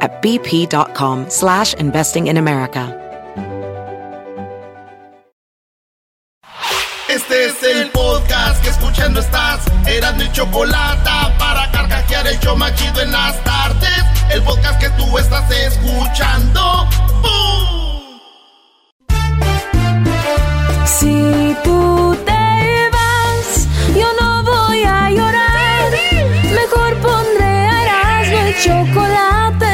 at bp.com slash investing in America. Este es el podcast que escuchando estás. Eran mi chocolate para carcajear el show machido en las tardes. El podcast que tú estás escuchando. ¡Bum! Si tú te vas, yo no voy a llorar. Mejor pondré el chocolate,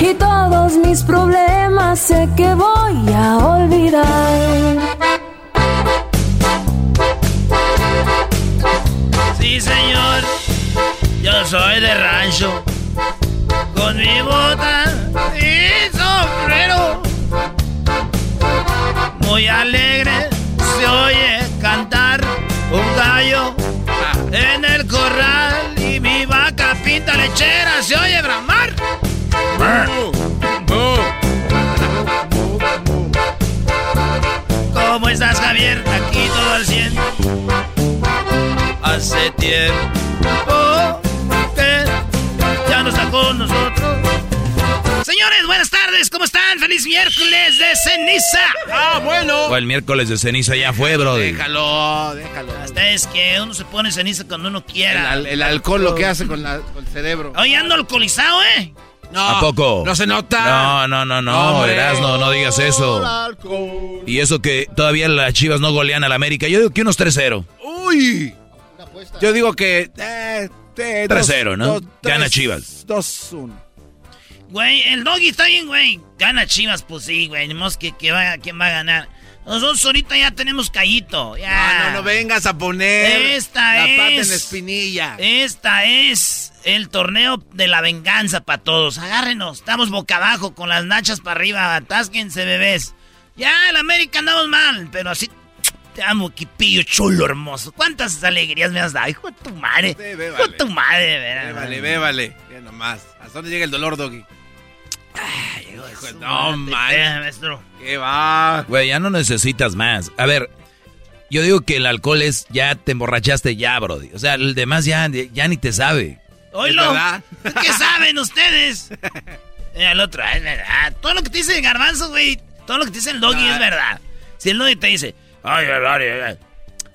y todos mis problemas sé que voy a olvidar. Sí, señor. Yo soy de rancho. Con mi bota y sombrero. Muy alegre se oye cantar un gallo en el corral y mi vaca pinta lechera se oye bramar. ¿Cómo estás, Javier? Aquí todo al 100. Hace tiempo que ya no está con nosotros. Señores, buenas tardes, ¿cómo están? ¡Feliz miércoles de ceniza! Ah, bueno. O el miércoles de ceniza ya fue, bro. Déjalo, déjalo. Hasta es que uno se pone ceniza cuando uno quiera. el alcohol lo que hace con, la- con el cerebro. Hoy ando alcoholizado, ¿eh? No, ¿A poco? No se nota. No, no, no, no. Erasno, no digas eso. Y eso que todavía las chivas no golean al América. Yo digo que unos 3-0. Uy. Yo digo que... Eh, eh, dos- 3-0, ¿no? dos- Gana Chivas. 2-1. Güey, el doggy está bien, güey. Gana Chivas, pues sí, güey. Ni modo que, que va, quién va a ganar. Nosotros ahorita ya tenemos callito. Ya. No, no, no vengas a poner Esta la pata es- en la espinilla. Esta es el torneo de la venganza para todos. Agárrenos, estamos boca abajo con las nachas para arriba. Atásquense, bebés. Ya, el América andamos mal, pero así te amo, Quipillo chulo, hermoso. ¿Cuántas alegrías me has dado? Hijo de tu madre. Sí, Hijo de tu madre, de veras. Bébale, bébale. Nomás. ¿Hasta dónde llega el dolor, Doggy? Hijo de su No. Eh, maestro. ¿Qué va? Güey, ya no necesitas más. A ver, yo digo que el alcohol es ya te emborrachaste ya, brody. O sea, el demás ya, ya ni te sabe. Oílo. ¿Es verdad? ¿Qué saben ustedes? Eh, el otro, es verdad. Todo lo que te dice el garbanzo, güey. Todo lo que te dice el doggy Ah. es verdad. Si el doggy te dice, ay, ay, ay, ay, ay", es verdad.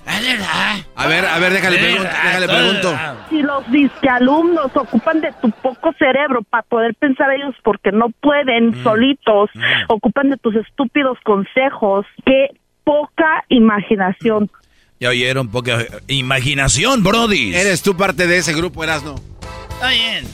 A ver, a ver, déjale, pregunto, verdad, déjale pregunto. Si los disquealumnos ocupan de tu poco cerebro para poder pensar ellos porque no pueden solitos, ocupan de tus estúpidos consejos, qué poca imaginación. Ya oyeron, poca imaginación, brody. Eres tú parte de ese grupo, Erasno. Está bien.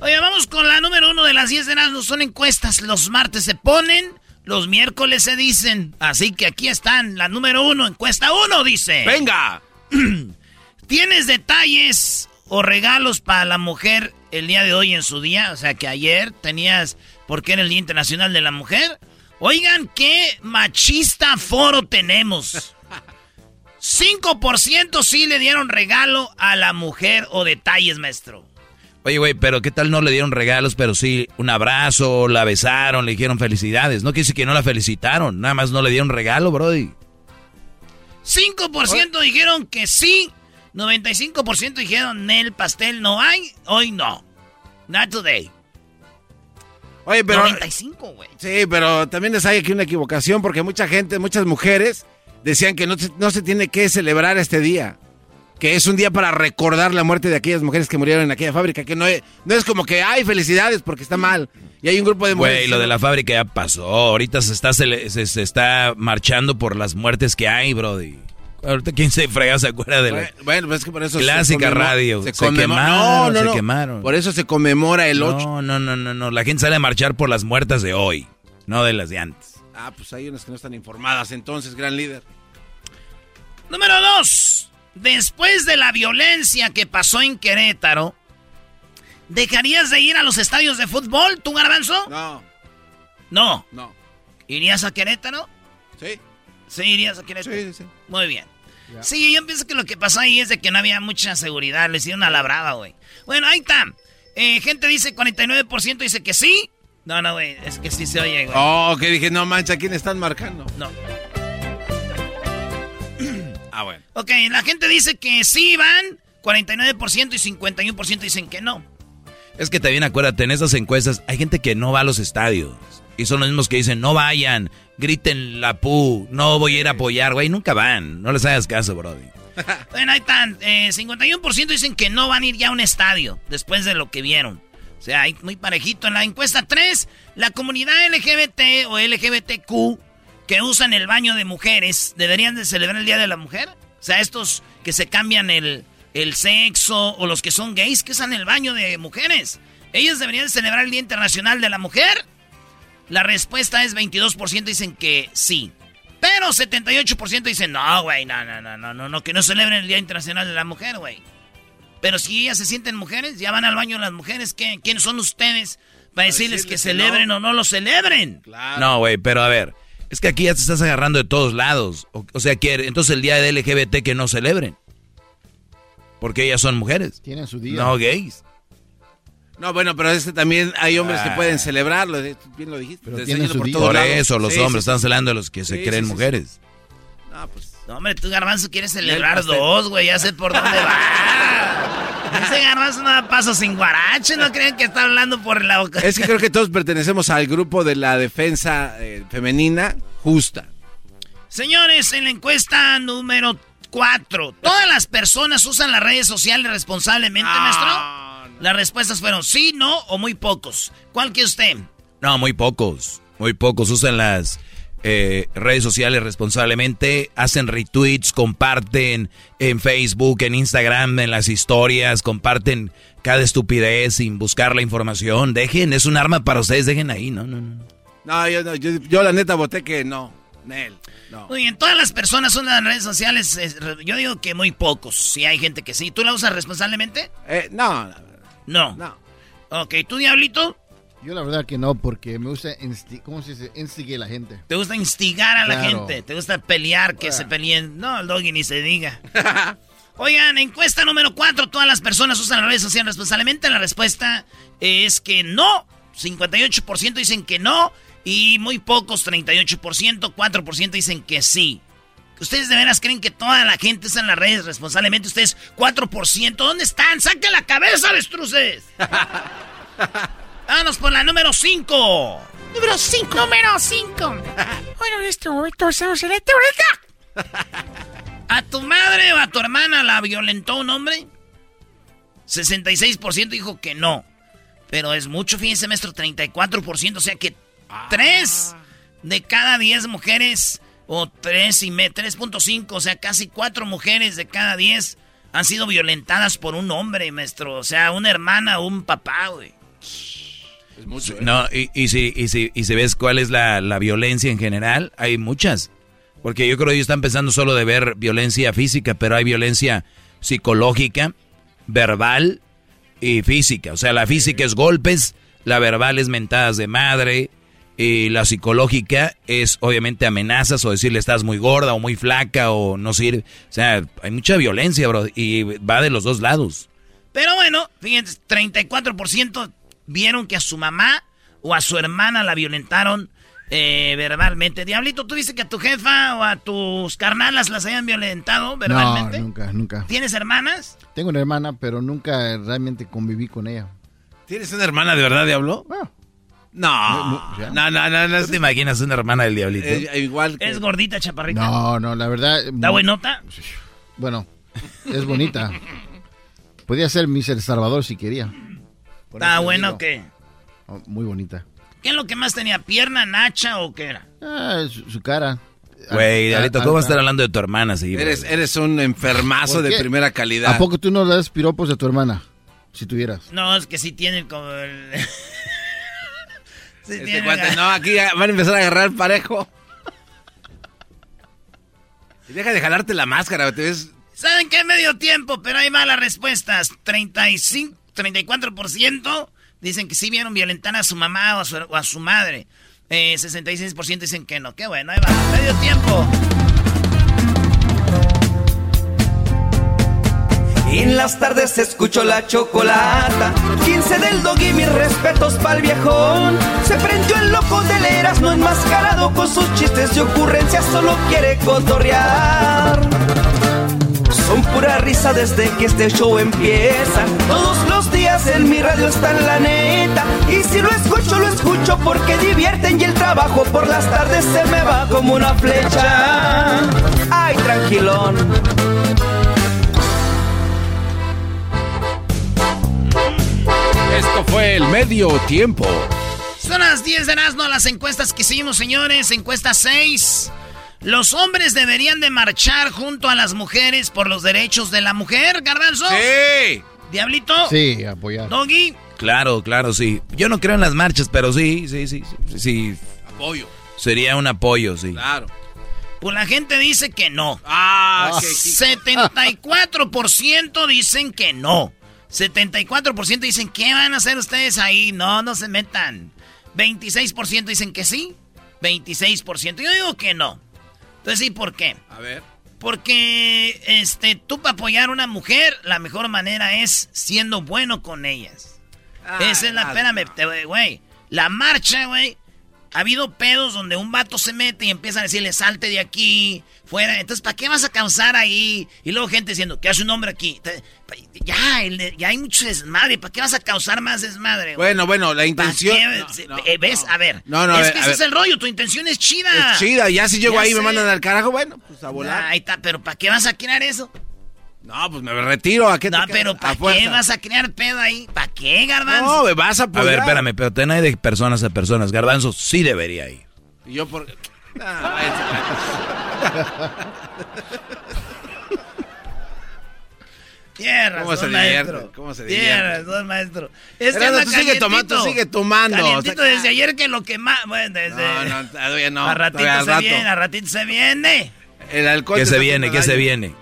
Oye, vamos con la número uno de las 10 de no Son encuestas. Los martes se ponen, los miércoles se dicen. Así que aquí están. La número uno, encuesta uno, dice. ¡Venga! ¿Tienes detalles o regalos para la mujer el día de hoy en su día? O sea, que ayer tenías, porque era el Día Internacional de la Mujer. Oigan, qué machista foro tenemos. 5% sí le dieron regalo a la mujer o detalles, maestro. Oye, güey, pero ¿qué tal no le dieron regalos, pero sí un abrazo, la besaron, le dijeron felicidades? No quiere decir que no la felicitaron, nada más no le dieron regalo, brody. 5% dijeron que sí, 95% dijeron, Nel, pastel no hay, hoy no. Not today. Oye, pero... 95, güey. Sí, pero también les hay aquí una equivocación porque mucha gente, muchas mujeres decían que no no se tiene que celebrar este día que es un día para recordar la muerte de aquellas mujeres que murieron en aquella fábrica, que no es, no es como que hay felicidades porque está mal. Y hay un grupo de mujeres. Güey, lo de la fábrica ya pasó. Ahorita se está, se, está marchando por las muertes que hay, Brody. Ahorita quién se frega se acuerda de la bueno, pues es que por eso clásica radio. Se, quemaron, no, no, se quemaron. Por eso se conmemora el 8. No, no, no, no, no. La gente sale a marchar por las muertas de hoy, no de las de antes. Ah, pues hay unas que no están informadas entonces, gran líder. Número 2. Después de la violencia que pasó en Querétaro, ¿dejarías de ir a los estadios de fútbol, tú, Garbanzo? No. No. No. ¿Irías a Querétaro? Sí. ¿Sí irías a Querétaro? Sí, sí. Muy bien. Sí, yo pienso que lo que pasó ahí es de que no había mucha seguridad. Le hicieron una labrada, güey. Bueno, ahí está. Eh, gente dice 49% dice que sí. No, no, güey. Es que sí se oye, güey. Oh, que dije, no mancha, ¿quién están marcando? No. Ah, bueno. Ok, la gente dice que sí van, 49% y 51% dicen que no. Es que también acuérdate, en esas encuestas hay gente que no va a los estadios. Y son los mismos que dicen, no vayan, griten la pu, no voy a ir a apoyar, güey. Nunca van, no les hagas caso, Brody. bueno, ahí están. 51% eh, dicen que no van a ir ya a un estadio después de lo que vieron. O sea, hay muy parejito. En la encuesta 3, la comunidad LGBT o LGBTQ que usan el baño de mujeres, ¿deberían de celebrar el Día de la Mujer? O sea, estos que se cambian el, el sexo o los que son gays que usan el baño de mujeres. ¿Ellos deberían celebrar el Día Internacional de la Mujer? La respuesta es 22% dicen que sí. Pero 78% dicen, no, güey, no, no, no, no, no, no, que no celebren el Día Internacional de la Mujer, güey. Pero si ellas se sienten mujeres, ya van al baño las mujeres, ¿qué, ¿quiénes son ustedes para decirles, que, celebren o no lo celebren? No, güey, pero a ver, es que aquí ya te estás agarrando de todos lados. O, sea, que entonces el día de LGBT que no celebren. Porque ellas son mujeres. Tienen su día. No gays. No, bueno, pero este también hay hombres que pueden celebrarlo, bien lo dijiste. Pero por, por eso los hombres están celebrando a los que se creen mujeres. No, pues. No, hombre, tú, Garbanzo, quieres celebrar dos, güey, ya sé por dónde va. Ese Garbanzo no da paso sin guarache, no creen que está hablando por la boca. Es que creo que todos pertenecemos al grupo de la defensa eh, femenina justa. Señores, en la encuesta número 4, ¿todas las personas usan las redes sociales responsablemente, ah, maestro? Las respuestas fueron sí, no o muy pocos. ¿Cuál que usted? No, muy pocos. Muy pocos usan las eh, redes sociales responsablemente, hacen retweets, comparten en Facebook, en Instagram, en las historias, comparten cada estupidez sin buscar la información. Dejen, es un arma para ustedes, dejen ahí, no, no, no. No, yo, yo, la neta voté que no. Nel, no. Muy bien, todas las personas usan las redes sociales, yo digo que muy pocos, si hay gente que sí. ¿Tú la usas responsablemente? Eh, no. No. No. Ok, ¿tú, Diablito? Yo la verdad que no, porque me gusta, ¿cómo se dice? Instigar a la gente. Te gusta instigar a la gente, te gusta pelear, que se peleen. No, el doggy ni se diga. Oigan, encuesta número 4, todas las personas usan las redes sociales responsablemente. La respuesta es que no. 58% dicen que no y muy pocos, 38%, 4% dicen que sí. ¿Ustedes de veras creen que toda la gente usa las redes responsablemente? Ustedes, 4%, ¿dónde están? ¡Saquen la cabeza, avestruces! Vámonos por la número 5. Número 5. Número 5. bueno, en este momento estamos en este ¿A tu madre o a tu hermana la violentó un hombre? 66% dijo que no. Pero es mucho, fíjense, maestro, 34%. O sea que 3 de cada 10 mujeres, o 3 y 3.5, o sea, casi 4 mujeres de cada 10 han sido violentadas por un hombre, maestro. O sea, una hermana o un papá, güey. ¿Eh? No, y, y, si, y, si, y si ves cuál es la, violencia en general, hay muchas. Porque yo creo que ellos están pensando solo de ver violencia física, pero hay violencia psicológica, verbal y física. O sea, la física es golpes, la verbal es mentadas de madre, y la psicológica es obviamente amenazas o decirle estás muy gorda o muy flaca o no sirve. O sea, hay mucha violencia, bro, y va de los dos lados. Pero bueno, fíjense, 34% vieron que a su mamá o a su hermana la violentaron eh, verbalmente. Diablito, ¿tú dices que a tu jefa o a tus carnalas las hayan violentado verbalmente? No, nunca, nunca. ¿Tienes hermanas? Tengo una hermana, pero nunca realmente conviví con ella. ¿Tienes una hermana de verdad, Diablo? Bueno, No. No, no, no. no, ¿Tú te imaginas una hermana del diablito? Eh, igual que... ¿Es gordita, chaparrita? no, no, la verdad. ¿Está buenota? Bueno, es bonita. Podía ser Miss El Salvador si quería. Por ¿Está bueno o qué? Oh, muy bonita. ¿Qué es lo que más tenía? ¿Pierna, nacha o qué era? Ah, su, su cara. Güey, Al- diablito, al- ¿cómo vas a estar hablando de tu hermana? Sí, Eres, eres un enfermazo ¿Por de primera calidad. ¿A poco tú no le das piropos a tu hermana? Si tuvieras. No, es que sí tienen como el... sí Este tienen- cuate, no, aquí van a empezar a agarrar parejo. Y deja de jalarte la máscara, te ves... ¿Saben qué? Medio tiempo, pero hay malas respuestas. 35, 34% dicen que sí vieron violentar a su mamá o a su, o a su madre. Eh, 66% dicen que no. Qué bueno, ahí va. Medio tiempo. En las tardes escucho la chocolata. 15 del dog y mis respetos pa'l viejón. Se prendió el loco del Erasmo enmascarado con sus chistes y ocurrencias, solo quiere cotorrear. Son pura risa desde que este show empieza. Todos los en mi radio está en la neta. Y si lo escucho, lo escucho porque divierten y el trabajo por las tardes se me va como una flecha. Ay, tranquilón. Esto fue el medio tiempo. Son las 10 de no las encuestas que hicimos, señores. Encuesta 6. Los hombres deberían de marchar junto a las mujeres por los derechos de la mujer, Garbanzo. ¡Sí! Diablito. Sí, apoyar. Doggy. Claro, claro, sí. Yo no creo en las marchas, pero sí, sí, sí, sí. sí. Apoyo. Sería un apoyo, sí. Claro. Pues la gente dice que no. Ah, qué 74% dicen que no. 74% dicen, ¿qué van a hacer ustedes ahí? No, no se metan. 26% dicen que sí. 26%. Yo digo que no. Entonces, ¿y por qué? A ver. Porque este, tú para apoyar a una mujer, la mejor manera es siendo bueno con ellas. Esa es la ah, espérame, güey. La marcha, güey. Ha habido pedos donde un vato se mete y empieza a decirle, salte de aquí, fuera. Entonces, ¿para qué vas a causar ahí? Y luego gente diciendo, ¿qué hace un hombre aquí? Ya, el- ya hay mucho desmadre. ¿Para qué vas a causar más desmadre, güey? Bueno, bueno, la ¿Pa' intención... No, no, eh, ¿Ves? A ver. No, no, es que ese es el rollo. Tu intención es chida. Es chida, ya si llego Ya ahí y me mandan al carajo, bueno, pues a volar. Ah, ahí está, pero ¿para qué vas a crear eso? No, pues me retiro. ¿A qué te No, pero A ¿para qué fuerza. vas a crear pedo ahí? ¿Para qué, Garbanzo? No, me vas a A apoyar. ver, espérame, pero ten ahí de personas a personas. Garbanzo sí debería ir. Y yo por... Ah. Tienes ¿Cómo se maestro. divierte? ¿Cómo se divierte? razón, maestro. Este Erasmo, anda tú sigue calientito. tomando, tú sigue tomando. Calientito O sea, desde ayer que lo que más... Bueno, desde... No, no, todavía no. a ratito todavía se rato. viene, a ratito se viene. El alcohol ¿Qué te se viene? ¿Qué se viene?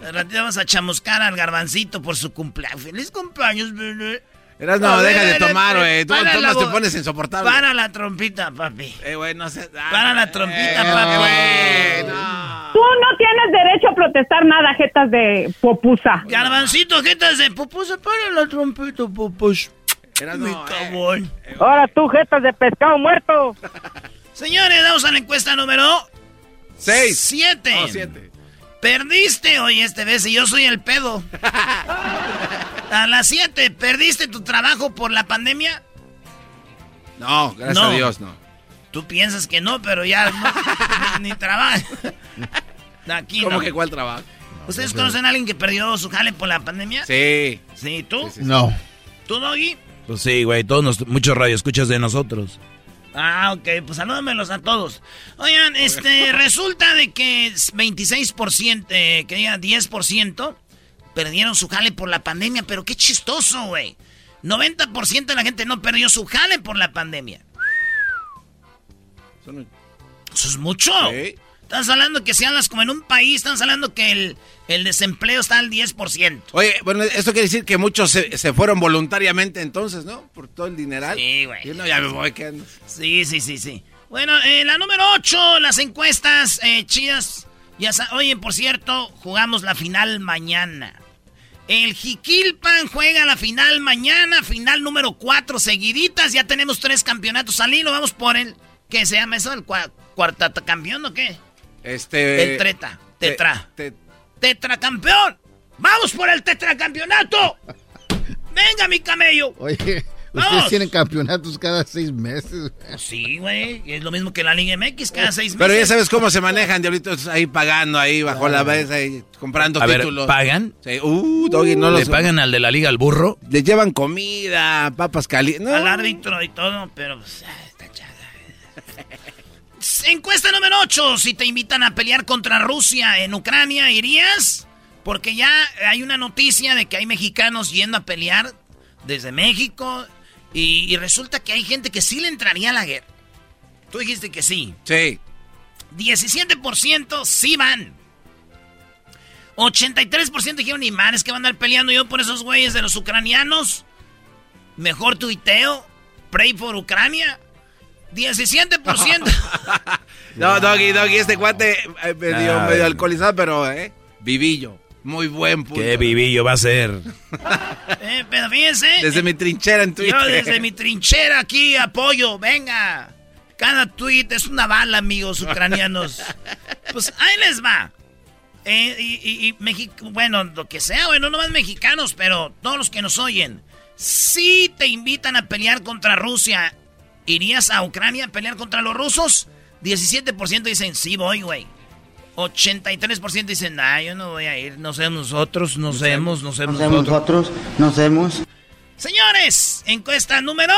Ratito vamos a chamuscar al garbancito por su cumpleaños. ¡Feliz cumpleaños, bebé! Erasmo, A ver, deja de tomar, güey. Tú tomas, te pones insoportable. Para la trompita, papi. Eh, güey, no sé. Ah, Para la trompita, eh, papi. güey, no. Tú no tienes derecho a protestar nada, jetas de popusa. Garbancito, ¿qué te hace? Pupusa, para la trompita, pupus. Erasmo, Mi eh. Ahora tú, jetas de pescado muerto. Señores, vamos a la encuesta número Seis. 7. No, siete. Perdiste, oye, este vez y yo soy el pedo. A las 7, ¿perdiste tu trabajo por la pandemia? No, gracias No. a Dios, no. Tú piensas que no, pero ya no, ni, ni trabajo. Aquí ¿Cómo no. que cuál trabajo? ¿Ustedes conocen a alguien que perdió su jale por la pandemia? Sí. Sí, ¿tú? No. ¿Tú, Doggy? Pues sí, güey, todos nos, muchos radioescuchas de nosotros. Ah, ok, pues salúdamelos a todos. Oigan, este, resulta de que 26%, eh, que diga 10%, perdieron su jale por la pandemia, pero qué chistoso, güey. 90% de la gente no perdió su jale por la pandemia. Eso es mucho. Sí. Estás hablando que si hablas como en un país, estás hablando que el, el desempleo está al 10%. Oye, bueno, esto quiere decir que muchos se, se fueron voluntariamente entonces, ¿no? Por todo el dineral. Sí, güey. Y no, ya me voy, ¿qué andas? Sí, sí, sí, sí. Bueno, eh, la número 8, las encuestas eh, chidas. Ya Oye, por cierto, jugamos la final mañana. El Jiquilpan juega la final mañana, final número 4 seguiditas. Ya tenemos tres campeonatos al hilo. Vamos por el ¿Qué se llama eso? ¿El cua cuartata campeón o qué? Este. El treta. Tetra. ¡Tetracampeón! ¡Vamos por el tetracampeonato! ¡Venga, mi camello! Oye, ustedes tienen campeonatos cada seis meses. Sí, güey. Es lo mismo que la Liga MX cada seis meses. Pero ya sabes cómo se manejan, diablitos, ahí pagando, ahí bajo la mesa, ahí comprando A ver, títulos. ¿pagan? Sí. Uh, Doggy, no ¿Le los... pagan al de la liga al burro? Le llevan comida, papas calientes. Al árbitro y todo, pero pues. Encuesta número 8. Si te invitan a pelear contra Rusia en Ucrania, ¿irías? Porque ya hay una noticia de que hay mexicanos yendo a pelear desde México y, y resulta que hay gente que sí le entraría a la guerra. Tú dijiste que sí. Sí. 17% sí van. 83% dijeron ni man, es que van a andar peleando yo por esos güeyes de los ucranianos. Mejor tuiteo. Pray for Ucrania. 17%. No, Doggy, Doggy, este cuate eh, medio, Ay, medio alcoholizado, pero, ¿eh? Vivillo. Muy buen punto. ¿Qué vivillo va a ser? Eh, pero fíjense. Desde mi trinchera en Twitter. Yo desde mi trinchera aquí apoyo, venga. Cada tweet es una bala, amigos ucranianos. Pues ahí les va. Eh, y, y- bueno, lo que sea, bueno, no más mexicanos, pero todos los que nos oyen. Si te invitan a pelear contra Rusia, ¿irías a Ucrania a pelear contra los rusos? 17% dicen, sí voy, güey. 83% dicen, nah, yo no voy a ir. No sé nosotros, no sabemos, no sabemos nosotros. nos vemos. Señores, encuesta número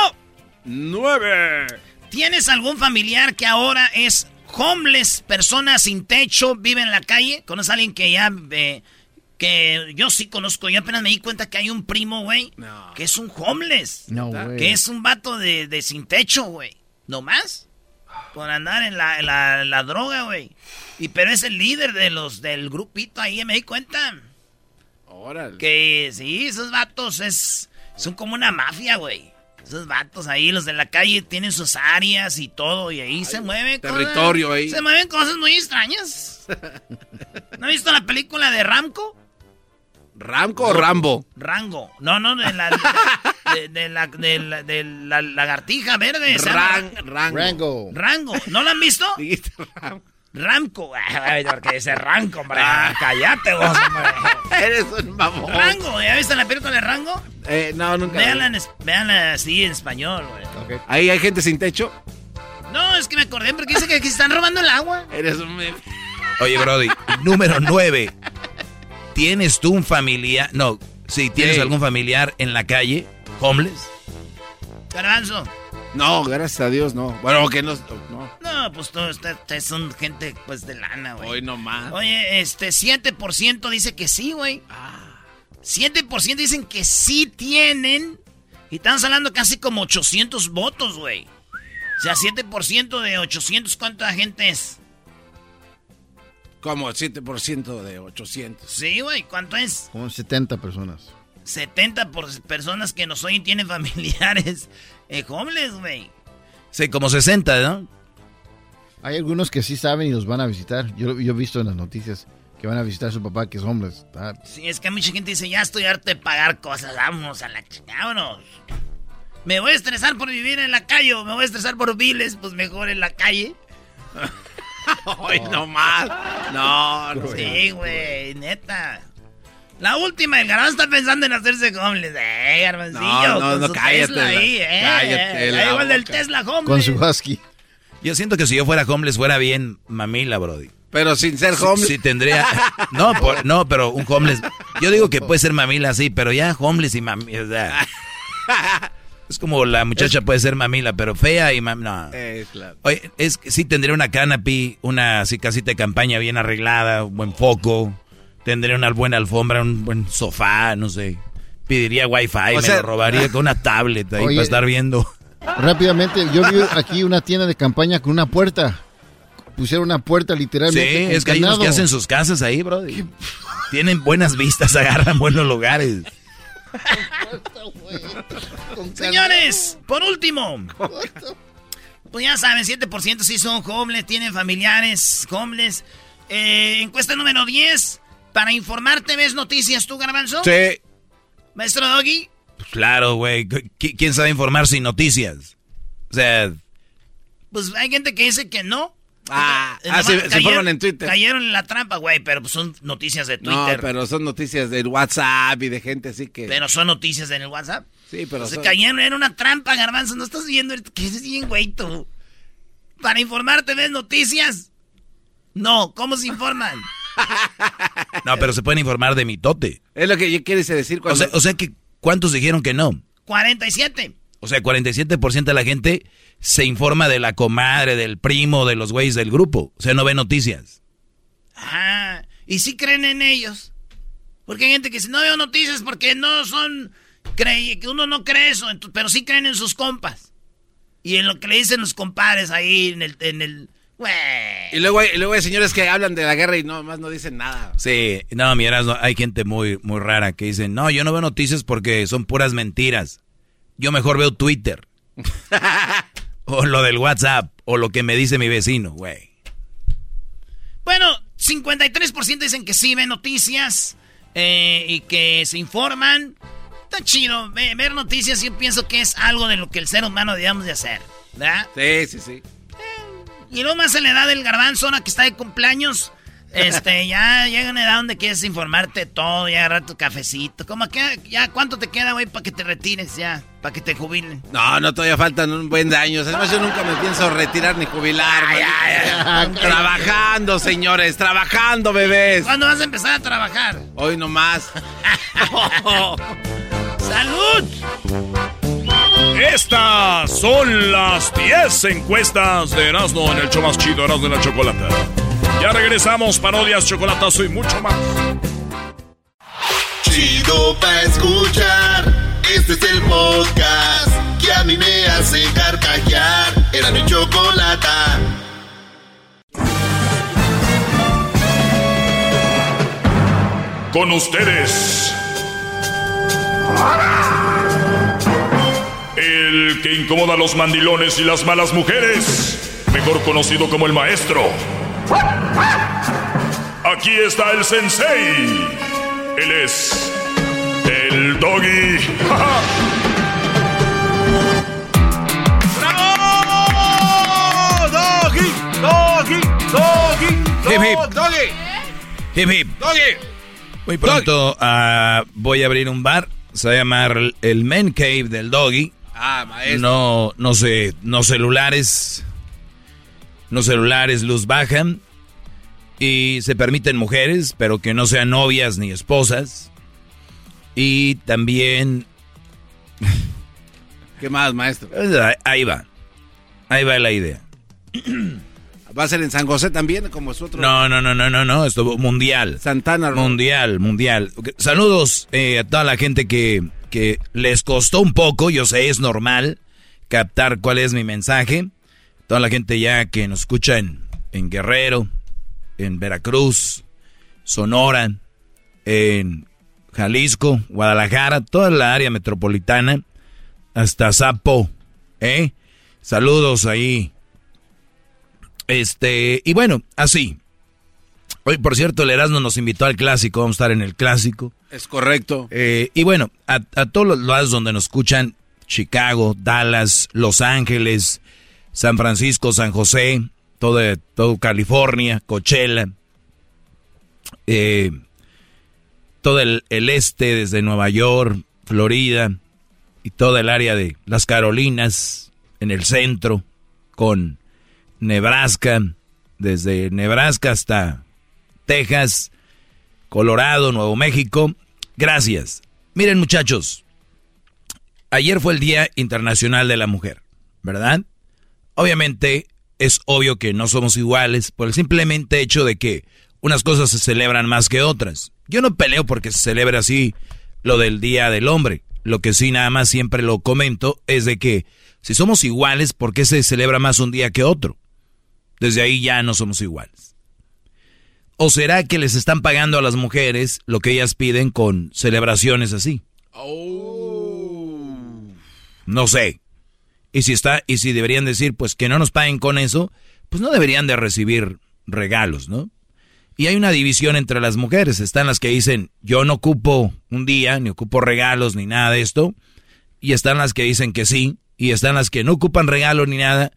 9. ¿Tienes algún familiar que ahora es homeless, persona sin techo, vive en la calle? ¿Conoces a alguien que ya... eh, que yo sí conozco, yo apenas me di cuenta que hay un primo, güey, que es un homeless. No, güey. Que es un vato de, de sin techo, güey. ¿No más? Por andar en la, en la, la droga, güey. Y pero es el líder de los del grupito ahí, me di cuenta. Órale. Que sí, esos vatos es, son como una mafia, güey. Esos vatos ahí, los de la calle, tienen sus áreas y todo, y ahí se mueven territorio cosas, ahí. Se mueven cosas muy extrañas. ¿No has visto la película de Ramco? ¿Ramco o Rambo? Rango. No, no, de la, de, de la, de la, de la lagartija verde. Ran- Rango. Rango. Rango. ¿No la han visto? Dijiste Ram- Ramco. Ay, porque dice Ranco, hombre. Cállate vos, hombre. Eres un mamón. Rango. ¿Ya viste la película de Rango? Eh, no, nunca. Véanla, en es- véanla así en español, güey. Ahí hay gente sin techo. No, es que me acordé porque dice que aquí están robando el agua. Eres un. Oye, Brody, número 9. ¿Tienes tú un familiar? No, si tienes Sí. algún familiar en la calle, homeless. Garbanzo. No, gracias a Dios, no. Bueno, que no. No. No, pues todos ustedes ustedes son gente pues de lana, güey. Hoy no más. Oye, este 7% dice que sí, güey. 7% dicen que sí tienen. Y estamos hablando casi como 800 votos, güey. O sea, 7% de 800, ¿cuánta gente es? Como 7% de 800. Sí, güey, ¿cuánto es? Como 70 personas. 70 por personas que nos oyen tienen familiares eh, homeless, güey. Sí, como 60, ¿no? Hay algunos que sí saben y los van a visitar. Yo, yo he visto en las noticias que van a visitar a su papá que es homeless. Está- Sí, es que mucha gente dice, ya estoy harto de pagar cosas, vámonos a la chingada, vámonos. Me voy a estresar por vivir en la calle o me voy a estresar por biles, pues mejor en la calle. Hoy no más. No, no. Sí, güey, neta. La última, el garbanzo está pensando en hacerse homeless. Eh, garbancillo, No, no, con no, su cállate Tesla la- ahí, eh. cállate eh, la igual del. Tesla homeless. Con su husky. Yo siento que si yo fuera homeless fuera bien mamila, Brody. Pero sin ser Sí, homeless. Sí, tendría. No, por- no, pero un homeless. Yo digo que puede ser mamila así, pero ya homeless y mamila. o sea, es como la muchacha puede ser mamila, pero fea y mamila. No. Eh, claro. Oye, es que sí tendría una canopy, una así casita de campaña bien arreglada, un buen foco. Tendría una buena alfombra, un buen sofá, no sé. Pediría wifi, O me sea- lo robaría con una tablet ahí Oye. para estar viendo. Rápidamente, yo vi aquí una tienda de campaña con una puerta. Pusieron una puerta Sí, literalmente. con es que hay unos que hacen sus casas ahí, bro. Tienen buenas vistas, agarran buenos lugares. Señores, por último. Pues ya saben, 7% sí son homeless, tienen familiares homeless. Eh, encuesta número 10. Para informarte, ¿ves noticias tú, Garbanzo? Sí. Maestro Doggy. Pues claro, güey. ¿Qui- ¿Quién sabe informar sin noticias? O sea, Pues hay gente que dice que no. Ah, ah, se, informan en Twitter. Cayeron en la trampa, güey, pero pues son noticias de No, Twitter. pero son noticias del WhatsApp y de gente así que... Pero son noticias en el WhatsApp. sí, pero se son- cayeron, era una trampa, garbanzo. No estás viendo que es bien, güey, tú. Para informarte, ¿ves noticias? No, ¿cómo se informan? No, pero se pueden informar de mitote. Es lo que yo quieres decir O sea, o sea que, ¿cuántos dijeron que no? 47. O sea, 47% de la gente se informa de la comadre, del primo, de los güeyes del grupo. O sea, no ve noticias. Ajá. Y sí creen en ellos. Porque hay gente que dice, no veo noticias porque no son... Cree, que uno no cree eso, pero sí creen en sus compas. Y en lo que le dicen los compadres ahí en el... En el güey. Y luego, hay, y luego hay señores que hablan de la guerra y no más no dicen nada. Sí, no, miras, no, hay gente muy, muy rara que dice, no, yo no veo noticias porque son puras mentiras. Yo mejor veo Twitter. o lo del WhatsApp, o lo que me dice mi vecino, güey. Bueno, 53% dicen que sí ven noticias eh, y que se informan. Está chido. ve- ver noticias yo pienso que es algo de lo que el ser humano debemos de hacer. ¿Verdad? Sí, sí, sí. Y luego más en la edad del garbanzo, ahora que está de cumpleaños, este, ya llega una edad donde quieres informarte todo, ya agarrar tu cafecito. ¿Cómo que ya cuánto te queda, güey, para que te retires ya? Para que te jubilen. No, no, todavía faltan un buen de años. Además, yo nunca me pienso retirar ni jubilar. Trabajando, señores, trabajando, bebés. ¿Cuándo vas a empezar a trabajar? Hoy nomás. ¡Salud! Estas son las 10 encuestas de Erasmo en el show más chido, Erasmo de la Chocolata. Ya regresamos, parodias, chocolatazo y mucho más. Chido pa' escuchar. Este es el podcast que a mí me hace carcajear. Era mi chocolata. Con ustedes. El que incomoda a los mandilones y las malas mujeres. Mejor conocido como el maestro. Aquí está el sensei. Él es. El doggy. ¡Bravo! ¡Doggy! ¡Doggy! ¡Doggy! Hip, hip. ¡Doggy! Hip, hip. ¡Doggy! Muy pronto ah, voy a abrir un bar. Se va a llamar el- el Men Cave del Doggy. Ah, maestro. No, no sé, no celulares. No celulares, luz baja. Y se permiten mujeres, pero que no sean novias ni esposas. Y también. ¿Qué más, maestro? Ahí va. Ahí va la idea. ¿Va a ser en San José también, como es otro? No, no, no, no, no, no. Esto mundial. Santana. Mundial, mundial. Saludos eh, a toda la gente que, que les costó un poco, yo sé, es normal captar cuál es mi mensaje. Toda la gente ya que nos escucha en, Guerrero, en Veracruz, Sonora, en Jalisco, Guadalajara, toda la área metropolitana, hasta Zapo, ¿eh? Saludos ahí. Este, y bueno, así. Hoy, por cierto, el Erasmo nos invitó al clásico, vamos a estar en el clásico. Es correcto. Eh, y bueno, a, a todos los lados donde nos escuchan, Chicago, Dallas, Los Ángeles, San Francisco, San José, todo, todo California, Coachella, eh, todo el, el este, desde Nueva York, Florida, y toda el área de las Carolinas, en el centro, con Nebraska, desde Nebraska hasta Texas, Colorado, Nuevo México. Gracias. Miren muchachos, ayer fue el Día Internacional de la Mujer, ¿verdad? Obviamente es obvio que no somos iguales por el simplemente hecho de que unas cosas se celebran más que otras. Yo no peleo porque se celebre así lo del Día del Hombre. Lo que sí nada más siempre lo comento es de que si somos iguales, ¿por qué se celebra más un día que otro? Desde ahí ya no somos iguales. ¿O será que les están pagando a las mujeres lo que ellas piden con celebraciones así? No sé. Y si está, y si deberían decir, pues que no nos paguen con eso, pues no deberían de recibir regalos, ¿no? Y hay una división entre las mujeres. Están las que dicen, yo no ocupo un día, ni ocupo regalos, ni nada de esto. Y están las que dicen que sí. Y están las que no ocupan regalos ni nada.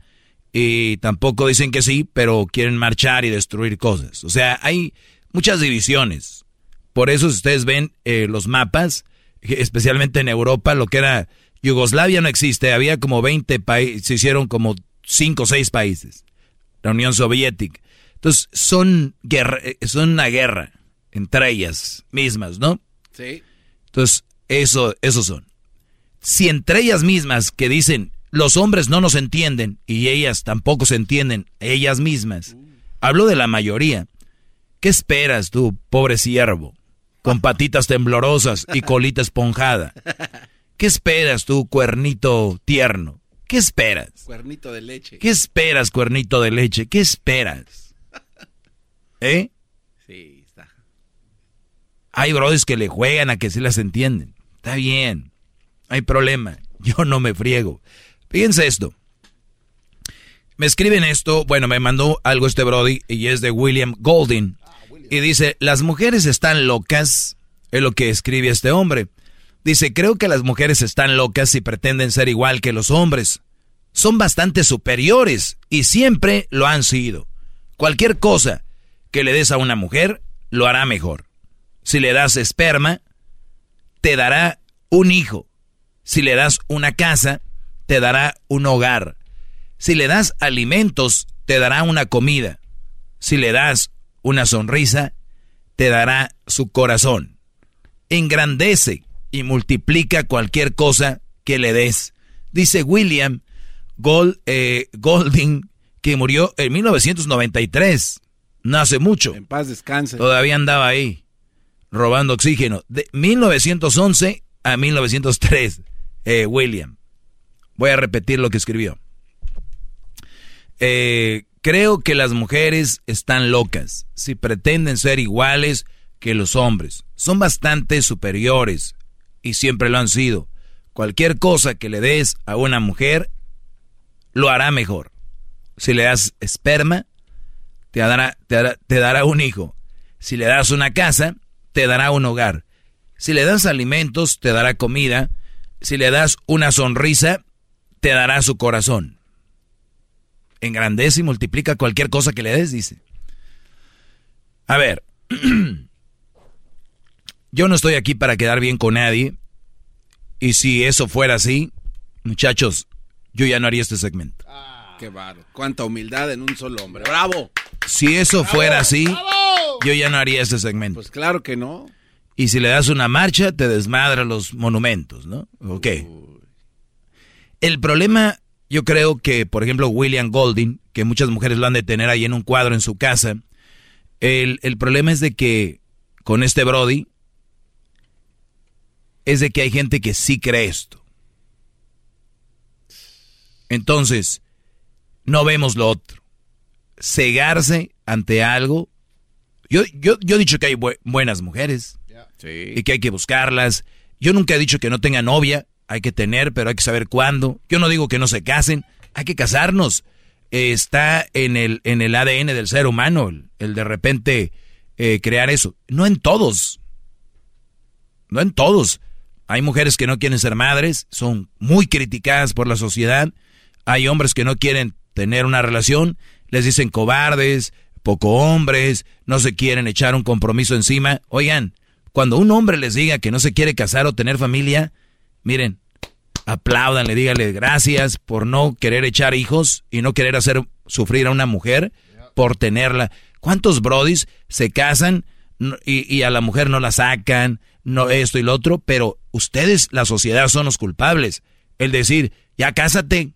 Y tampoco dicen que sí, pero quieren marchar y destruir cosas. O sea, hay muchas divisiones. Por eso si ustedes ven eh, los mapas, especialmente en Europa, lo que era Yugoslavia no existe, había como 20 países, se hicieron como 5 o 6 países, la Unión Soviética. Entonces, son, guerra, eh, son una guerra entre ellas mismas, ¿no? Sí. Entonces, eso, eso son. Si entre ellas mismas que dicen, los hombres no nos entienden y ellas tampoco se entienden, ellas mismas, hablo de la mayoría. ¿Qué esperas tú, pobre siervo, con patitas temblorosas y colita esponjada? ¿Qué esperas tú, cuernito tierno? ¿Qué esperas? Cuernito de leche. ¿Qué esperas, cuernito de leche? ¿Qué esperas? ¿Eh? Sí, está. Hay brothers que le juegan a que se las entienden. Está bien. Hay problema. Yo no me friego. Fíjense esto. Me escriben esto, bueno, me mandó algo este Brody y es de William Golding. Y dice, las mujeres están locas, es lo que escribe este hombre. Dice, creo que las mujeres están locas y pretenden ser igual que los hombres. Son bastante superiores y siempre lo han sido. Cualquier cosa que le des a una mujer, lo hará mejor. Si le das esperma, te dará un hijo. Si le das una casa, te dará un hogar. Si le das alimentos, te dará una comida. Si le das una sonrisa, te dará su corazón. Engrandece y multiplica cualquier cosa que le des. Dice William Gold, eh, Golding, que murió en 1993 no hace mucho. En paz descanse. Todavía andaba ahí, robando oxígeno. De 1911 a 1903, eh, William. Voy a repetir lo que escribió. Eh, creo que las mujeres están locas si pretenden ser iguales que los hombres. Son bastante superiores y siempre lo han sido. Cualquier cosa que le des a una mujer, lo hará mejor. Si le das esperma, te dará, te dará, un hijo. Si le das una casa, te dará un hogar. Si le das alimentos, te dará comida. Si le das una sonrisa, te dará su corazón. Engrandece y multiplica cualquier cosa que le des, dice. A ver, yo no estoy aquí para quedar bien con nadie. Y si eso fuera así, muchachos, yo ya no haría este segmento. Qué barro. Cuánta humildad en un solo hombre. ¡Bravo! Si eso fuera así, yo ya no haría este segmento. Pues claro que no. Y si le das una marcha, te desmadra los monumentos, ¿no? Ok. El problema, yo creo que, por ejemplo, William Golding, que muchas mujeres lo han de tener ahí en un cuadro en su casa, el, el problema es de que con este Brody, es de que hay gente que sí cree esto. Entonces, no vemos lo otro. Cegarse ante algo. Yo, yo, yo he dicho que hay buenas mujeres y que hay que buscarlas. Yo nunca he dicho que no tenga novia. Hay que tener, pero hay que saber cuándo. Yo no digo que no se casen. Hay que casarnos. está en el, en el ADN del ser humano el, de repente eh, crear eso. No en todos. No en todos. Hay mujeres que no quieren ser madres, son muy criticadas por la sociedad. Hay hombres que no quieren tener una relación, les dicen cobardes, poco hombres, no se quieren echar un compromiso encima. Oigan, cuando un hombre les diga que no se quiere casar o tener familia, miren, le díganle gracias por no querer echar hijos y no querer hacer sufrir a una mujer por tenerla. ¿Cuántos brodis se casan y, y, a la mujer no la sacan, no esto y lo otro? Pero ustedes, la sociedad, son los culpables. El decir, ya cásate,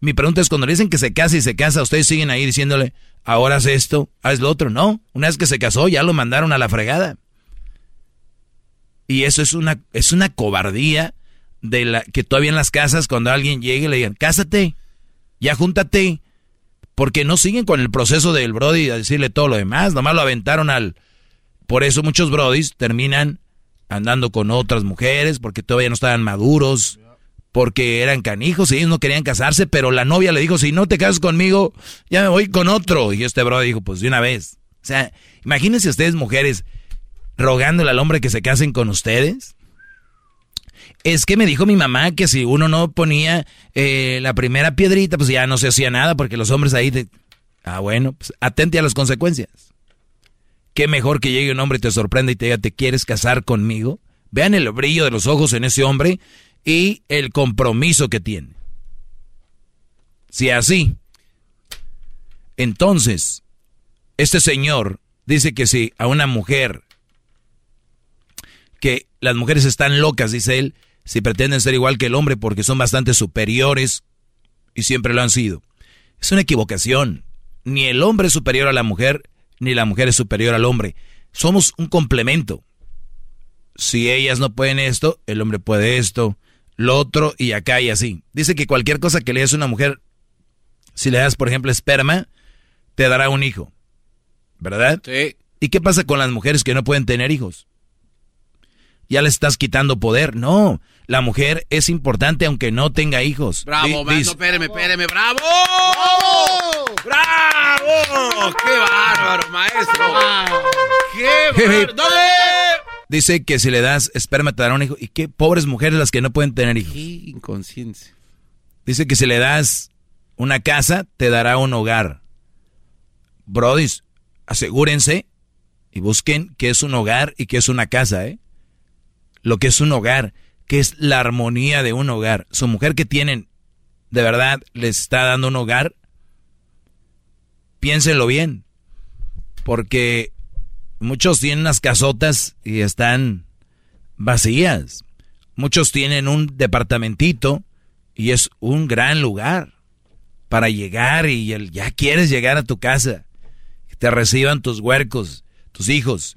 mi pregunta es, cuando le dicen que se casa y se casa, ustedes siguen ahí diciéndole, ahora haz esto, haz lo otro. No, una vez que se casó ya lo mandaron a la fregada. Y eso es una, es una cobardía de la que todavía en las casas cuando alguien llegue le digan, cásate, ya júntate. Porque no siguen con el proceso del Brody a decirle todo lo demás, nomás lo aventaron al... Por eso muchos Brodis terminan andando con otras mujeres porque todavía no estaban maduros porque eran canijos y ellos no querían casarse, pero la novia le dijo, si no te casas conmigo, ya me voy con otro. Y este bro dijo, pues de una vez. O sea, imagínense ustedes mujeres rogándole al hombre que se casen con ustedes. Es que me dijo mi mamá que si uno no ponía eh, la primera piedrita, pues ya no se hacía nada porque los hombres ahí... Te... Ah, bueno, pues atente a las consecuencias. Qué mejor que llegue un hombre y te sorprenda y te diga, ¿te quieres casar conmigo? Vean el brillo de los ojos en ese hombre y el compromiso que tiene. Si así, entonces, este señor dice que si a una mujer, que las mujeres están locas, dice él, si pretenden ser igual que el hombre porque son bastante superiores y siempre lo han sido. Es una equivocación. Ni el hombre es superior a la mujer, ni la mujer es superior al hombre. Somos un complemento. Si ellas no pueden esto, el hombre puede esto, lo otro y acá y así. Dice que cualquier cosa que le des a una mujer, si le das, por ejemplo, esperma, te dará un hijo. ¿Verdad? Sí. ¿Y qué pasa con las mujeres que no pueden tener hijos? Ya le estás quitando poder. No, la mujer es importante aunque no tenga hijos. Bravo, Di- espéreme, espéreme, bravo. ¡Bravo! ¡Qué bárbaro, maestro! ¡Qué bárbaro! ¿Dónde? Dice que si le das esperma te dará un hijo. ¿Y qué pobres mujeres las que no pueden tener hijos? ¡Qué inconsciencia! Dice que si le das una casa, te dará un hogar. Brodis, asegúrense y busquen qué es un hogar y qué es una casa, ¿eh? Lo que es un hogar, que es la armonía de un hogar. Su mujer que tienen, de verdad, les está dando un hogar. Piénsenlo bien, porque muchos tienen unas casotas y están vacías. Muchos tienen un departamentito y es un gran lugar para llegar y el- ya quieres llegar a tu casa. Que te reciban tus huercos, tus hijos.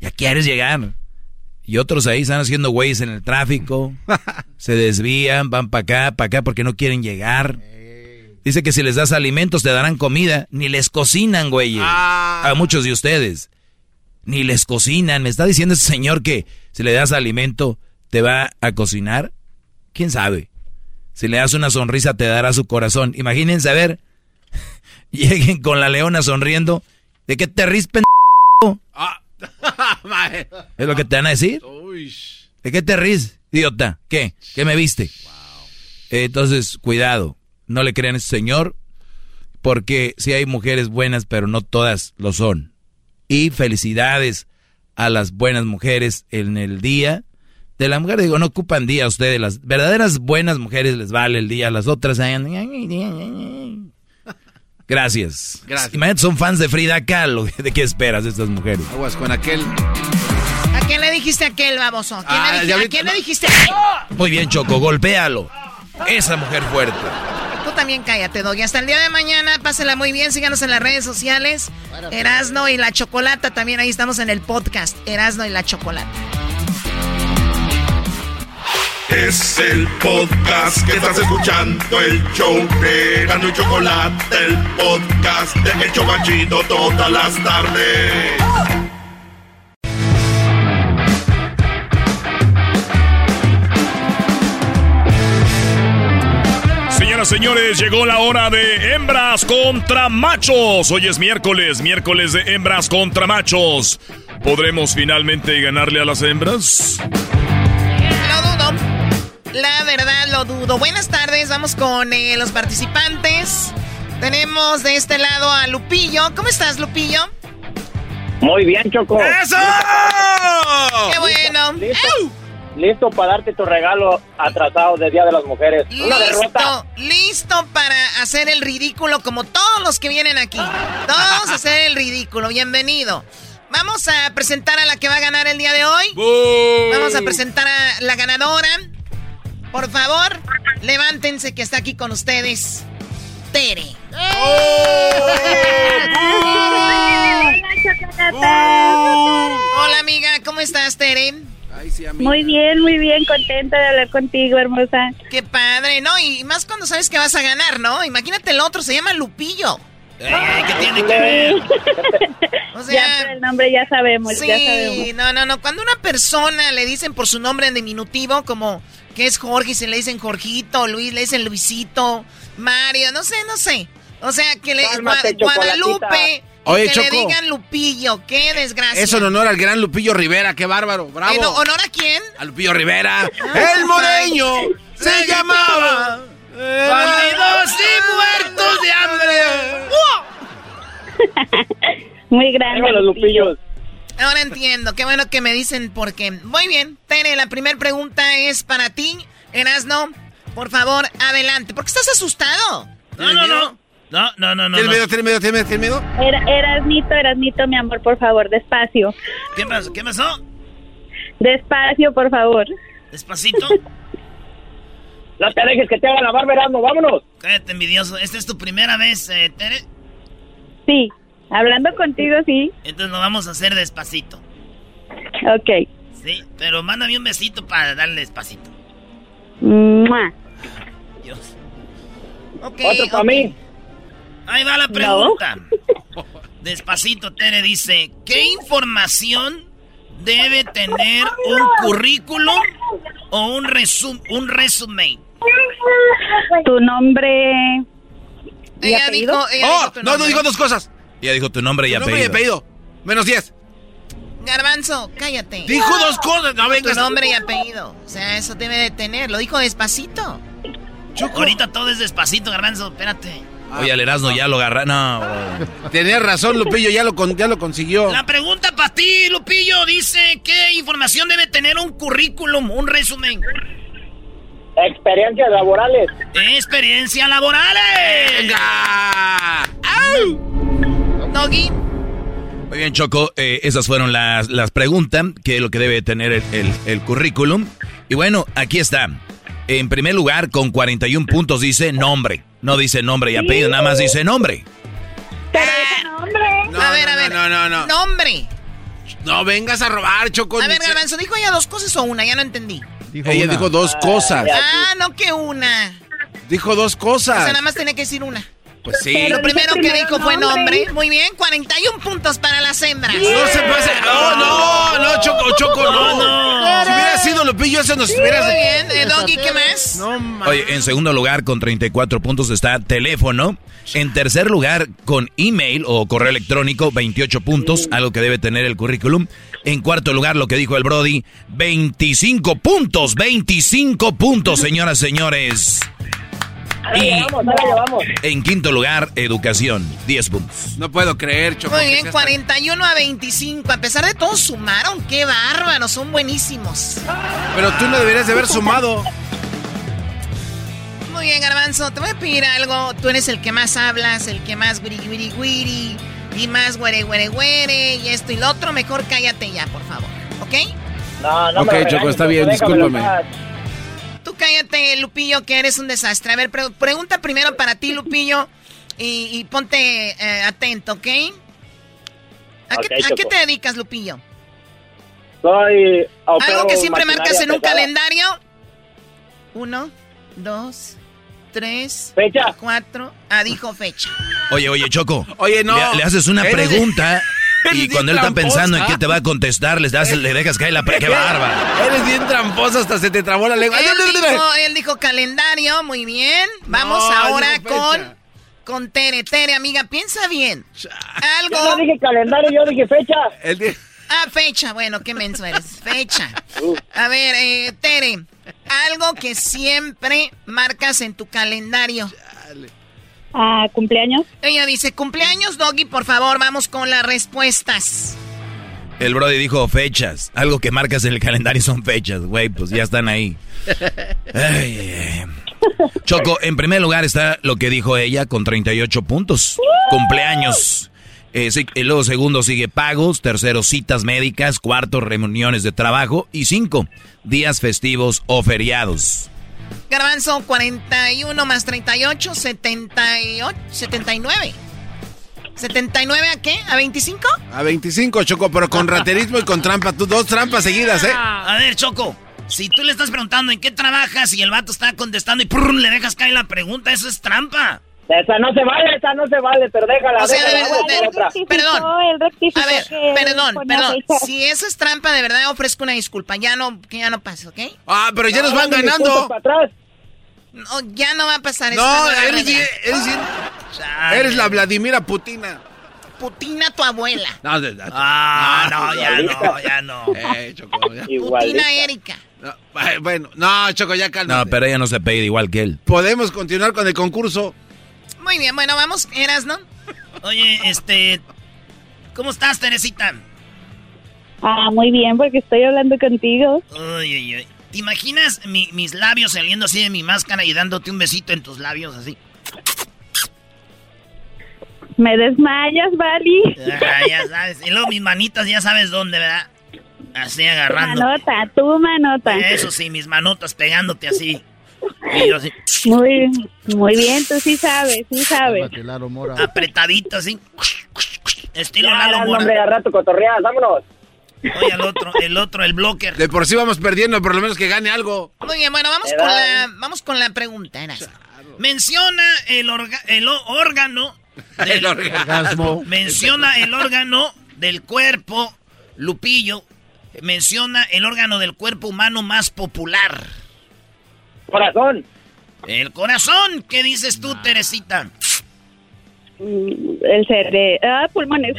Ya quieres llegar. Y otros ahí están haciendo güeyes en el tráfico. se desvían, van para acá, para acá porque no quieren llegar. Dice que si les das alimentos te darán comida. Ni les cocinan, güeyes. A muchos de ustedes. Ni les cocinan. ¿Me está diciendo ese señor que si le das alimento te va a cocinar? ¿Quién sabe? Si le das una sonrisa te dará su corazón. Imagínense, a ver, lleguen con la leona sonriendo. ¿De qué te ríes, pendejo? Mae. ¿Es lo que te van a decir? ¿De qué te ríes, idiota? ¿Qué? ¿Qué me viste? Entonces, cuidado. No le crean a ese señor. Porque sí hay mujeres buenas, pero no todas lo son. Y felicidades a las buenas mujeres en el día de la mujer. Digo, no ocupan día ustedes. Las verdaderas buenas mujeres les vale el día. Las otras... Gracias. Gracias. Imagínate, son fans de Frida Kahlo. ¿De qué esperas de estas mujeres? Aguas con aquel. ¿A quién le dijiste aquel, baboso? ¿A quién, Ah, le, dij- ¿a quién no. le dijiste aquel? Muy bien, Choco, golpéalo. Esa mujer fuerte. Tú también cállate, Doggy. Hasta el día de mañana, pásela muy bien. Síganos en las redes sociales. Erasno y la Chocolata. También ahí estamos en el podcast. Erasno y la Chocolata. Es el podcast que estás escuchando, el show de Erasmo y Chocolate, el podcast de El Chobachito todas las tardes. Señoras, señores, llegó la hora de hembras contra machos. Hoy es miércoles, miércoles de hembras contra machos. ¿Podremos finalmente ganarle a las hembras? La verdad, lo dudo. Buenas tardes. Vamos con eh, los participantes. Tenemos de este lado a Lupillo. ¿Cómo estás, Lupillo? Muy bien, Choco. ¡Eso! Qué bueno. Listo, listo para darte tu regalo atrasado de Día de las Mujeres. Una derrota. Listo, listo para hacer el ridículo como todos los que vienen aquí. Todos hacer el ridículo. Bienvenido. Vamos a presentar a la que va a ganar el día de hoy. Vamos a presentar a la ganadora. Por favor, levántense que está aquí con ustedes. Tere. Hola amiga, ¿cómo estás, Tere? Ay, sí, amiga. Muy bien, muy bien, contenta de hablar contigo, hermosa. Qué padre, ¿no? Y más cuando sabes que vas a ganar, ¿no? Imagínate el otro, se llama Lupillo. Eh, ¿Qué tiene que ver? O ya sea, por el nombre ya sabemos, sí, ya sabemos. no, no, no. Cuando una persona le dicen por su nombre en diminutivo, como que es Jorge, y se le dicen Jorgito, Luis, le dicen Luisito, Mario, no sé, no sé. O sea, que le Cálmate, Gua- Guadalupe, Oye, que Choco. le digan Lupillo, qué desgracia. Eso en honor al gran Lupillo Rivera, qué bárbaro, bravo. ¿En honor a quién? A Lupillo Rivera. Ah, el moreño se llamaba. Bandidos y muertos de hambre. Muy grande. Lupillos. Ahora entiendo, qué bueno que me dicen por qué. Muy bien, Tere, la primera pregunta es para ti, Erasno. Por favor, adelante. ¿Por qué estás asustado? No, no, no. No, no, no, no. ¿Tienes no. miedo, tienes miedo, tienes miedo? Era, Erasnito, Erasnito, mi amor, por favor, despacio. ¿Qué pasó? ¿Qué pasó? Despacio, por favor. Despacito. No te dejes que te hagan la barba, Erasmo, vámonos. Cállate, envidioso. Esta es tu primera vez, eh, Tere. Sí, hablando contigo, sí. Entonces lo vamos a hacer despacito. Ok. Sí, pero mándame un besito para darle despacito. Mua. Dios. Ok, Otro para mí. Ahí va la pregunta. Despacito, Tere dice, ¿qué información debe tener un currículum o un, resum un resumen? Tu nombre. ¿Y Ella apellido? dijo, ella ¡Oh! dijo tu No, no dijo dos cosas. Ya dijo tu nombre y Tu nombre y apellido. apellido. Menos 10. Garbanzo, cállate. Dijo dos cosas. No Tu vengas. nombre y apellido. O sea, eso debe de tener. Lo dijo despacito. Ahorita todo es despacito, garbanzo, espérate. Oye, al Erasmo ya lo agarra. No. Tenías razón, Lupillo, ya lo, con- ya lo consiguió. La pregunta para ti, Lupillo, dice, ¿qué información debe tener un currículum, un resumen? Experiencias laborales. ¡Experiencia laborales! ¡Venga! Doggy. Muy bien, Choco. eh, esas fueron las, las preguntas, que es lo que debe tener el, el- el currículum. Y bueno, aquí está. En primer lugar, con 41 puntos dice nombre. No dice nombre y apellido, nada más dice nombre. Pero nombre. No, a ver, no, a ver. No, no, no. Nombre. No vengas a robar, Choco. A ver, Garbanzo, ¿dijo ella dos cosas o una? Ya no entendí. Ella una. dijo dos cosas. Ah, no que una. Dijo dos O cosas. sea, nada más tenía que decir una. Pues sí. Pero Lo primero que dijo fue nombre. nombre. Muy bien, 41 puntos para las hembras. No se pase. No, no, no, Choco, Choco, no. no. Si hubiera sido Lupillo, eso nos hubiera. Muy bien, eh, Doggy, ¿qué más? No, ma- Oye, en segundo lugar, con 34 puntos está teléfono. En tercer lugar, con email o correo electrónico, 28 puntos, algo que debe tener el currículum. En cuarto lugar, lo que dijo el Brody, 25 puntos, 25 puntos, señoras y señores. Y llevamos, ahí llevamos. en quinto lugar, educación, 10 puntos. No puedo creer, Choco. Muy bien, seas 41 a 25. A pesar de todo, sumaron. ¡Qué bárbaros! Son buenísimos. Pero tú no deberías de haber sumado. Muy bien, Garbanzo. Te voy a pedir algo. Tú eres el que más hablas, el que más wiri wiri wiri y más güere güere güere y esto y lo otro. Mejor cállate ya, por favor. ¿Ok? No, no Ok, me Choco, regañes, está bien, discúlpame. paz. Tú cállate, Lupillo, que eres un desastre. A ver, pre- pregunta primero para ti, Lupillo, y, y ponte eh, atento, ¿ok? ¿A, qué, Ok, a qué te dedicas, Lupillo? Soy Algo que siempre marcas en un pesada. calendario. Uno, dos, tres, Fecha. cuatro. Ah, dijo fecha. Oye, oye, Choco. Oye, no. Le, le haces una pregunta y cuando él está pensando en tramposa. qué te va a contestar, le, das- le dejas caer la... pre- ¡Qué bárbara! Eres bien tramposo, hasta se te trabó la lengua. Él dijo, él dijo calendario, muy bien. Vamos No, ahora con, con Tere. Tere, amiga, piensa bien. Algo. Yo no dije calendario, yo dije fecha. Él Ah, fecha. Bueno, qué menso eres. Fecha. Uh. A ver, eh, Tere. Algo que siempre marcas en tu calendario. Ah, cumpleaños. Ella dice, cumpleaños, Doggy, por favor, vamos con las respuestas. El Brody dijo fechas. Algo que marcas en el calendario son fechas, güey, pues ya están ahí. Ay, ay, ay. Choco, en primer lugar está lo que dijo ella con 38 puntos. Cumpleaños. Eh, sí, y luego segundo sigue pagos, tercero citas médicas, cuarto reuniones de trabajo y cinco días festivos o feriados. Garbanzo, 41 más 38, 78, 79. ¿79 a qué? ¿A 25? A 25, Choco, pero con raterismo y con trampa. Tú dos trampas seguidas, ¿eh? A ver, Choco, si tú le estás preguntando en qué trabajas y el vato está contestando y prrr, le dejas caer la pregunta, eso es trampa. Esa no se vale, esa no se vale, pero déjala, O sea, déjala, de- de- otra. Perdón. A ver, que perdón, perdón. Si eso es trampa, de verdad ofrezco una disculpa. Ya no, que ya no pase, ¿ok? Ah, pero ya nos No, van no ganando. disculpes para atrás. No, ya no va a pasar esta No, eres, eres, bien- eres la Vladimira Putina. Putina tu abuela. No, de- Ah, no, ya no, ya no. Eh, Choco, ya. Putina Erika. No, ay, bueno, no, Choco, ya calma. No, pero ella no se pide igual que él. Podemos continuar con el concurso. Muy bien, bueno, vamos, eras, ¿no? Oye, este. ¿Cómo estás, Teresita? Ah, muy bien, porque estoy hablando contigo. Uy, uy, uy. ¿Te imaginas mi- mis labios saliendo así de mi máscara y dándote un besito en tus labios así? ¿Me desmayas, Bali? Ah, ya sabes. Y luego mis manitas, ya sabes dónde, ¿verdad? Así agarrando. Manota, tu manota. Eso sí, mis manotas pegándote así. Y yo así, Muy, muy bien, tú sí sabes, sí sabes. Lalo Mora. apretadito así. Estilo Ya, Lalo hombre, Mora. al rato cotorreas, vámonos. Oye, el otro, el otro, el blocker. De por sí vamos perdiendo, por lo menos que gane algo. Muy bien, bueno, vamos con la, vamos con la pregunta. Menciona el, orga- el órgano. del- El orgasmo. Menciona el órgano del cuerpo, Lupillo. Menciona el órgano del cuerpo humano más popular. Corazón. El corazón. ¿Qué dices tú, Teresita? Mm, El cerebro. Ah, pulmones.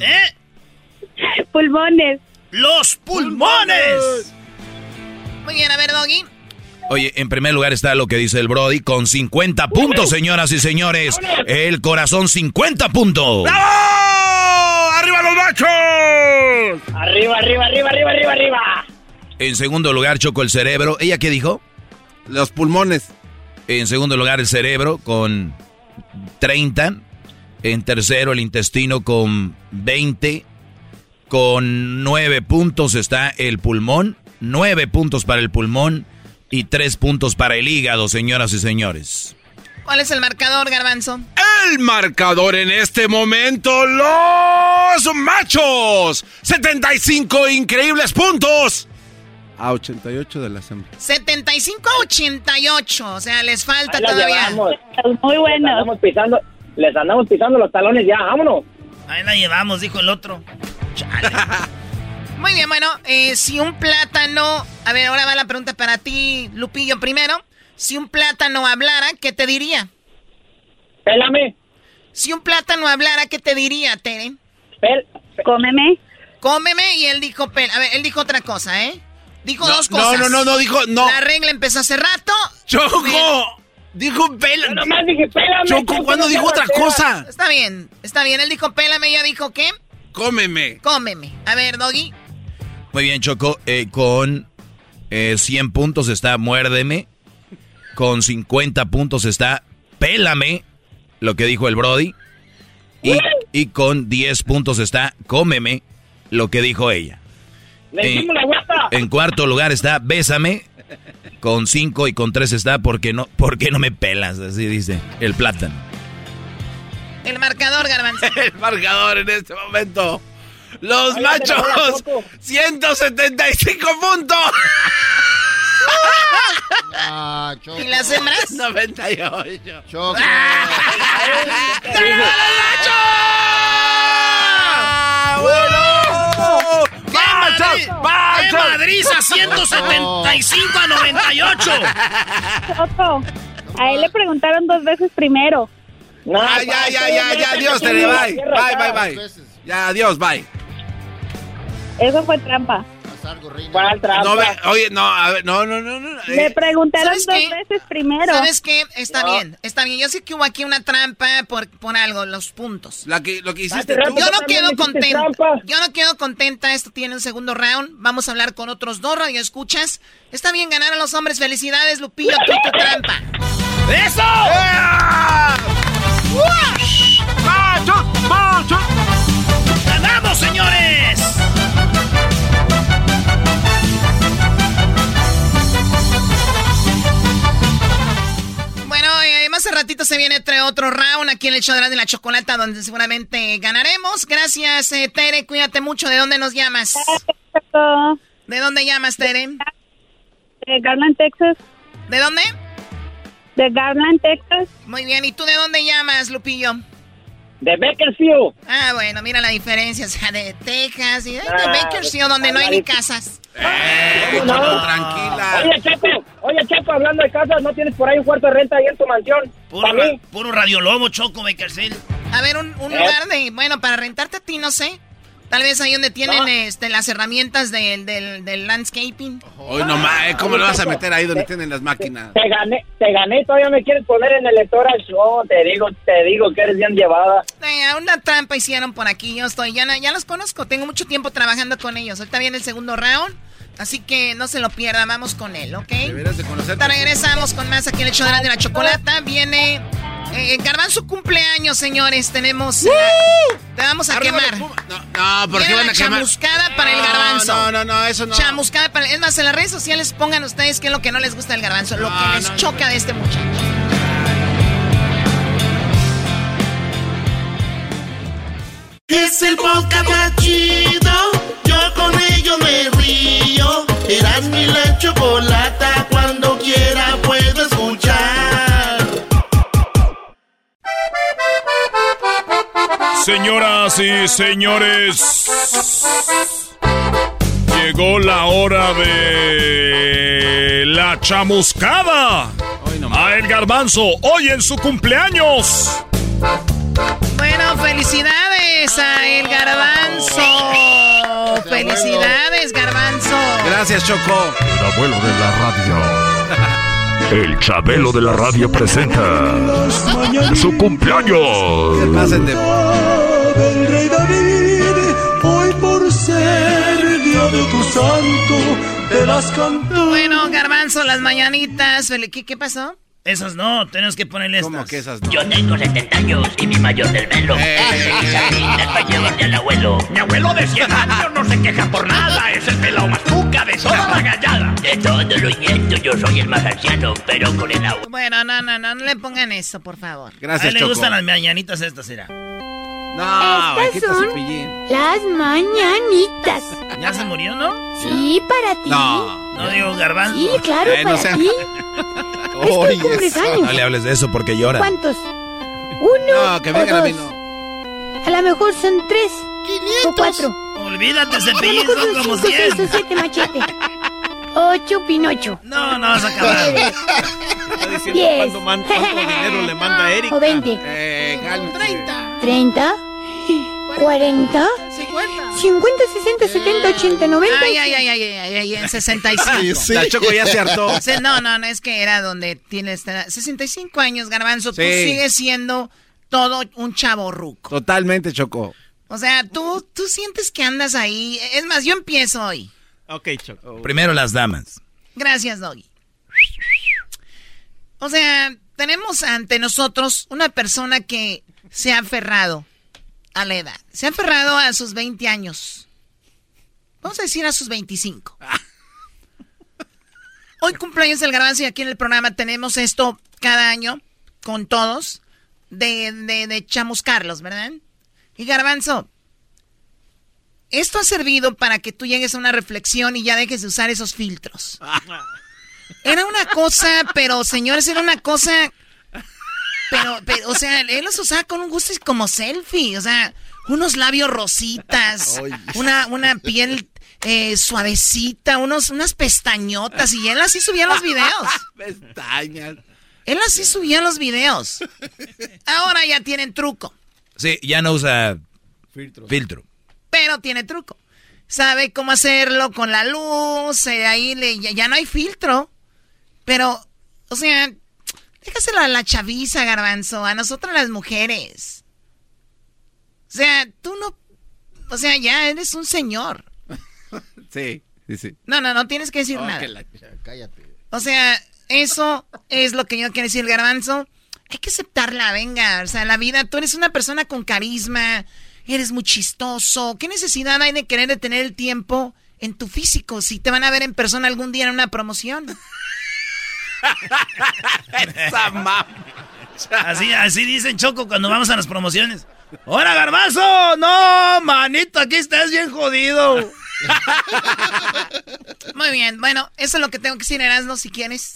¿Eh? Pulmones. ¡Los pulmones! Muy bien, a ver, Doggy. Oye, en primer lugar está lo que dice el Brody con 50 puntos, señoras y señores. El corazón 50 puntos. ¡Bravo! ¡Arriba los machos! Arriba, arriba, arriba, arriba, arriba, arriba. En segundo lugar, Choco el cerebro. ¿Ella qué dijo? Los pulmones. En segundo lugar, el cerebro con 30. En tercero, el intestino con 20. Con 9 puntos está el pulmón. 9 puntos para el pulmón y 3 puntos para el hígado, señoras y señores. ¿Cuál es el marcador, Garbanzo? El marcador en este momento, los machos. 75 increíbles puntos. A 88 de la hembras. 75 a 88. O sea, les falta todavía. llevamos. Muy Les bueno. andamos pisando, les andamos pisando los talones ya, vámonos. Ahí la llevamos, dijo el otro. Chale. Muy bien, bueno, eh, si un plátano... A ver, ahora va la pregunta para ti, Lupillo, primero. Si un plátano hablara, ¿qué te diría? Pélame. Si un plátano hablara, ¿qué te diría, Tere? Pel, Cómeme. Cómeme y él dijo... pel- A ver, él dijo otra cosa, ¿eh? Dijo No, dos no, cosas. no, no, no, dijo- no. La regla empezó hace rato. ¡Choco! Dijo Yo pela. nomás dije, pélame. Choco, ¿cuándo no dijo otra cosa? Está bien, está bien. Él dijo pélame, ella dijo ¿qué? Cómeme. Cómeme. A ver, Doggy. Muy bien, Choco. eh, con eh, 100 puntos está Muérdeme. Con 50 puntos está Pélame, lo que dijo el Brody. Y, y con 10 puntos está Cómeme, lo que dijo ella. Le Eh, hicimos la vuelta. En cuarto lugar está Bésame. Con 5 y con 3 está porque no, porque no me pelas, así dice el plátano. El marcador, Garbanzo. El marcador en este momento. Los machos. pegó la Choco. 175 puntos. Ah. ¿Y las hembras? 98. Choco. ¡Qué Madrid! ¡Qué madriza! 175 a 98. Choco. A él le preguntaron dos veces primero. No, Ah, ya, ya, ya, ya, adiós, Tere, bye. Bye, bye, bye. Ya, adiós, bye. Eso fue trampa. ¿Cuál trampa? No, ve- oye, no, a ver, no, no, no, no. Le eh, preguntaron ¿sabes dos qué? veces primero. ¿Sabes qué? Está No. bien, está bien. Yo sé que hubo aquí una trampa por, por algo, los puntos. la que, lo que hiciste tú. Yo no quedo contenta. trampa. Yo no quedo contenta. Esto tiene un segundo round. Vamos a hablar con otros dos radioescuchas. Está bien ganar a los hombres. Felicidades, Lupillo, tú tu trampa. ¡Eso! ¡Machos! ¡Machos! ¡Ganamos, señores! Más a ratito se viene entre otro round aquí en el show de la, chocolata donde seguramente ganaremos. Gracias, eh, Tere. Cuídate mucho. ¿De dónde nos llamas? ¿De dónde llamas, Tere? De Garland, Texas. ¿De dónde? De Garland, Texas. Muy bien. ¿Y tú de dónde llamas, Lupillo? De Bakersfield. Ah, bueno, mira la diferencia. O sea, de Texas y de, de Ah, Bakersfield, donde no hay ni casas. Eh, No. Choco, tranquila. Oye, Checo, oye, Checo, hablando de casas, ¿no tienes por ahí un cuarto de renta ahí en tu mansión? Puro, ¿Para ra- mí? puro radiolobo, Choco Bakersfield. A ver, un, un ¿Eh? lugar de, bueno, para rentarte a ti, no sé. Tal vez ahí donde tienen este, las herramientas del, del, del landscaping. Hoy nomás, ¿eh? ¿cómo le vas a meter ahí donde tienen las máquinas? Te gané, te gané, todavía me quieres poner en el electoral show. Te digo, te digo que eres bien llevada. Eh, una trampa hicieron por aquí, yo estoy, ya, ya los conozco, tengo mucho tiempo trabajando con ellos. Ahorita viene el segundo round, así que no se lo pierdan, vamos con él, ¿ok? Deberías de conocerte. Regresamos con más aquí en el show de la, de la chocolata. Viene eh, Garbanzo cumpleaños, señores. Tenemos. eh, te vamos a Arriba quemar. No, no, ¿por qué Viene van la a quemar? chamuscada para el garbanzo. no, no, no, eso no. Chamuscada para Es más, en las redes sociales pongan ustedes qué es lo que no les gusta del garbanzo, lo que les choca de este muchacho. Es el podcast chido. La chocolata. Cuando quiera puedo escuchar. Señoras y señores, llegó la hora de la chamuscada. A el garbanzo, hoy en su cumpleaños. Bueno, felicidades a el garbanzo. Felicidades, garbanzo. Gracias, Choco. El abuelo de la radio. El Chabelo de la radio presenta su cumpleaños. Pasen de... del rey David, hoy por ser día de tu santo, te las canto. Bueno, garbanzo, las mañanitas. ¿Qué, qué pasó? Esas no, tenemos que ponerle estas. ¿Cómo que esas Yo tengo 70 años y mi mayor del velo. Amigas para llevarme al abuelo. Mi abuelo de 100 años no se queja por nada. Es el pelado más cuca de toda la gallada. De todos los nietos yo soy el más anciano, pero con el agua. Bueno, no, no, no, no le pongan eso, por favor. a él le gustan las mañanitas estas, será. No, Estas son las mañanitas. ¿Ya se murió, no? Sí, para ti. No, no digo garbanzo. Sí, claro, Eh, no para sea- ti. Oye, Es que años. No le hables de eso porque llora. ¿Cuántos? ¿Uno No, que o vengan a dos? mí, no. A lo mejor son tres o cuatro. Olvídate, A lo cepillín, mejor son son como cinco, seis 100. o siete machete. Ocho, Pinocho. No, no vas a acabar. Está diciendo Diez. cuánto, man- cuánto dinero le manda a Erika. O veinte. Eh, Treinta. Treinta. Cuarenta. Cincuenta. Cincuenta, sesenta, setenta, ochenta, noventa. Ay, ay, ay, ay, ay, ay, en 65. Ay, sí. La Choco ya se hartó. No, no, no, es que era donde tienes 65 años, Garbanzo. Tú Sí. sigues siendo todo un chavo ruco. Totalmente, Choco. O sea, tú, tú sientes que andas ahí. Es más, yo empiezo hoy. Ok, Choco. Primero las damas. Gracias, Doggy. O sea, tenemos ante nosotros una persona que se ha aferrado a la edad. Se ha aferrado a sus 20 años. Vamos a decir a sus 25. Hoy cumpleaños del garbanzo y aquí en el programa tenemos esto cada año con todos de, de, de chamuscarlos, ¿verdad? Y garbanzo, esto ha servido para que tú llegues a una reflexión y ya dejes de usar esos filtros. Era una cosa, pero señores, era una cosa. Pero, pero, o sea, él los usaba con un gusto como selfie. O sea, unos labios rositas, una, una piel eh, suavecita, unos, unas pestañotas. Y él así subía los videos. Pestañas. Él así subía los videos. Ahora ya tienen truco, Sí, ya no usa filtro. pero tiene truco. Sabe cómo hacerlo con la luz, eh, ahí le, ya, ya no hay filtro. Pero, o sea, déjaselo a la chaviza, garbanzo, a nosotras las mujeres. O sea, tú no, o sea, ya eres un señor. Sí, sí, sí. No, no, no tienes que decir Oh, nada. que la- Cállate. O sea, eso es lo que yo quiero decir, garbanzo. Hay que aceptarla, venga. O sea, la vida, tú eres una persona con carisma, eres muy chistoso. ¿Qué necesidad hay de querer detener el tiempo en tu físico si te van a ver en persona algún día en una promoción? Esa mam- Así, así dicen Choco cuando vamos a las promociones. ¡Hola, garbanzo! No, manito, aquí estás bien jodido. Muy bien, bueno, eso es lo que tengo que decir, Erasmo, si quieres.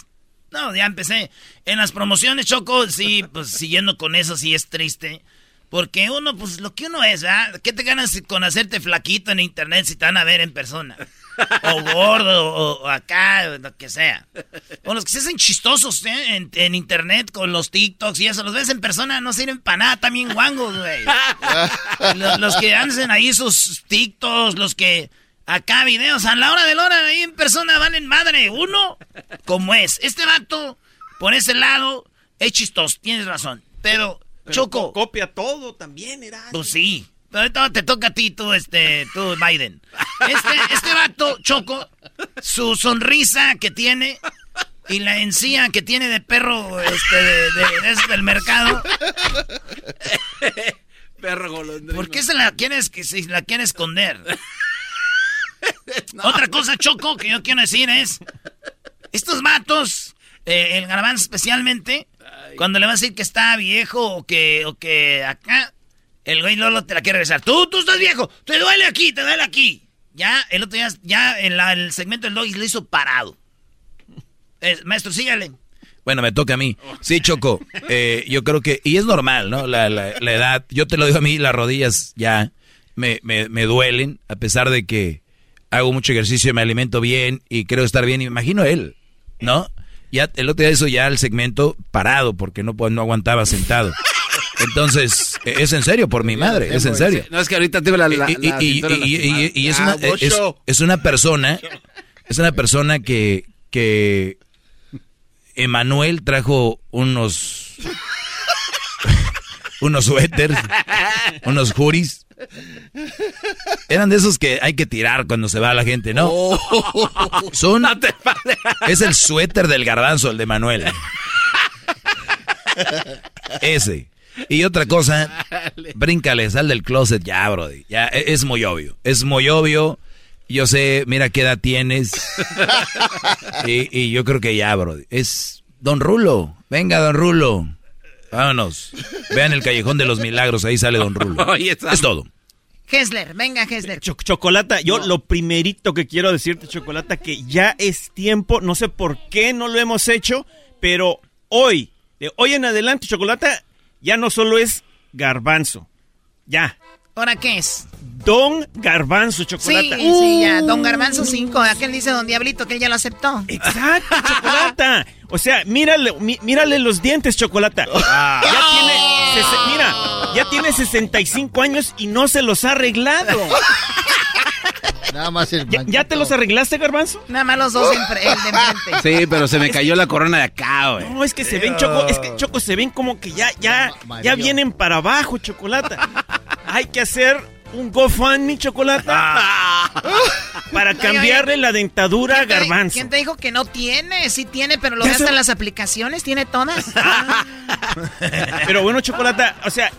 No, ya empecé. En las promociones, Choco, sí, pues siguiendo con eso, sí es triste. Porque uno, pues lo que uno es, ¿verdad? ¿Qué te ganas con hacerte flaquito en internet si te van a ver en persona? o gordo, o, acá, lo que sea. O los que se hacen chistosos ¿eh? en, en, internet con los TikToks y eso. Los ves en persona, no sirven para nada, también guangos, güey. los, los, que hacen ahí sus TikToks, los que acá videos a la hora de la hora ahí en persona valen madre. Uno, como es. Este vato, por ese lado, es chistoso, tienes razón. Pero, Choco. Copia todo también, era. Pues sí. Ahorita te toca a ti, tú, este, tú, Biden. Este, este vato, Choco, su sonrisa que tiene y la encía que tiene de perro, este, de, de, del mercado. perro golondrino. ¿Por qué se la quieres, que se la quiere esconder? Otra cosa, Choco, que yo quiero decir es, estos vatos, eh, el garbanzo especialmente, cuando le va a decir que está viejo o que, o que acá el güey Lolo te la quiere regresar. Tú, tú estás viejo. Te duele aquí, te duele aquí. Ya, el otro día, ya en el segmento del doggy le hizo parado. maestro, sígale. Bueno, me toca a mí. Sí, Choco. Eh, yo creo que, y es normal, ¿no? La, la, edad. Yo te lo digo a mí, las rodillas ya me, me, me, duelen, a pesar de que hago mucho ejercicio, me alimento bien y creo estar bien. Imagino él, ¿no? Ya el otro día hizo ya el segmento parado porque no, no aguantaba sentado. Entonces, es en serio, por mi madre, es en serio. No, es que ahorita tengo la, la, y, es, una, es, una persona, es una persona que, que Emanuel trajo unos, unos suéteres, unos juris. Eran de esos que hay que tirar cuando se va la gente, ¿no? Oh. Son, es el suéter del garbanzo, el de Manuel. Ese. Y otra cosa, bríncale, sal del closet ya, brody. Ya, e, es muy obvio. Es muy obvio. Yo sé, mira qué edad tienes. y, yo creo que ya, brody. Es Don Rulo. Venga, Don Rulo. Vámonos. Vean el Callejón de los Milagros, ahí sale Don Rulo. es todo. Hesler, venga Hesler. Chocolata, yo lo primerito que quiero decirte, Chocolata, que ya es tiempo, no sé por qué no lo hemos hecho, pero hoy, de hoy en adelante, Chocolata, ya no solo es garbanzo. Ya. ¿Ahora qué es? Don Garbanzo, Chocolata. Sí, sí, ya. Don Garbanzo 5. Aquel dice Don Diablito que él ya lo aceptó. Exacto, Chocolata. O sea, mírale, mírale los dientes, Chocolata. Ah. Ya tiene, mira, ya tiene 65 años y no se los ha arreglado. Nada más el ¿Ya, te los arreglaste, Garbanzo? Nada más los dos de enfrente. Sí, pero se me cayó la corona de acá, güey. No, es que se ven, Choco, es que Choco se ven como que ya, ya, ya vienen para abajo, Chocolata. Hay que hacer un GoFundMe, Chocolata. Ah. Para cambiarle la dentadura a Garbanzo. ¿Quién te dijo que no tiene? Sí tiene, pero lo gasta en las aplicaciones, tiene todas. Pero bueno, Chocolata, o sea,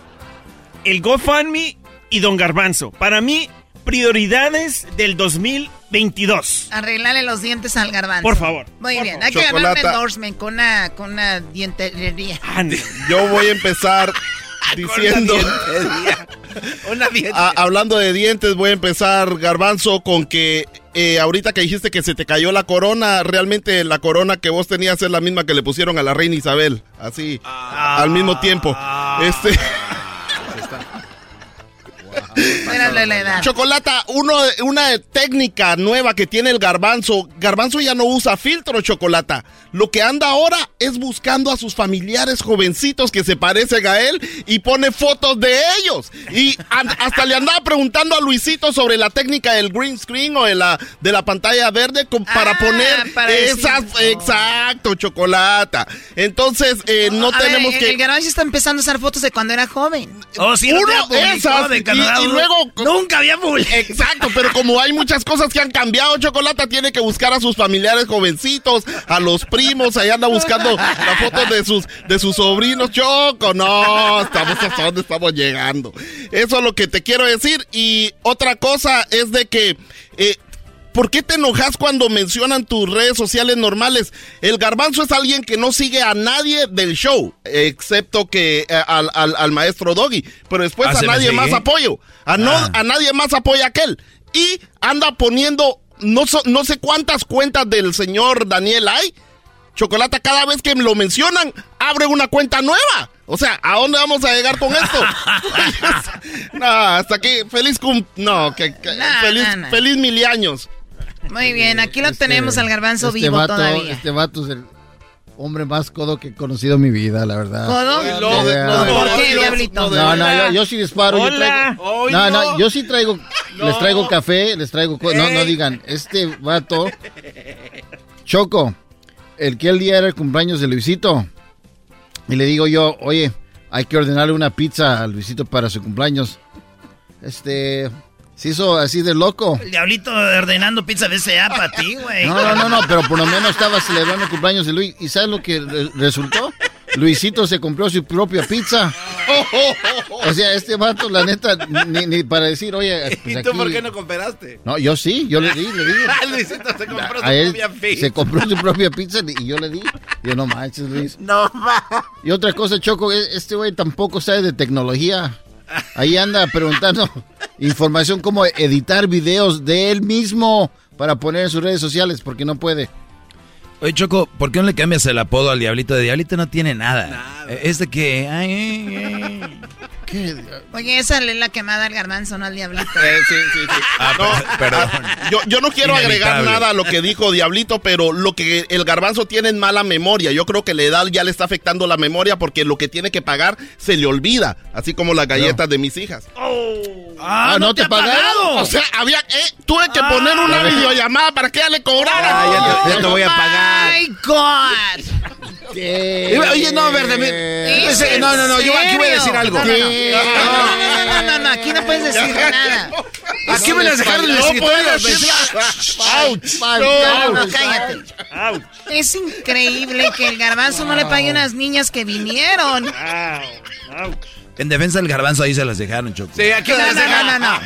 el GoFundMe y Don Garbanzo. Para mí, prioridades del 2022. Arreglarle los dientes al garbanzo. Por favor. Muy bien. Hay que ganar un endorsement con una, con una dientería. Yo voy a empezar diciendo. una hablando de dientes, voy a empezar, Garbanzo, con que eh, ahorita que dijiste que se te cayó la corona, realmente la corona que vos tenías es la misma que le pusieron a la reina Isabel. Así, al mismo tiempo. Este. Chocolata, uno, una técnica nueva que tiene el garbanzo. Garbanzo ya no usa filtro, Chocolata. Lo que anda ahora es buscando a sus familiares jovencitos que se parecen a él y pone fotos de ellos. Y hasta le andaba preguntando a Luisito sobre la técnica del green screen o de la, de la pantalla verde para ah, poner esas. Exacto, Chocolata. Entonces, eh, no tenemos que. El garbanzo está empezando a usar fotos de cuando era joven. Oh, sí, Uno, esas. De y luego... Nunca había Exacto, pero como hay muchas cosas que han cambiado, Chocolata tiene que buscar a sus familiares jovencitos, a los primos, ahí anda buscando la foto de sus, de sus sobrinos. Choco, no, estamos hasta dónde estamos llegando. Eso es lo que te quiero decir. Y otra cosa es de que... Eh, ¿Por qué te enojas cuando mencionan tus redes sociales normales? El garbanzo es alguien que no sigue a nadie del show, excepto que eh, al, maestro Doggy. Pero después ah, a nadie más apoyo. A, no, ah. a nadie más apoya aquel. Y anda poniendo no, no sé cuántas cuentas del señor Daniel hay. Chocolata, cada vez que lo mencionan, abre una cuenta nueva. O sea, ¿a dónde vamos a llegar con esto? no, hasta aquí, feliz cum... No, que, feliz, feliz mil años. Muy bien, aquí lo Este- tenemos al garbanzo este vivo vato- todavía. Este vato es el hombre más codo que he conocido en mi vida, la verdad. ¿Codo? No, de- no, ¿por qué, diablito? No, no, yo, yo sí disparo. Yo traigo, no, no, yo sí traigo, les traigo café, les traigo... No, no digan, este vato... Choco, el que el día era el cumpleaños de Luisito. Y le digo yo, oye, hay que ordenarle una pizza a Luisito para su cumpleaños. Este... Se hizo así de loco. El diablito ordenando pizza BCA para ti, güey. No, no, no, no, pero por lo menos estaba celebrando el cumpleaños de Luis. ¿Y sabes lo que re- resultó? Luisito se compró su propia pizza. O sea, este vato, la neta, ni, ni para decir, oye, pues ¿Y tú aquí- por qué no cooperaste? No, yo sí, yo le di, le di. Luisito se compró su propia pizza. se compró su propia pizza y yo le di. Yo no manches, Luis. No más. Y otra cosa, Choco, e- este güey tampoco sabe de tecnología. Ahí anda preguntando información como editar videos de él mismo para poner en sus redes sociales porque no puede. Oye, Choco, ¿por qué no le cambias el apodo al diablito? De diablito no tiene nada. Eh, Es de que... ay, ay, ay. Oye, esa es la quemada al garbanzo, no al diablito. Eh, sí, sí, sí. Ah, No, perdón. Yo, yo no quiero agregar nada a lo que dijo Diablito, pero lo que el garbanzo tiene en mala memoria. Yo creo que la edad ya le está afectando la memoria porque lo que tiene que pagar se le olvida. Así como las galletas de mis hijas. Ah, ¿no te ha pagaron? O sea, había, eh, tuve que poner una videollamada para que ella le cobrara. Ah, ya te- ya te voy a pagar. ¡My God! Oye, no, Verde, me- ¿Es ese- no, no, no, yo aquí voy a decir algo. No, no, no, no, no, no, aquí no puedes decir nada. Aquí me las dejaron en el escritorio. no, cállate. Es increíble que el garbanzo no le pague a unas niñas que vinieron. En defensa del garbanzo ahí se las dejaron, Choco. Sí, aquí No, me las no, no, dejaron. no, no.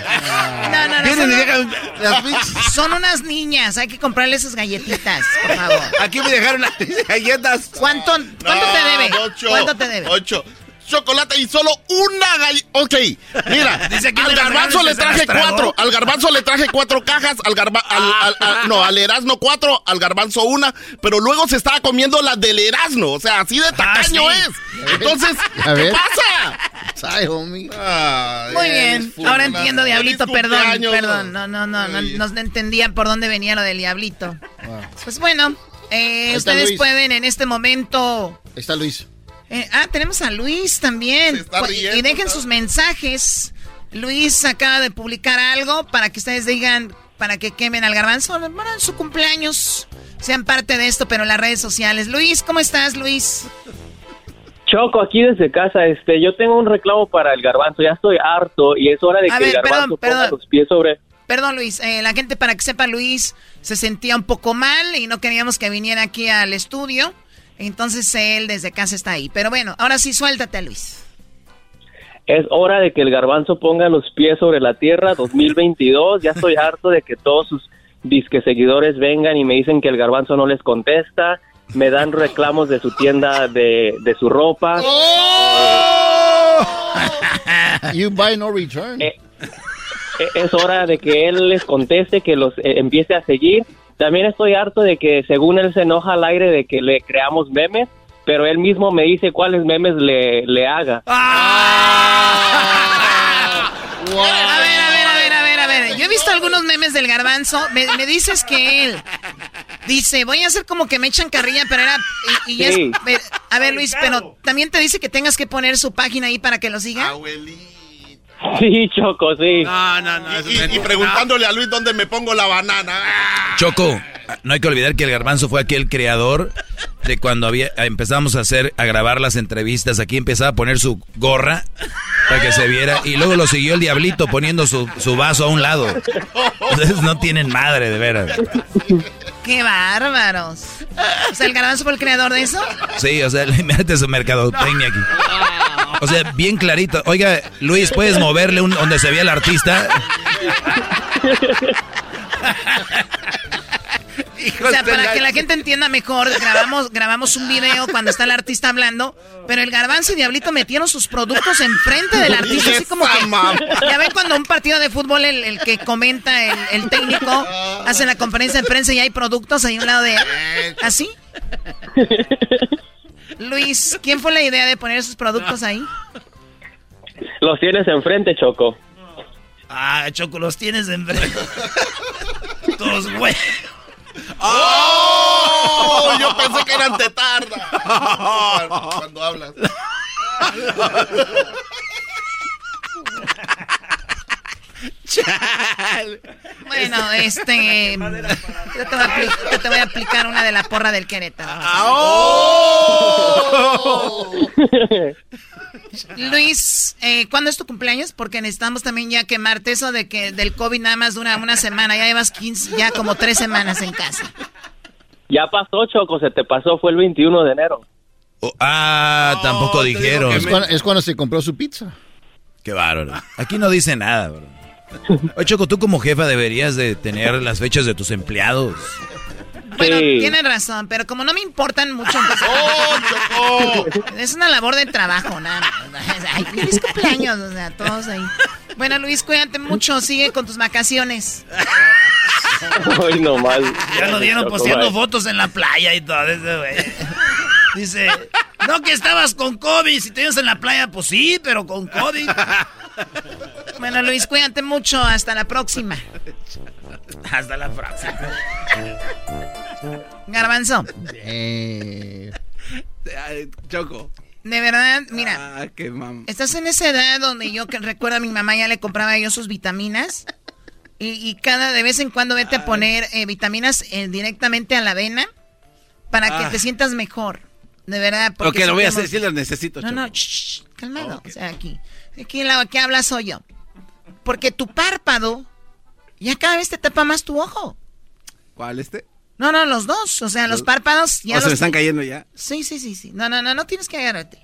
No, no, las Son unas niñas, hay que comprarle esas galletitas, por favor. Aquí me dejaron las galletas. ¿Cuánto, cuánto te debe? Ocho, ¿Cuánto te debe? Ocho. Chocolate y solo una galleta. Ok, mira, Dice aquí al garbanzo le traje cuatro. Al garbanzo le traje cuatro cajas. Al garba, al, al- al- no, al Erasno cuatro. Al garbanzo una. Pero luego se estaba comiendo las del Erasno. O sea, así de tacaño sí. es. Entonces, A ¿qué pasa? Ay, homie. Ay, Muy bien, ahora entiendo, Diablito, perdón, cumpleaños. perdón, no, no, no, no, no entendía por dónde venía lo del Diablito. Pues bueno, eh, ustedes Luis. pueden en este momento... Ahí está Luis. Eh, ah, tenemos a Luis también. Se está Pu- riendo, y dejen sus mensajes. Luis acaba de publicar algo para que ustedes digan, para que quemen al garbanzo. Bueno, en su cumpleaños sean parte de esto, pero en las redes sociales. Luis, ¿cómo estás, Luis? Choco, aquí desde casa, este, yo tengo un reclamo para el garbanzo, ya estoy harto y es hora de A que ver, el garbanzo perdón, ponga perdón. los pies sobre... Perdón, Luis, eh, la gente para que sepa, Luis se sentía un poco mal y no queríamos que viniera aquí al estudio. Entonces él desde casa está ahí. Pero bueno, ahora sí, suéltate, Luis. Es hora de que el garbanzo ponga los pies sobre la tierra 2022, ya estoy harto de que todos sus disque seguidores vengan y me dicen que el garbanzo no les contesta, me dan reclamos de su tienda de, de su ropa. You buy no return. Eh, eh, es hora de que él les conteste, que los eh, empiece a seguir. También estoy harto de que según él se enoja al aire de que le creamos memes, pero él mismo me dice cuáles memes le, le haga. A ver, a ver, a ver, a ver, a ver. Yo he visto algunos memes del garbanzo. Me, me dices que él dice, voy a hacer como que me echan carrilla, pero era... Y, y ya es- Sí. pe- a ver, Luis, pero también te dice que tengas que poner su página ahí para que lo siga. Sí, Choco, sí. No, no, no. Y, preguntándole a Luis dónde me pongo la banana. Choco, no hay que olvidar que el garbanzo fue aquel creador de cuando había empezamos a hacer, a grabar las entrevistas. Aquí empezaba a poner su gorra para que se viera. Y luego lo siguió el diablito poniendo su, su vaso a un lado. Ustedes no tienen madre, de veras. ¡Qué bárbaros! O sea, ¿el garbanzo fue el creador de eso? Sí, o sea, le mete su mercadotecnia aquí. O sea, bien clarito. Oiga, Luis, ¿puedes moverle un, donde se vea el artista? O sea, para que la gente entienda mejor, grabamos, grabamos un video cuando está el artista hablando, pero el garbanzo y Diablito metieron sus productos enfrente del artista, así como que... Ya ven cuando un partido de fútbol, el, el que comenta, el, el técnico, hace la conferencia de prensa y hay productos ahí a un lado de él. ¿Así? Luis, ¿quién fue la idea de poner esos productos ahí? Los tienes enfrente, Choco. Ah, Choco, los tienes en frente. tus güey. ¡Oh! Yo pensé que eran tetarda. Cuando hablas. Bueno, este. Yo te, voy a yo te voy a aplicar una de la porra del Querétaro. ¡Oh! Luis, eh, ¿cuándo es tu cumpleaños? Porque necesitamos también ya quemarte eso de que del COVID nada más dura una semana. Ya llevas 15, ya como tres semanas en casa. Ya pasó, Choco, se te pasó, fue el 21 de enero. Oh, ah, tampoco dijeron. Es cuando, es cuando se compró su pizza. Qué bárbaro. Aquí no dice nada, bro. Oye, Choco, tú como jefa deberías de tener las fechas de tus empleados. Bueno, tienes razón, pero como no me importan mucho, entonces- es una labor de trabajo, nada más. Ay, feliz cumpleaños, o sea, todos ahí. Bueno, Luis, cuídate mucho, sigue con tus vacaciones. Ay, no mal. Ya lo vieron Choco, posteando fotos en la playa y todo eso, güey. Dice, no que estabas con COVID, si te ibas en la playa, pues sí, pero con COVID. Bueno, Luis, cuídate mucho, hasta la próxima. Hasta la próxima. Garbanzo, Ay, Choco. de verdad, mira, Ah, qué estás en esa edad donde yo que recuerdo a mi mamá ya le compraba yo sus vitaminas. Y, y cada de vez en cuando vete a poner eh, vitaminas eh, directamente a la avena para que Ah. te sientas mejor. De verdad. Ok, lo voy a hacer, sí lo necesito, No, Choco. no, shh, calmado. O sea, aquí. Aquí la que habla soy yo. Porque tu párpado ya cada vez te tapa más tu ojo. ¿Cuál este? No, no, los dos. O sea, los Los- párpados ya o se los- me están cayendo ya. Sí, sí, sí, sí. No, no, no, no tienes que agarrarte.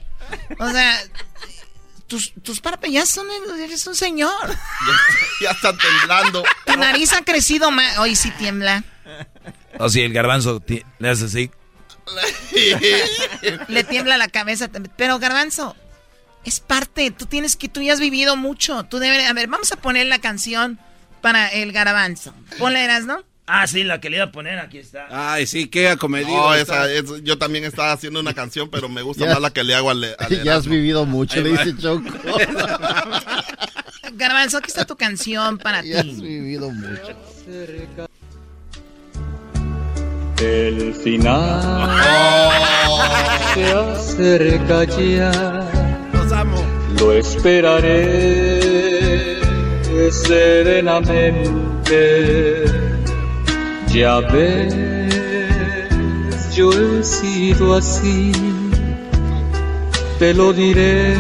O sea, tus, tus párpados ya son, eres un señor. Ya está temblando. Tu nariz ha crecido más. Hoy sí tiembla. O si el garbanzo le hace así. Le tiembla la cabeza. también. Pero Garbanzo, es parte. Tú tienes que, tú ya has vivido mucho. Tú debes, a ver, vamos a poner la canción para el Garbanzo. Ponle, ¿no? Ah, sí, la que le iba a poner, aquí está. Ay, sí, qué acomedido. No, esa, es- yo también estaba haciendo una canción, pero me gusta Ya. más la que le hago al, al Ya has vivido mucho, Ahí le dice Choco. Garbanzo, aquí está tu canción para Ya has ti. vivido mucho. El final se acerca ya. Lo esperaré serenamente. Ya ves, yo he sido así. Te lo diré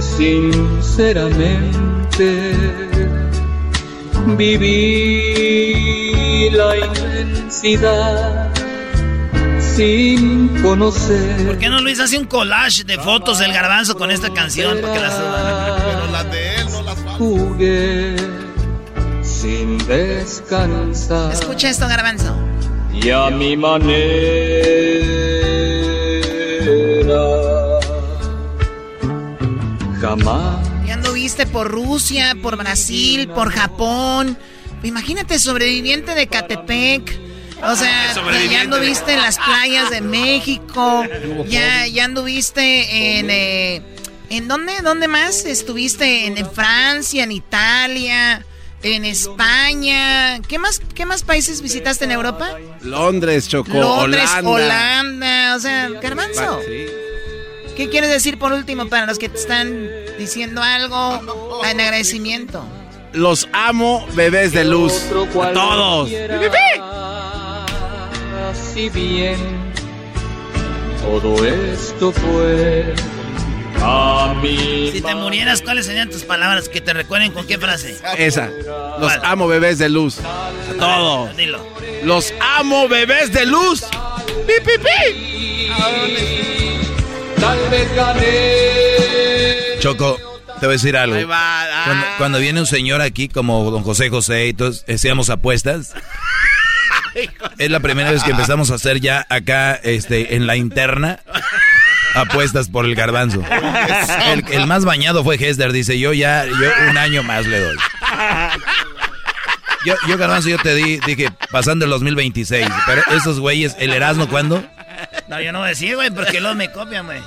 sinceramente. Viví la inmensidad sin conocer. ¿Por qué no Luis hace un collage de fotos del garbanzo con esta canción? Para que la suban. Pero las de él no las Jugué sin descansar Escucha esto, Garbanzo. y a mi manera. Jamás Ya anduviste por Rusia, por Brasil, por Japón. Imagínate, sobreviviente de Catepec. O sea, ya anduviste en las playas de México. Ya, ya anduviste en... eh, ¿En dónde? ¿Dónde más? Estuviste en, en Francia, en Italia, en España. ¿Qué más, ¿Qué más países visitaste en Europa? Londres, Choco. Londres, Holanda. Holanda. O sea, Garbanzo. ¿Qué quieres decir por último para los que te están diciendo algo en agradecimiento? Los amo, bebés de luz. A todos. Si bien todo esto fue a mí. Si te murieras, ¿cuáles serían tus palabras que te recuerden con qué frase? Esa. Los amo, bebés de luz. A todos. Dilo. Los amo, bebés de luz. ¡Pi, pi, pi! Tal vez gané. Choco, te voy a decir algo. Ah. Cuando, cuando viene un señor aquí como don José José y todos hacíamos apuestas. Es la primera vez que empezamos a hacer ya acá este, en la interna apuestas por el garbanzo. El, más bañado fue Hester, dice yo ya, yo un año más le doy. Yo, garbanzo, yo te di, dije, pasando el 2026, pero esos güeyes, ¿el Erasmo cuándo? No, yo no voy a güey, porque luego me copian, güey.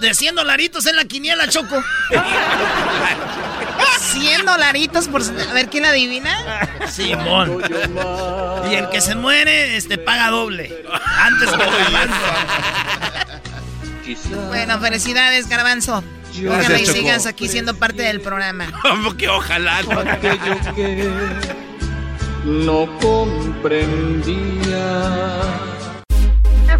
De 100 dolaritos en la quiniela, Choco. 100 dolaritos por... A ver, ¿quién adivina? Simón. Y el que se muere, este, paga doble. Antes que Bueno, felicidades, Garbanzo. Ojalá y sigas aquí siendo parte del programa. Como que ojalá. No comprendía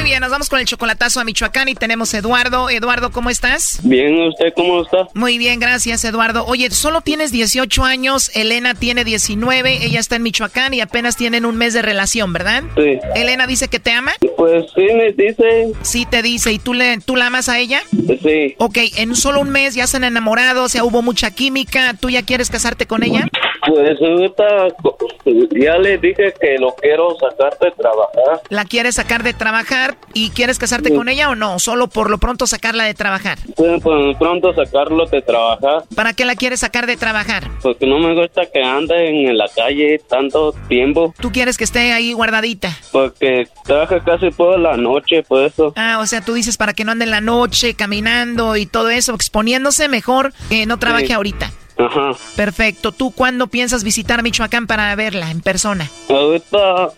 Muy bien, nos vamos con el chocolatazo a Michoacán y tenemos a Eduardo. Eduardo, ¿cómo estás? Bien, ¿usted cómo está? Muy bien, gracias, Eduardo. Oye, solo tienes 18 años, Elena tiene 19, ella está en Michoacán y apenas tienen un mes de relación, ¿verdad? Sí. ¿Elena dice que te ama? Pues sí, me dice. Sí, te dice. ¿Y tú, le, tú la amas a ella? Sí. Ok, en solo un mes ya se han enamorado, o sea, hubo mucha química. ¿Tú ya quieres casarte con ella? Pues ahorita ya le dije que lo quiero sacar de trabajar. ¿La quieres sacar de trabajar y quieres casarte con ella o no? Solo por lo pronto sacarla de trabajar. Pues por lo pronto sacarlo de trabajar. ¿Para qué la quieres sacar de trabajar? Porque no me gusta que ande en la calle tanto tiempo. ¿Tú quieres que esté ahí guardadita? Porque trabaja casi toda la noche, por eso. Ah, o sea, tú dices para que no ande en la noche caminando y todo eso, exponiéndose mejor que no trabaje ahorita. Ajá. Perfecto. ¿Tú cuándo piensas visitar Michoacán para verla en persona? Ahorita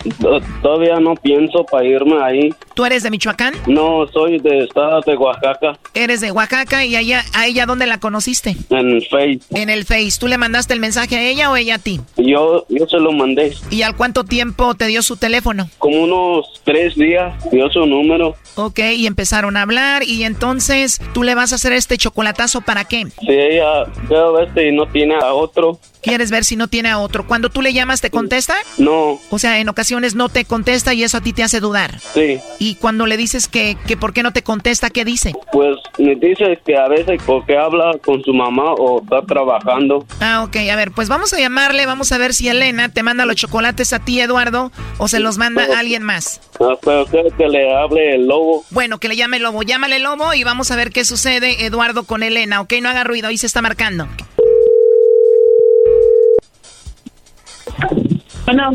todavía no pienso para irme ahí. ¿Tú eres de Michoacán? No, soy de estado de Oaxaca. Eres de Oaxaca y allá, a ella dónde la conociste? En el Face. En el Face. ¿Tú le mandaste el mensaje a ella o ella a ti? Yo, yo se lo mandé. ¿Y al cuánto tiempo te dio su teléfono? Como unos tres días dio su número. Ok, y empezaron a hablar y entonces tú le vas a hacer este chocolatazo para qué? Sí, ella veo este si no tiene a otro. ¿Quieres ver si no tiene a otro? Cuando tú le llamas, ¿te contesta? No. O sea, en ocasiones no te contesta y eso a ti te hace dudar. Sí. Y cuando le dices que, que por qué no te contesta, ¿qué dice? Pues me dice que a veces porque habla con su mamá o está trabajando. Ah, ok. A ver, pues vamos a llamarle, vamos a ver si Elena te manda los chocolates a ti, Eduardo, o se los manda a alguien más. Ah, pero que le hable el lobo. Bueno, que le llame el lobo. Llámale el lobo y vamos a ver qué sucede, Eduardo, con Elena. Ok, no haga ruido, ahí se está marcando. Bueno.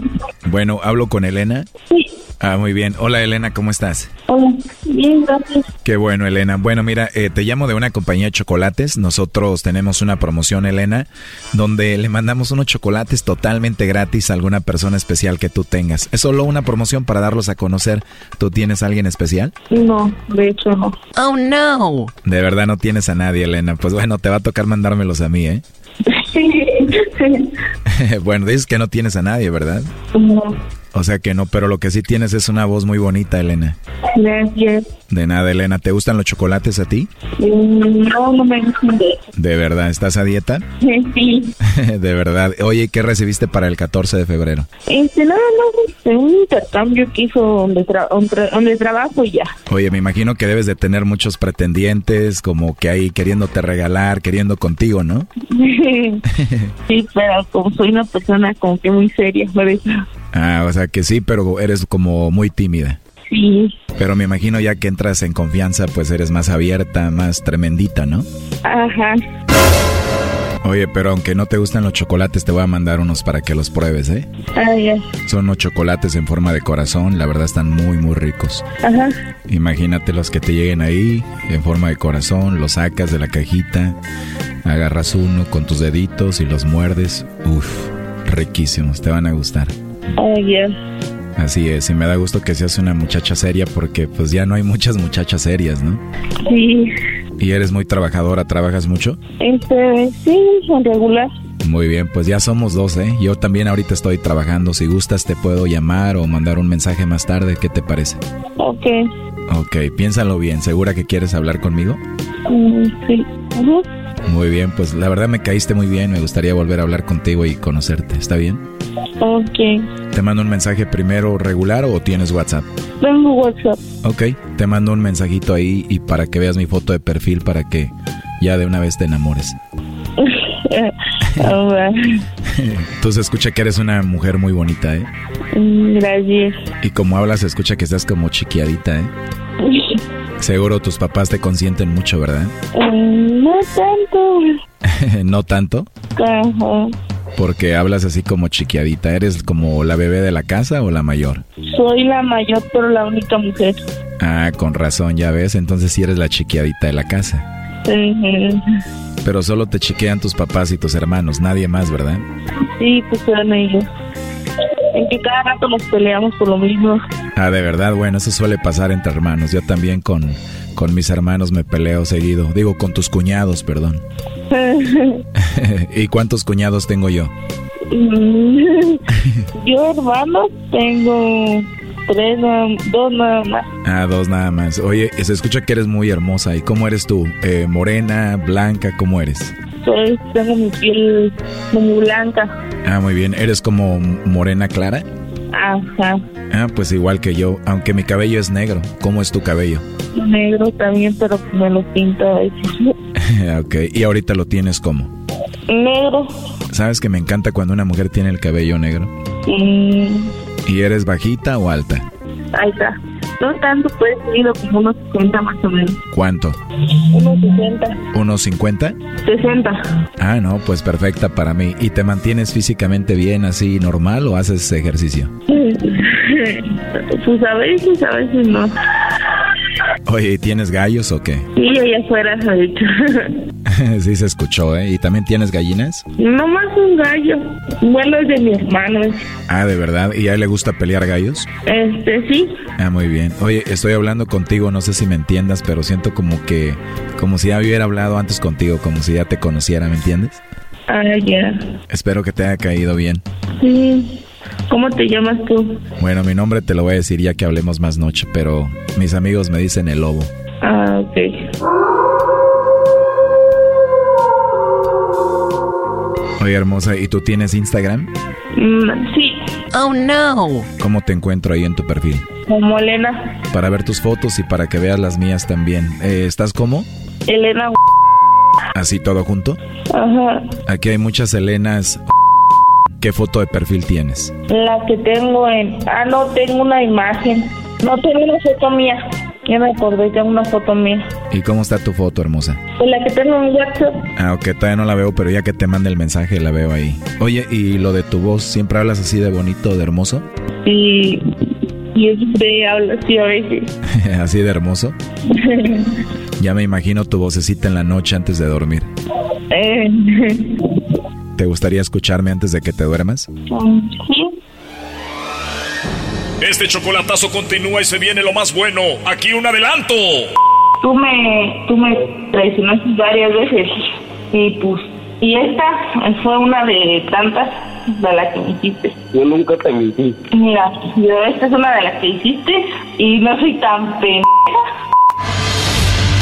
Bueno, ¿hablo con Elena? Sí. Ah, muy bien. Hola Elena, ¿cómo estás? Hola, bien, gracias. Qué bueno, Elena. Bueno, mira, eh, te llamo de una compañía de chocolates. Nosotros tenemos una promoción, Elena, donde le mandamos unos chocolates totalmente gratis a alguna persona especial que tú tengas. Es solo una promoción para darlos a conocer. ¿Tú tienes a alguien especial? No, de hecho no. Oh, no. De verdad no tienes a nadie, Elena. Pues bueno, te va a tocar mandármelos a mí, ¿eh? bueno, dices que no tienes a nadie, ¿verdad? No. O sea que no, pero lo que sí tienes es una voz muy bonita, Elena. Gracias. De nada, Elena. ¿Te gustan los chocolates a ti? Mm, No, no me gustan de eso. ¿De verdad? ¿Estás a dieta? Sí. de verdad. Oye, ¿qué recibiste para el 14 de febrero? Este, nada más este, un intercambio que hizo donde, tra- donde, donde trabajo y ya. Oye, me imagino que debes de tener muchos pretendientes, como que ahí queriéndote regalar, queriendo contigo, ¿no? sí, pero como soy una persona como que muy seria, por eso. Ah, o sea que sí, pero eres como muy tímida. Sí. Pero me imagino ya que entras en confianza, pues eres más abierta, más tremendita, ¿no? Ajá. Oye, pero aunque no te gustan los chocolates, te voy a mandar unos para que los pruebes, ¿eh? Ah, ya. Son unos chocolates en forma de corazón, la verdad están muy, muy ricos. Ajá. Imagínate los que te lleguen ahí en forma de corazón, los sacas de la cajita, agarras uno con tus deditos y los muerdes. Uf, riquísimos, te van a gustar. Ah, ya. Así es, y me da gusto que seas una muchacha seria porque pues ya no hay muchas muchachas serias, ¿no? Sí. Y eres muy trabajadora, ¿trabajas mucho? Este, sí, en regular. Muy bien, pues ya somos dos, ¿eh? Yo también ahorita estoy trabajando. Si gustas te puedo llamar o mandar un mensaje más tarde. ¿Qué te parece? Ok. Ok, piénsalo bien. ¿Segura que quieres hablar conmigo? Mm, sí. Muy bien, pues la verdad me caíste muy bien. Me gustaría volver a hablar contigo y conocerte. ¿Está bien? Ok. ¿Te mando un mensaje primero regular o tienes WhatsApp? Tengo WhatsApp. Ok, te mando un mensajito ahí y para que veas mi foto de perfil para que ya de una vez te enamores. Se escucha que eres una mujer muy bonita, ¿eh? Mm, Gracias. Y como hablas se escucha que estás como chiquiadita, ¿eh? Seguro tus papás te consienten mucho, ¿verdad? Mm, No tanto. no tanto, Ajá. Porque hablas así como chiquiadita. ¿Eres como la bebé de la casa o la mayor? Soy la mayor, pero la única mujer. Ah, con razón, ya ves. Entonces sí eres la chiquiadita de la casa. Ujú. Pero solo te chiquean tus papás y tus hermanos, nadie más, ¿verdad? Sí, pues son ellos. En que cada rato nos peleamos por lo mismo. Ah, de verdad, bueno, eso suele pasar entre hermanos. Yo también con, con mis hermanos me peleo seguido. Digo, con tus cuñados, perdón. ¿Y cuántos cuñados tengo yo? Mm, Yo, hermanos, tengo tres, dos nada más. Ah, dos nada más. Oye, se escucha que eres muy hermosa. ¿Y cómo eres tú? Eh, ¿Morena, blanca? ¿Cómo eres? Soy, tengo mi piel muy blanca. Ah, muy bien. ¿Eres como morena clara? Ajá. Ah, pues igual que yo, aunque mi cabello es negro. ¿Cómo es tu cabello? Negro también, pero me lo pinto a veces. ok, y ahorita lo tienes como. Negro. ¿Sabes que me encanta cuando una mujer tiene el cabello negro? Mm, ¿Y eres bajita o alta? está. No tanto, pues, mido como unos 60 más o menos. ¿Cuánto? Unos 60. ¿Unos 50? 60. Ah, no, pues perfecta para mí. ¿Y te mantienes físicamente bien así normal o haces ejercicio? Pues a veces, a veces no. Oye, ¿y tienes gallos o qué? Sí, allá afuera, sí se escuchó, ¿eh? ¿Y también tienes gallinas? No más un gallo. Bueno, es de mi hermano. Ah, ¿de verdad? ¿Y a él le gusta pelear gallos? Este, sí. Ah, muy bien. Oye, estoy hablando contigo, no sé si me entiendas, pero siento como que, como si ya hubiera hablado antes contigo, como si ya te conociera, ¿me entiendes? Ah, ya. Espero que te haya caído bien. Sí. ¿Cómo te llamas tú? Bueno, mi nombre te lo voy a decir ya que hablemos más noche, pero mis amigos me dicen el lobo. Ah, ok. Oye, hermosa, ¿y tú tienes Instagram? Mm, sí. Oh, no. ¿Cómo te encuentro ahí en tu perfil? Como Elena. Para ver tus fotos y para que veas las mías también. Eh, ¿Estás como? Elena. ¿Así todo junto? Ajá. Aquí hay muchas Elenas. ¿Qué foto de perfil tienes? La que tengo en... Ah, no, tengo una imagen. No tengo una foto mía. Ya me acordé, tengo una foto mía. ¿Y cómo está tu foto, hermosa? Pues la que tengo en WhatsApp. Ah, ok, todavía no la veo, pero ya que te mande el mensaje la veo ahí. Oye, ¿y lo de tu voz? ¿Siempre hablas así de bonito, de hermoso? Y... Y es de habla así a veces. ¿Así de hermoso? Ya me imagino tu vocecita en la noche antes de dormir. Eh, ¿Te gustaría escucharme antes de que te duermas? sí. Este chocolatazo continúa y se viene lo más bueno. Aquí un adelanto. Tú me, tú me traicionaste varias veces y pues y esta fue una de tantas de las que me hiciste. Yo nunca te mentí. Mira, yo esta es una de las que hiciste y no soy tan pendeja.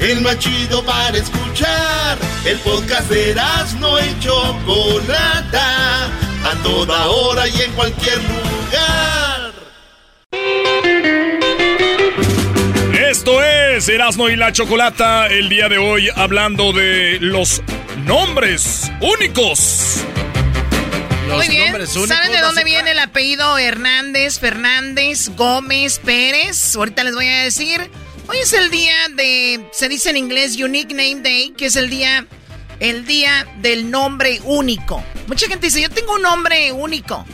El más chido para escuchar. El podcast de no y Chocolata. A toda hora y en cualquier lugar. Esto es Erasno y la Chocolata. El día de hoy hablando de los nombres únicos. Muy bien. ¿Saben de dónde viene el apellido Hernández, Fernández, Gómez, Pérez? Ahorita les voy a decir. Hoy es el día de, se dice en inglés Unique Name Day, que es el día, el día del nombre único. Mucha gente dice, yo tengo un nombre único.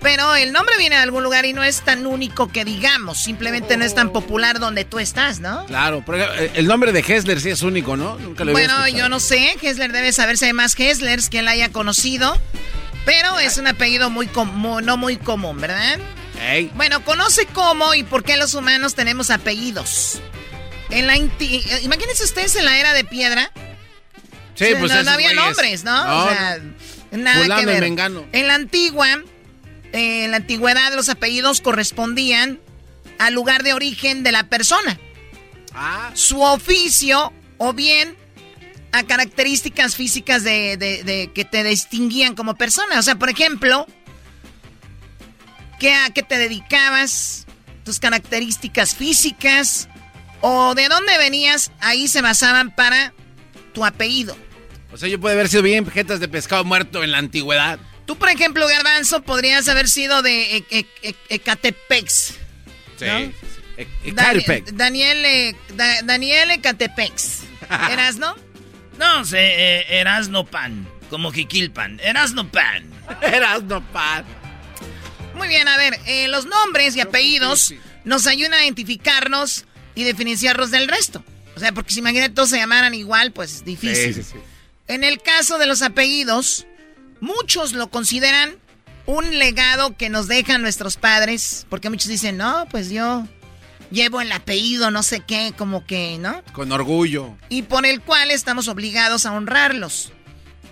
Pero el nombre viene de algún lugar y no es tan único que digamos. Simplemente no es tan popular donde tú estás, ¿no? Claro, pero eh, el nombre de Hessler sí es único, ¿no? Nunca lo Bueno, yo no sé. Hessler debe saber si hay más Hesslers que él haya conocido. Pero es un apellido muy común, no muy común, ¿verdad? Ey. Bueno, conoce cómo y por qué los humanos tenemos apellidos. En la eh, imagínense ustedes en la era de piedra. Sí, O sea, pues no, había nombres, ¿no? No, o sea, nada fulano que ver. mengano. En la antigua, eh, en la antigüedad, los apellidos correspondían al lugar de origen de la persona. Ah. Su oficio o bien a características físicas de, de- de- que te distinguían como persona. O sea, por ejemplo, ¿qué, ¿a qué te dedicabas? Tus características físicas o de dónde venías, ahí se basaban para tu apellido. O sea, yo puede haber sido bien jetas de pescado muerto en la antigüedad. Tú, por ejemplo, Garbanzo, podrías haber sido de E- E- E- Ecatepex. Sí. E- Ecatepec. Daniel, eh, Da- Daniel Ecatepex. ¿Eras, no? No sé, eh, Erasno Pan. Como Jiquilpan. Erasno Pan. Erasno Pan. Muy bien, a ver, eh, los nombres y apellidos nos ayudan a identificarnos y diferenciarnos del resto. O sea, porque si imagínate todos se llamaran igual, pues es difícil. Sí, sí, sí. En el caso de los apellidos, muchos lo consideran un legado que nos dejan nuestros padres, porque muchos dicen, no, pues yo llevo el apellido, no sé qué, como que, ¿no? Con orgullo. y por el cual estamos obligados a honrarlos,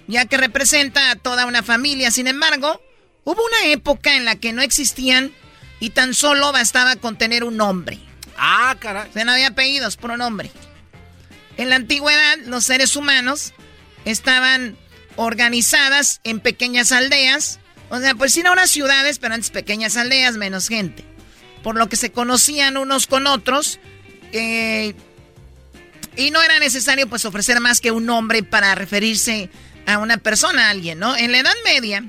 ya que representa a toda una familia. Sin embargo, hubo una época en la que no existían y tan solo bastaba con tener un nombre. Ah, caray. O sea, no había apellidos, puro nombre. En la antigüedad, los seres humanos estaban organizadas en pequeñas aldeas. O sea, pues sí, unas ciudades, pero antes pequeñas aldeas, menos gente. Por lo que se conocían unos con otros. eh, y no era necesario, pues, ofrecer más que un nombre para referirse a una persona, a alguien, ¿no? En la Edad Media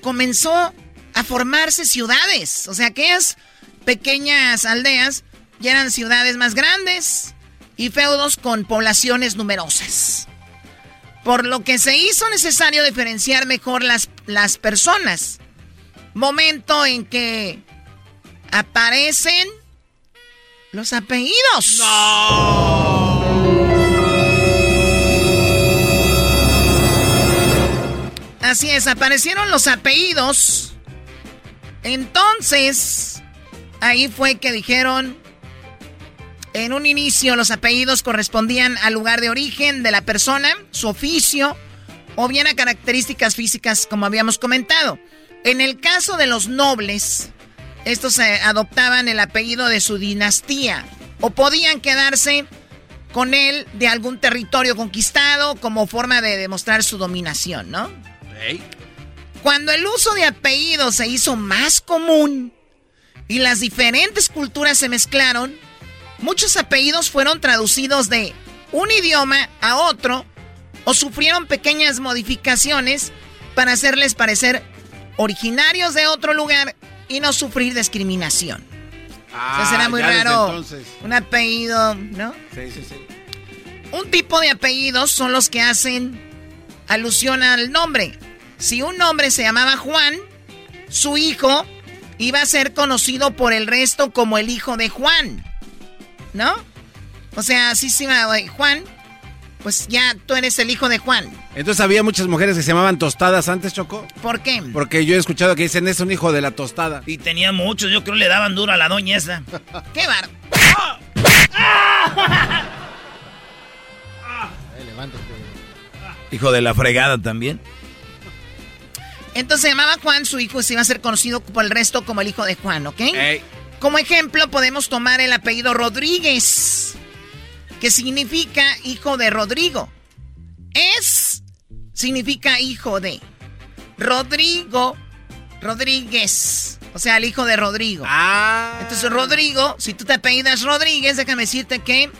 comenzó a formarse ciudades. O sea, aquellas pequeñas aldeas ya eran ciudades más grandes y feudos con poblaciones numerosas. Por lo que se hizo necesario diferenciar mejor las, las personas. Momento en que aparecen los apellidos. Así es, aparecieron los apellidos. Entonces, ahí fue que dijeron, en un inicio los apellidos correspondían al lugar de origen de la persona, su oficio o bien a características físicas como habíamos comentado. En el caso de los nobles, estos eh, adoptaban el apellido de su dinastía o podían quedarse con él de algún territorio conquistado como forma de demostrar su dominación, ¿no? Cuando el uso de apellidos se hizo más común y las diferentes culturas se mezclaron, muchos apellidos fueron traducidos de un idioma a otro o sufrieron pequeñas modificaciones para hacerles parecer originarios de otro lugar y no sufrir discriminación. Ah, será muy raro un apellido, ¿no? Sí, sí, sí. Un tipo de apellidos son los que hacen alusión al nombre. Si un nombre se llamaba Juan, su hijo iba a ser conocido por el resto como el hijo de Juan. ¿No? O sea, así se llama Juan, pues ya tú eres el hijo de Juan. Entonces había muchas mujeres que se llamaban tostadas antes, Choco. ¿Por qué? Porque yo he escuchado que dicen es un hijo de la tostada. Y tenía muchos, yo creo le daban duro a la doña esa. ¡Qué bar! Hijo de la fregada también. Entonces se llamaba Juan, su hijo se iba a ser conocido por el resto como el hijo de Juan, ¿ok? Como ejemplo podemos tomar el apellido Rodríguez que significa hijo de Rodrigo. Es significa hijo de Rodrigo Rodríguez. O sea, el hijo de Rodrigo. Ah. Entonces, Rodrigo, si tú te apellidas Rodríguez, déjame decirte que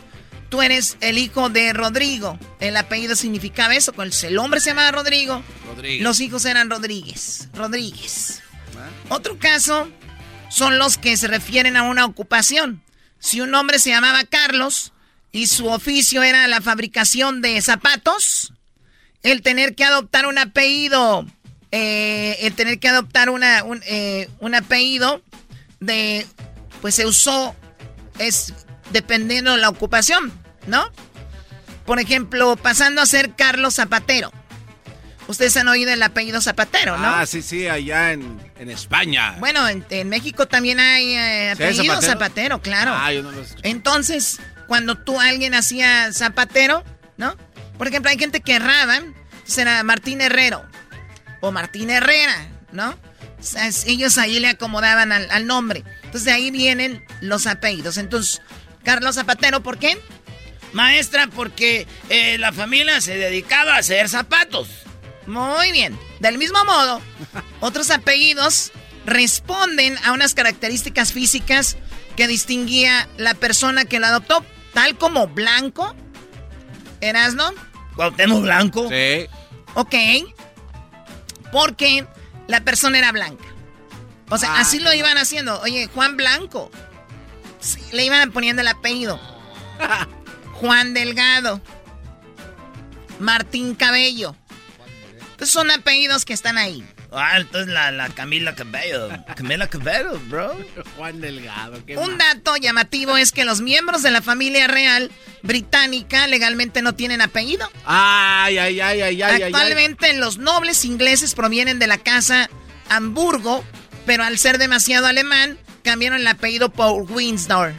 tú eres el hijo de Rodrigo. El apellido significaba eso. El hombre se llamaba Rodrigo. Rodríguez. Los hijos eran Rodríguez. Rodríguez. Ah. Otro caso son los que se refieren a una ocupación. Si un hombre se llamaba Carlos, y su oficio era la fabricación de zapatos, el tener que adoptar un apellido, eh, el tener que adoptar una, eh, un, apellido de, pues se usó, es dependiendo de la ocupación, ¿no? Por ejemplo, pasando a ser Carlos Zapatero. Ustedes han oído el apellido Zapatero, ¿no? Ah, sí, sí, allá en, España. Bueno, en, México también hay eh, apellido Zapatero? claro. Ah, yo no lo Entonces, cuando tú alguien hacía zapatero, ¿no? Por ejemplo, hay gente que erraban, será Martín Herrero o Martín Herrera, ¿no? ellos ahí le acomodaban al, nombre. Entonces de ahí vienen los apellidos. Entonces, Carlos Zapatero, ¿por qué? Maestra, porque eh, la familia se dedicaba a hacer zapatos. Muy bien. Del mismo modo, otros apellidos responden a unas características físicas que distinguía la persona que lo adoptó. Tal como blanco. ¿Erasno? Cuauhtémoc Blanco. Sí. Ok. Porque la persona era blanca. O sea, así lo iban haciendo. Oye, Juan Blanco. le iban poniendo el apellido. Juan Delgado. Martín Cabello. Entonces son apellidos que están ahí. Ah, entonces la, la Camila Cabello. Camila Cabello, bro. Juan Delgado. Un dato llamativo es que los miembros de la familia real británica legalmente no tienen apellido. Ay, ay, ay, ay, ay. Actualmente los nobles ingleses provienen de la casa Hamburgo, pero al ser demasiado alemán, cambiaron el apellido por Windsor.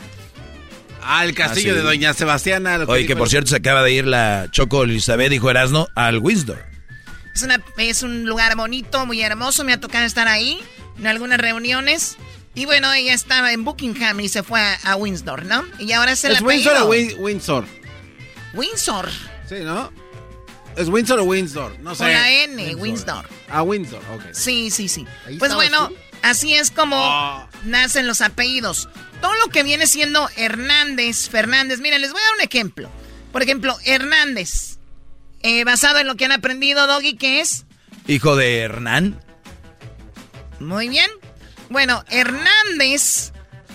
Ah, el castillo ah, de Doña Sebastiana. Oye, que por cierto se acaba de ir la Choco Elizabeth, dijo Erasno, al Windsor. Es, una, es un lugar bonito, muy hermoso. Me ha tocado estar ahí en algunas reuniones. Y bueno, ella estaba en Buckingham y se fue a, Windsor, ¿no? Y ahora se la ¿Es Windsor o Windsor? Windsor. Sí, ¿no? ¿Es Windsor o Windsor? No sé. Con la N, Windsor. Ah, Windsor, ok. Sí, sí, sí. Pues bueno, así es como ah. nacen los apellidos. Todo lo que viene siendo Hernández, Fernández. Miren, les voy a dar un ejemplo. Por ejemplo, Hernández. Eh, basado en lo que han aprendido, Doggy, ¿qué es? Hijo de Hernán. Muy bien. Bueno, Hernández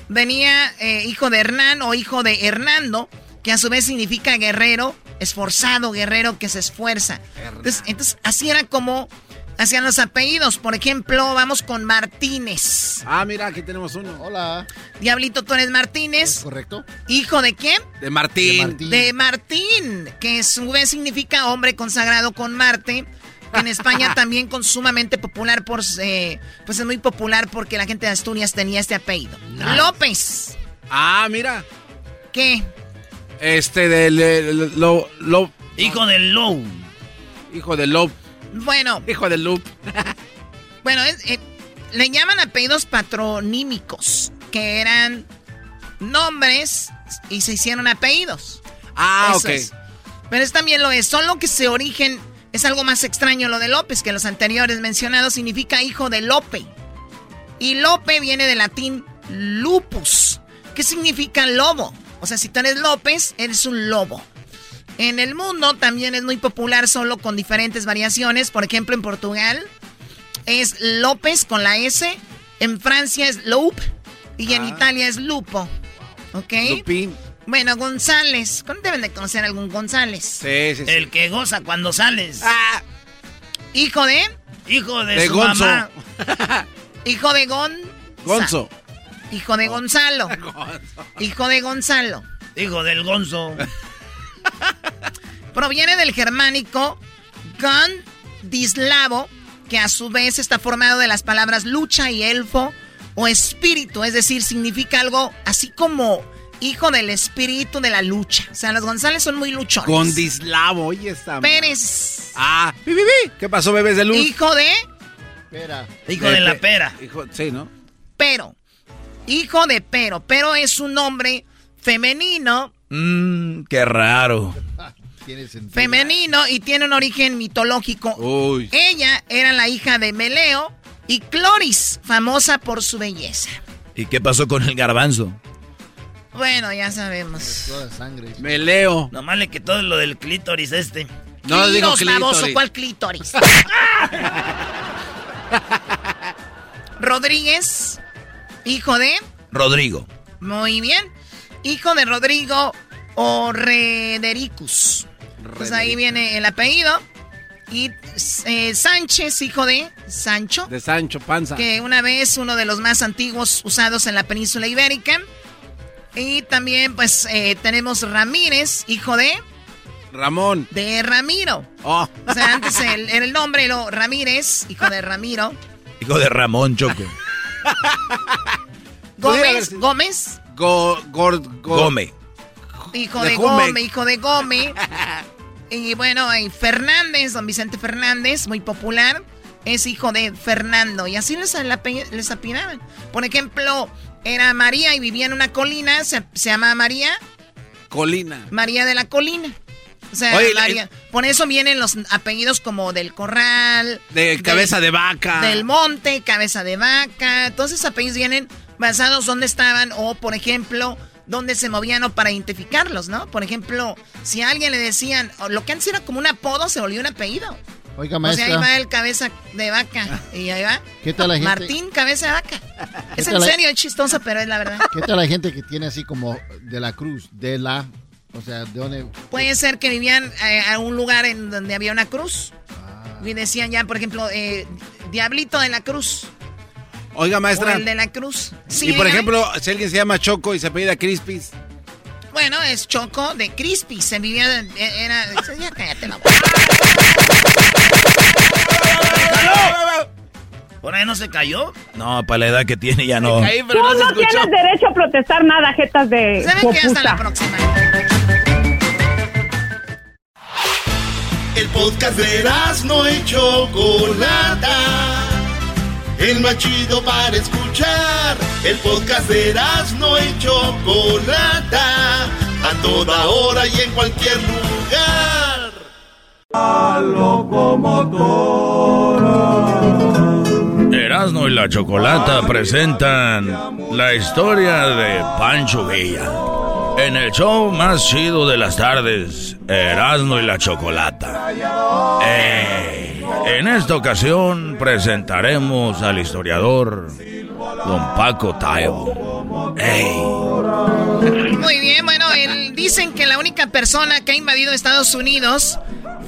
venía eh, hijo de Hernán o hijo de Hernando, que a su vez significa guerrero, esforzado, guerrero que se esfuerza. Entonces, entonces, así era como hacían los apellidos. Por ejemplo, vamos con Martínez. Ah, mira, aquí tenemos uno. Hola. Diablito, tú eres Martínez. correcto. ¿Hijo de quién? De Martín. De Martín. que a su vez significa hombre consagrado con Marte. En España también con sumamente popular por... eh, pues es muy popular porque la gente de Asturias tenía este apellido. López. Ah, mira. ¿Qué? Este del de, lo, lo, Hijo del Low. Hijo del Low. Bueno. Hijo del Loop. Bueno, es- eh, le llaman apellidos patronímicos, que eran nombres y se hicieron apellidos. Ah, Eso ok. es. Pero es también lo es, solo que se origen, es algo más extraño lo de López, que los anteriores mencionados significa hijo de Lope. Y Lope viene del latín lupus, que significa lobo. O sea, si tú eres López, eres un lobo. En el mundo también es muy popular, solo con diferentes variaciones. Por ejemplo, en Portugal es López con la S. En Francia es Loup. Y en Italia es Lupo. ¿Ok? Lupín. Bueno, González. ¿Cuándo deben de conocer a algún González? Sí, sí, sí. El que goza cuando sales. Hijo de. Hijo de, De su Gonzo. mamá. Hijo de Gon. Gonzo. Hijo de Gonzalo. Hijo de Gonzalo. Hijo del Gonzo. Proviene del germánico gon dislavo, que a su vez está formado de las palabras lucha y elfo o espíritu, es decir, significa algo así como hijo del espíritu de la lucha. O sea, los González son muy luchones. Gondislavo, oye esta. Pérez, Ah. ¿Qué pasó, bebés de luz? hijo de Espera. Hijo de la pe- pera. Hijo, sí, ¿no? Pero. Hijo de Pero. Pero es un nombre femenino, Mmm, qué raro. Tiene sentido. femenino y tiene un origen mitológico. Uy. Ella era la hija de Meleo y Cloris, famosa por su belleza. ¿Y qué pasó con el garbanzo? Bueno, ya sabemos. Toda sangre. Me leo. Nomás le quitó lo del clítoris este. No digo Clítoris, baboso. ¿cuál clítoris? Rodríguez, hijo de... Rodrigo. Muy bien. Hijo de Rodrigo Orredericus. Pues ahí viene el apellido. Y eh, Sánchez, hijo de Sancho. De Sancho Panza. que una vez uno de los más antiguos usados en la península ibérica. Y también pues eh, tenemos Ramírez, hijo de, Ramón. de Ramiro. Oh. O sea, antes el- el nombre, lo Ramírez, hijo de Ramiro. Hijo de Ramón Choco. Gómez, Gómez, Go, Come. hijo De. Gómez, hijo de Gómez. Y bueno, y Fernández, don Vicente Fernández, muy popular, es hijo de Fernando. Y así les, les apinaban. Por ejemplo, era María y vivía en una colina, se, se llamaba María, Colina. María de la Colina. O sea, Oye, María- por eso vienen los apellidos como del Corral, De cabeza de vaca. del Monte, Cabeza de Vaca. Todos esos apellidos vienen basados donde estaban o, por ejemplo, dónde se movían o para identificarlos, ¿no? Por ejemplo, si a alguien le decían, lo que antes era como un apodo, se volvió un apellido. Oiga, O sea, ahí maestra. va el Cabeza de Vaca. Y ahí va. ¿Qué tal la gente? Martín Cabeza de Vaca. Es en la- serio, es chistoso, pero es la verdad. ¿Qué tal la gente que tiene así como de la cruz? De la. O sea, ¿de dónde? Puede ser que vivían eh, a un lugar en donde había una cruz. Y decían ya, por ejemplo, eh, Diablito de la Cruz. Oiga, O maestra. el de la Cruz. Sí, y por ejemplo, si alguien se llama Choco y se apellida Crispis. Bueno, es Choco de Crispy. Se vivía. eh, Era. Ya cállate la boca. ¿Por ahí no se cayó? No, para la edad que tiene ya no. Caí, Tú no se no escuchó. tienes derecho a protestar nada, jetas de ¿Saben qué? Hasta la próxima. El podcast de no y Chocolata. El más chido para escuchar. El podcast de no y Chocolata. A toda hora y en cualquier lugar. Erasmo y la Chocolata presentan la historia de Pancho Villa. En el show más chido de las tardes, Erasmo y la Chocolata. Ey, en esta ocasión presentaremos al historiador Don Paco Taibo. Ey. Muy bien, bueno, dicen que la única persona que ha invadido Estados Unidos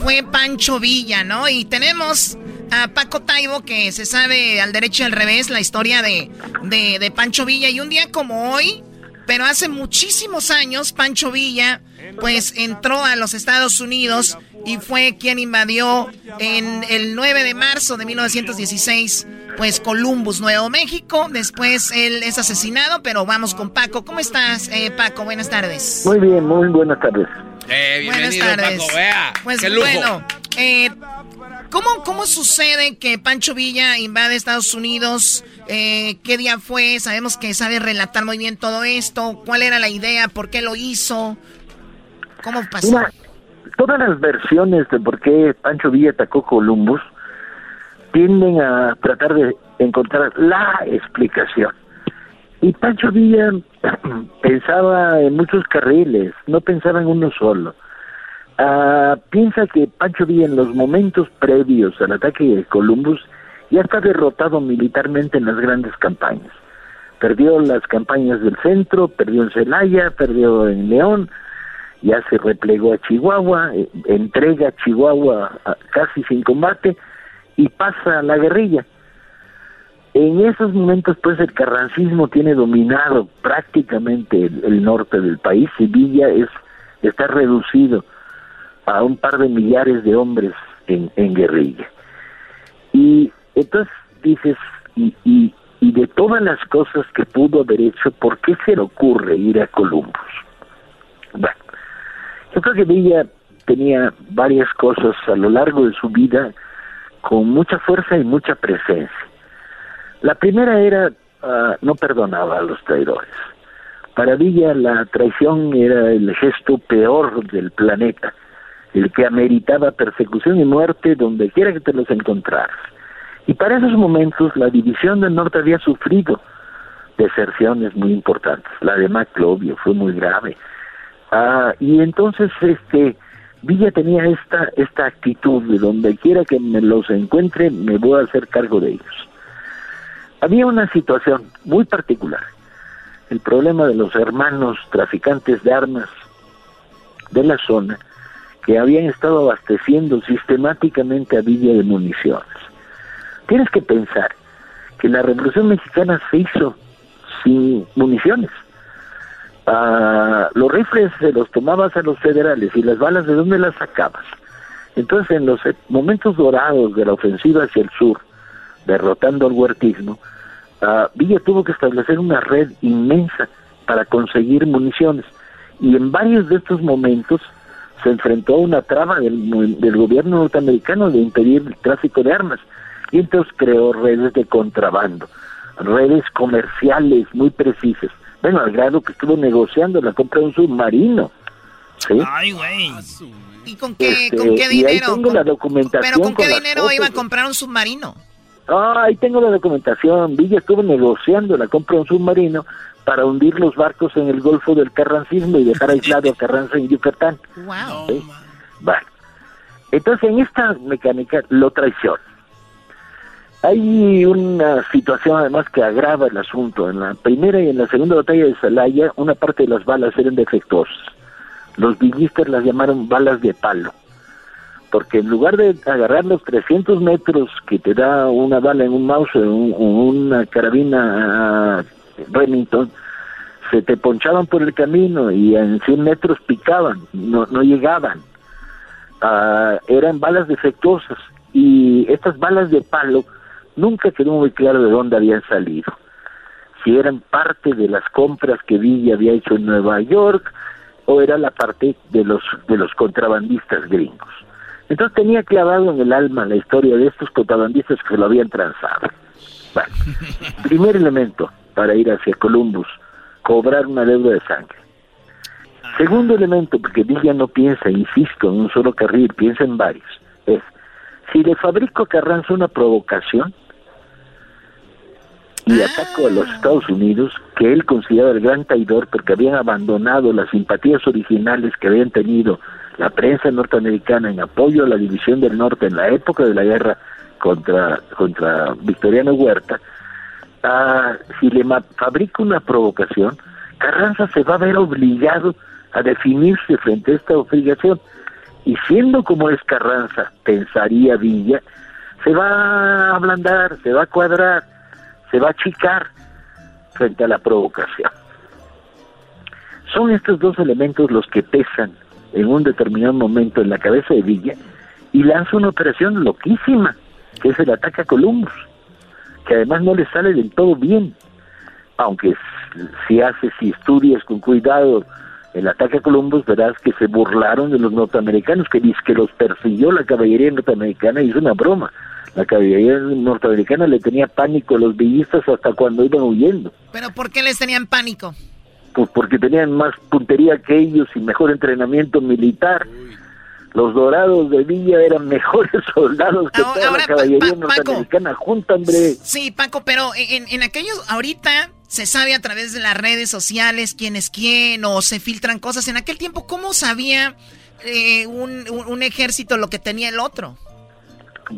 fue Pancho Villa, ¿no? Y tenemos a Paco Taibo que se sabe al derecho y al revés la historia de, de Pancho Villa. Y un día como hoy, Pero hace muchísimos años, Pancho Villa, pues entró a los Estados Unidos y fue quien invadió en el 9 de marzo de 1916, pues Columbus, Nuevo México. Después él es asesinado, pero vamos con Paco. ¿Cómo estás, eh, Paco? Buenas tardes. Muy bien, muy buenas tardes. Eh, bienvenido, Paco, vea. Pues Qué lujo. bueno, eh, ¿cómo, ¿cómo sucede que Pancho Villa invade Estados Unidos? Eh, ¿Qué día fue? Sabemos que sabe relatar muy bien todo esto. ¿Cuál era la idea? ¿Por qué lo hizo? ¿Cómo pasó? Todas las versiones de por qué Pancho Villa atacó Columbus tienden a tratar de encontrar la explicación. Y Pancho Villa pensaba en muchos carriles, no pensaba en uno solo. Ah, piensa que Pancho Villa en los momentos previos al ataque de Columbus ya está derrotado militarmente en las grandes campañas. Perdió las campañas del centro, perdió en Celaya, perdió en León, ya se replegó a Chihuahua, eh, entrega a Chihuahua a- casi sin combate y pasa a la guerrilla. En esos momentos, pues, el carrancismo tiene dominado prácticamente el, el norte del país y Villa es, está reducido a un par de millares de hombres en, en guerrilla. Y entonces dices, y, y, y de todas las cosas que pudo haber hecho, ¿por qué se le ocurre ir a Columbus? Bueno, yo creo que Villa tenía varias cosas a lo largo de su vida con mucha fuerza y mucha presencia. La primera era, ah, no perdonaba a los traidores. Para Villa la traición era el gesto peor del planeta, el que ameritaba persecución y muerte donde quiera que te los encontraras. Y para esos momentos la división del norte había sufrido deserciones muy importantes. La de Maclovio fue muy grave. Ah, y entonces este Villa tenía esta esta actitud de donde quiera que me los encuentre me voy a hacer cargo de ellos. Había una situación muy particular, el problema de los hermanos traficantes de armas de la zona que habían estado abasteciendo sistemáticamente a Villa de municiones. Tienes que pensar que la Revolución Mexicana se hizo sin municiones. Ah, los rifles se los tomabas a los federales y las balas de dónde las sacabas. Entonces en los momentos dorados de la ofensiva hacia el sur, derrotando al huertismo, ah, Villa tuvo que establecer una red inmensa para conseguir municiones y en varios de estos momentos se enfrentó a una trama del, mu- del gobierno norteamericano de impedir el tráfico de armas y entonces creó redes de contrabando, redes comerciales muy precisas. Bueno, al grado que estuvo negociando la compra de un submarino. ¿sí? Ay, güey. ¿Y con qué, Este, con qué y ahí dinero? tengo la documentación ¿Pero con qué con dinero fotos. iba a comprar un submarino? Ah, ahí tengo la documentación. Villa estuvo negociando la compra de un submarino para hundir los barcos en el Golfo del Carrancismo y dejar aislado a Carranza en Yucatán. Wow. ¿sí? Bueno, entonces en esta mecánica lo traiciona. Hay una situación además que agrava el asunto. En la primera y en la segunda batalla de Celaya, una parte de las balas eran defectuosas. Los villistas las llamaron balas de palo. Porque en lugar de agarrar los 300 metros que te da una bala en un mouse o un- o una carabina ah, Remington, se te ponchaban por el camino y en 100 metros picaban, no, no llegaban. Ah, eran balas defectuosas y estas balas de palo nunca quedó muy claro de dónde habían salido. Si eran parte de las compras que Villa había hecho en Nueva York o era la parte de los de los contrabandistas gringos. Entonces tenía clavado en el alma la historia de estos contrabandistas que lo habían transado. Bueno, primer elemento para ir hacia Columbus, cobrar una deuda de sangre. Segundo elemento, porque Villa no piensa, insisto, en un solo carril, piensa en varios, es, si le fabrico a Carranza una provocación y ataco a los Estados Unidos, que él considera el gran traidor porque habían abandonado las simpatías originales que habían tenido la prensa norteamericana en apoyo a la división del norte en la época de la guerra contra, contra Victoriano Huerta, ah, si le fabrico una provocación, Carranza se va a ver obligado a definirse frente a esta obligación. Y siendo como es Carranza, pensaría Villa, se va a ablandar, se va a cuadrar, se va a achicar frente a la provocación. Son estos dos elementos los que pesan en un determinado momento en la cabeza de Villa y lanza una operación loquísima, que es el ataque a Columbus, que además no le sale del todo bien, aunque si haces, si estudias con cuidado el ataque a Columbus, verás que se burlaron de los norteamericanos, que dice que los persiguió la caballería norteamericana y es una broma. La caballería norteamericana le tenía pánico a los villistas hasta cuando iban huyendo. ¿Pero por qué les tenían pánico? Pues porque tenían más puntería que ellos y mejor entrenamiento militar. Los dorados de Villa eran mejores soldados que toda la caballería norteamericana junta, hombre. Sí, Paco, pero en, en aquellos, ahorita se sabe a través de las redes sociales quién es quién o se filtran cosas. En aquel tiempo, ¿cómo sabía eh, un, un, ejército lo que tenía el otro?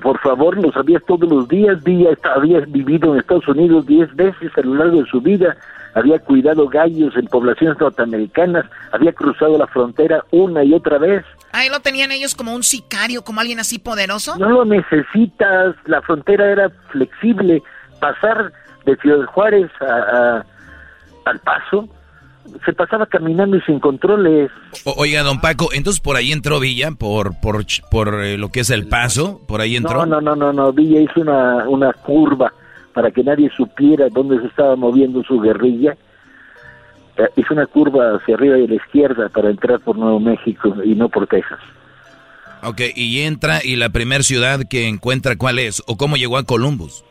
Por favor, lo sabías todos los días. Villa había vivido en Estados Unidos diez veces a lo largo de su vida había cuidado gallos en poblaciones norteamericanas, había cruzado la frontera una y otra vez. Ahí lo tenían ellos como un sicario, como alguien así poderoso. No lo necesitas, la frontera era flexible, pasar de Ciudad Juárez a, al Paso, se pasaba caminando y sin controles. oiga, don Paco, entonces por ahí entró Villa, por por, por eh, lo que es el Paso, por ahí entró. No, no, no, no, no. Villa hizo una, una curva para que nadie supiera dónde se estaba moviendo su guerrilla. Eh, hizo una curva hacia arriba y a la izquierda para entrar por Nuevo México y no por Texas. Ok, y entra y la primera ciudad que encuentra, ¿cuál es? ¿O cómo llegó a Columbus?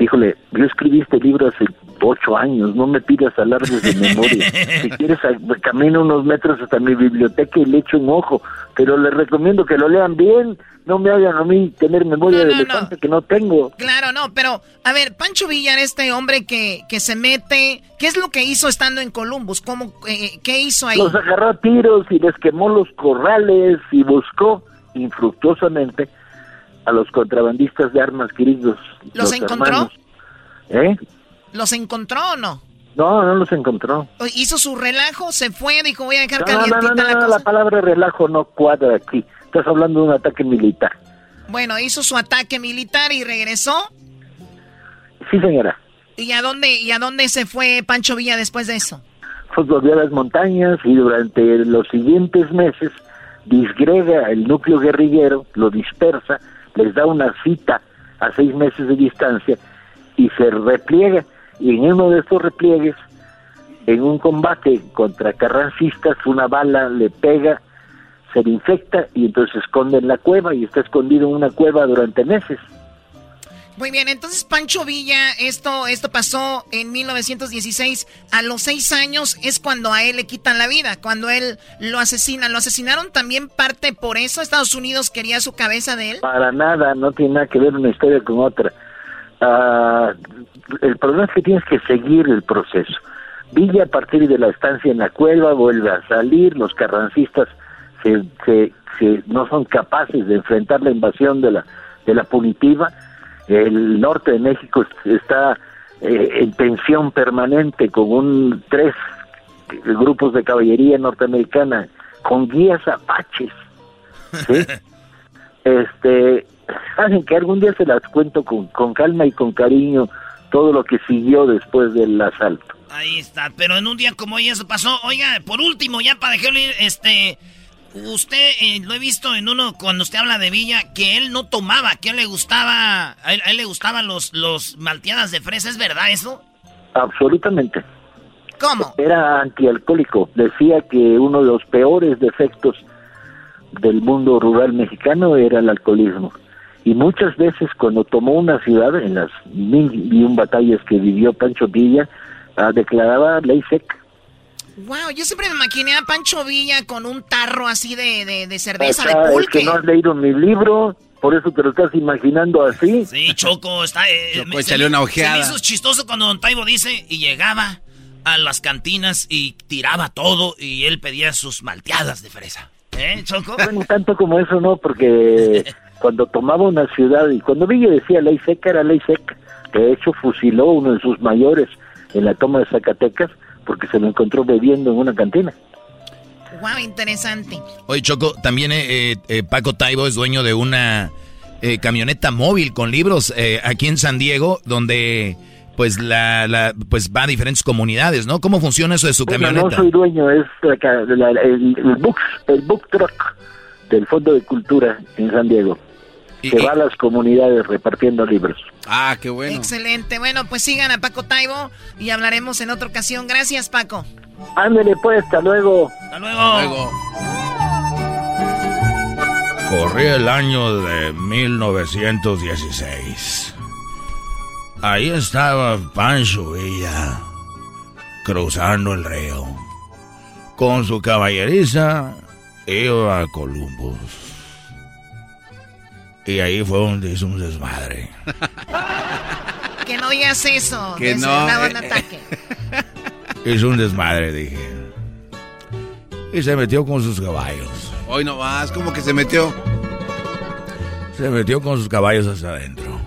Híjole, yo escribí este libro hace ocho años, no me pidas alardes de memoria. si quieres, camino unos metros hasta mi biblioteca y le echo un ojo, pero les recomiendo que lo lean bien, no me hagan a mí tener memoria de elefante que no tengo. Claro, no, pero a ver, Pancho Villar, este hombre que, que se mete, ¿qué es lo que hizo estando en Columbus? ¿Cómo, eh, ¿Qué hizo ahí? Los agarró a tiros y les quemó los corrales y buscó infructuosamente a los contrabandistas de armas queridos. ¿Los, encontró? ¿Eh? ¿Los encontró o no? No, no los encontró. ¿Hizo su relajo? ¿Se fue? Dijo, voy a dejar no, no, no, la palabra relajo no cuadra aquí. Estás hablando de un ataque militar. Bueno, hizo su ataque militar y regresó. Sí, señora. ¿Y a dónde, y a dónde se fue Pancho Villa después de eso? Pues volvió a las montañas y durante los siguientes meses disgrega el núcleo guerrillero, lo dispersa, les da una cita a seis meses de distancia y se repliega. Y en uno de estos repliegues, en un combate contra carrancistas, una bala le pega se le infecta y entonces se esconde en la cueva y está escondido en una cueva durante meses. Muy bien, entonces Pancho Villa, esto, esto pasó en 1916. A los seis años es cuando a él le quitan la vida, cuando él lo asesinan. ¿Lo asesinaron también parte por eso? ¿Estados Unidos quería su cabeza de él? Para nada, no tiene nada que ver una historia con otra. Ah, el problema es que tienes que seguir el proceso. Villa a partir de la estancia en la cueva vuelve a salir, los carrancistas se, se, no son capaces de enfrentar la invasión de la, de la punitiva. El norte de México está eh, en tensión permanente con un tres grupos de caballería norteamericana con guías apaches. este, saben que algún día se las cuento con, con calma y con cariño todo lo que siguió después del asalto. Ahí está, pero en un día como hoy eso pasó. Oiga, por último, ya para dejarle este Usted eh, lo he visto en uno cuando usted habla de Villa que él no tomaba, que a él le gustaba, a él, le gustaban los los malteadas de fresa, ¿es verdad eso? Absolutamente. ¿Cómo? Era antialcohólico. Decía que uno de los peores defectos del mundo rural mexicano era el alcoholismo. Y muchas veces cuando tomó una ciudad, en las mil y un batallas que vivió Pancho Villa, ah, declaraba ley seca Wow, yo siempre me imaginé a Pancho Villa con un tarro así de, de, cerveza de pulque. Es que no has leído mi libro, por eso te lo estás imaginando así. Sí, Choco, está... Eh, Choco, me, una ojeada. Se me hizo chistoso cuando Don Taibo dice y llegaba a las cantinas y tiraba todo y él pedía sus malteadas de fresa. ¿Eh, Choco? Bueno, tanto como eso no, porque cuando tomaba una ciudad y cuando Villa decía ley seca, era ley seca. De hecho, fusiló uno de sus mayores en la toma de Zacatecas porque se lo encontró bebiendo en una cantina. Wow, interesante. Oye, Choco, también eh, eh, Paco Taibo es dueño de una eh, camioneta móvil con libros aquí en San Diego, donde pues la, la, pues va a diferentes comunidades, ¿no? ¿Cómo funciona eso de su camioneta? No soy dueño, es el, el, book, el book truck del Fondo de Cultura en San Diego. Que va a las comunidades repartiendo libros. Ah, qué bueno. Excelente. Bueno, pues sigan a Paco Taibo y hablaremos en otra ocasión. Gracias, Paco. Ándele pues, hasta luego. Hasta luego. Hasta luego. Corría el año de 1916. Ahí estaba Pancho Villa cruzando el río. Con su caballeriza iba a Columbus. Y ahí fue donde hizo un desmadre. que no digas eso. Que no. Un ataque. hizo un desmadre, dije. Y se metió con sus caballos. Hoy no más, ¿cómo que se metió? Se metió con sus caballos hasta adentro.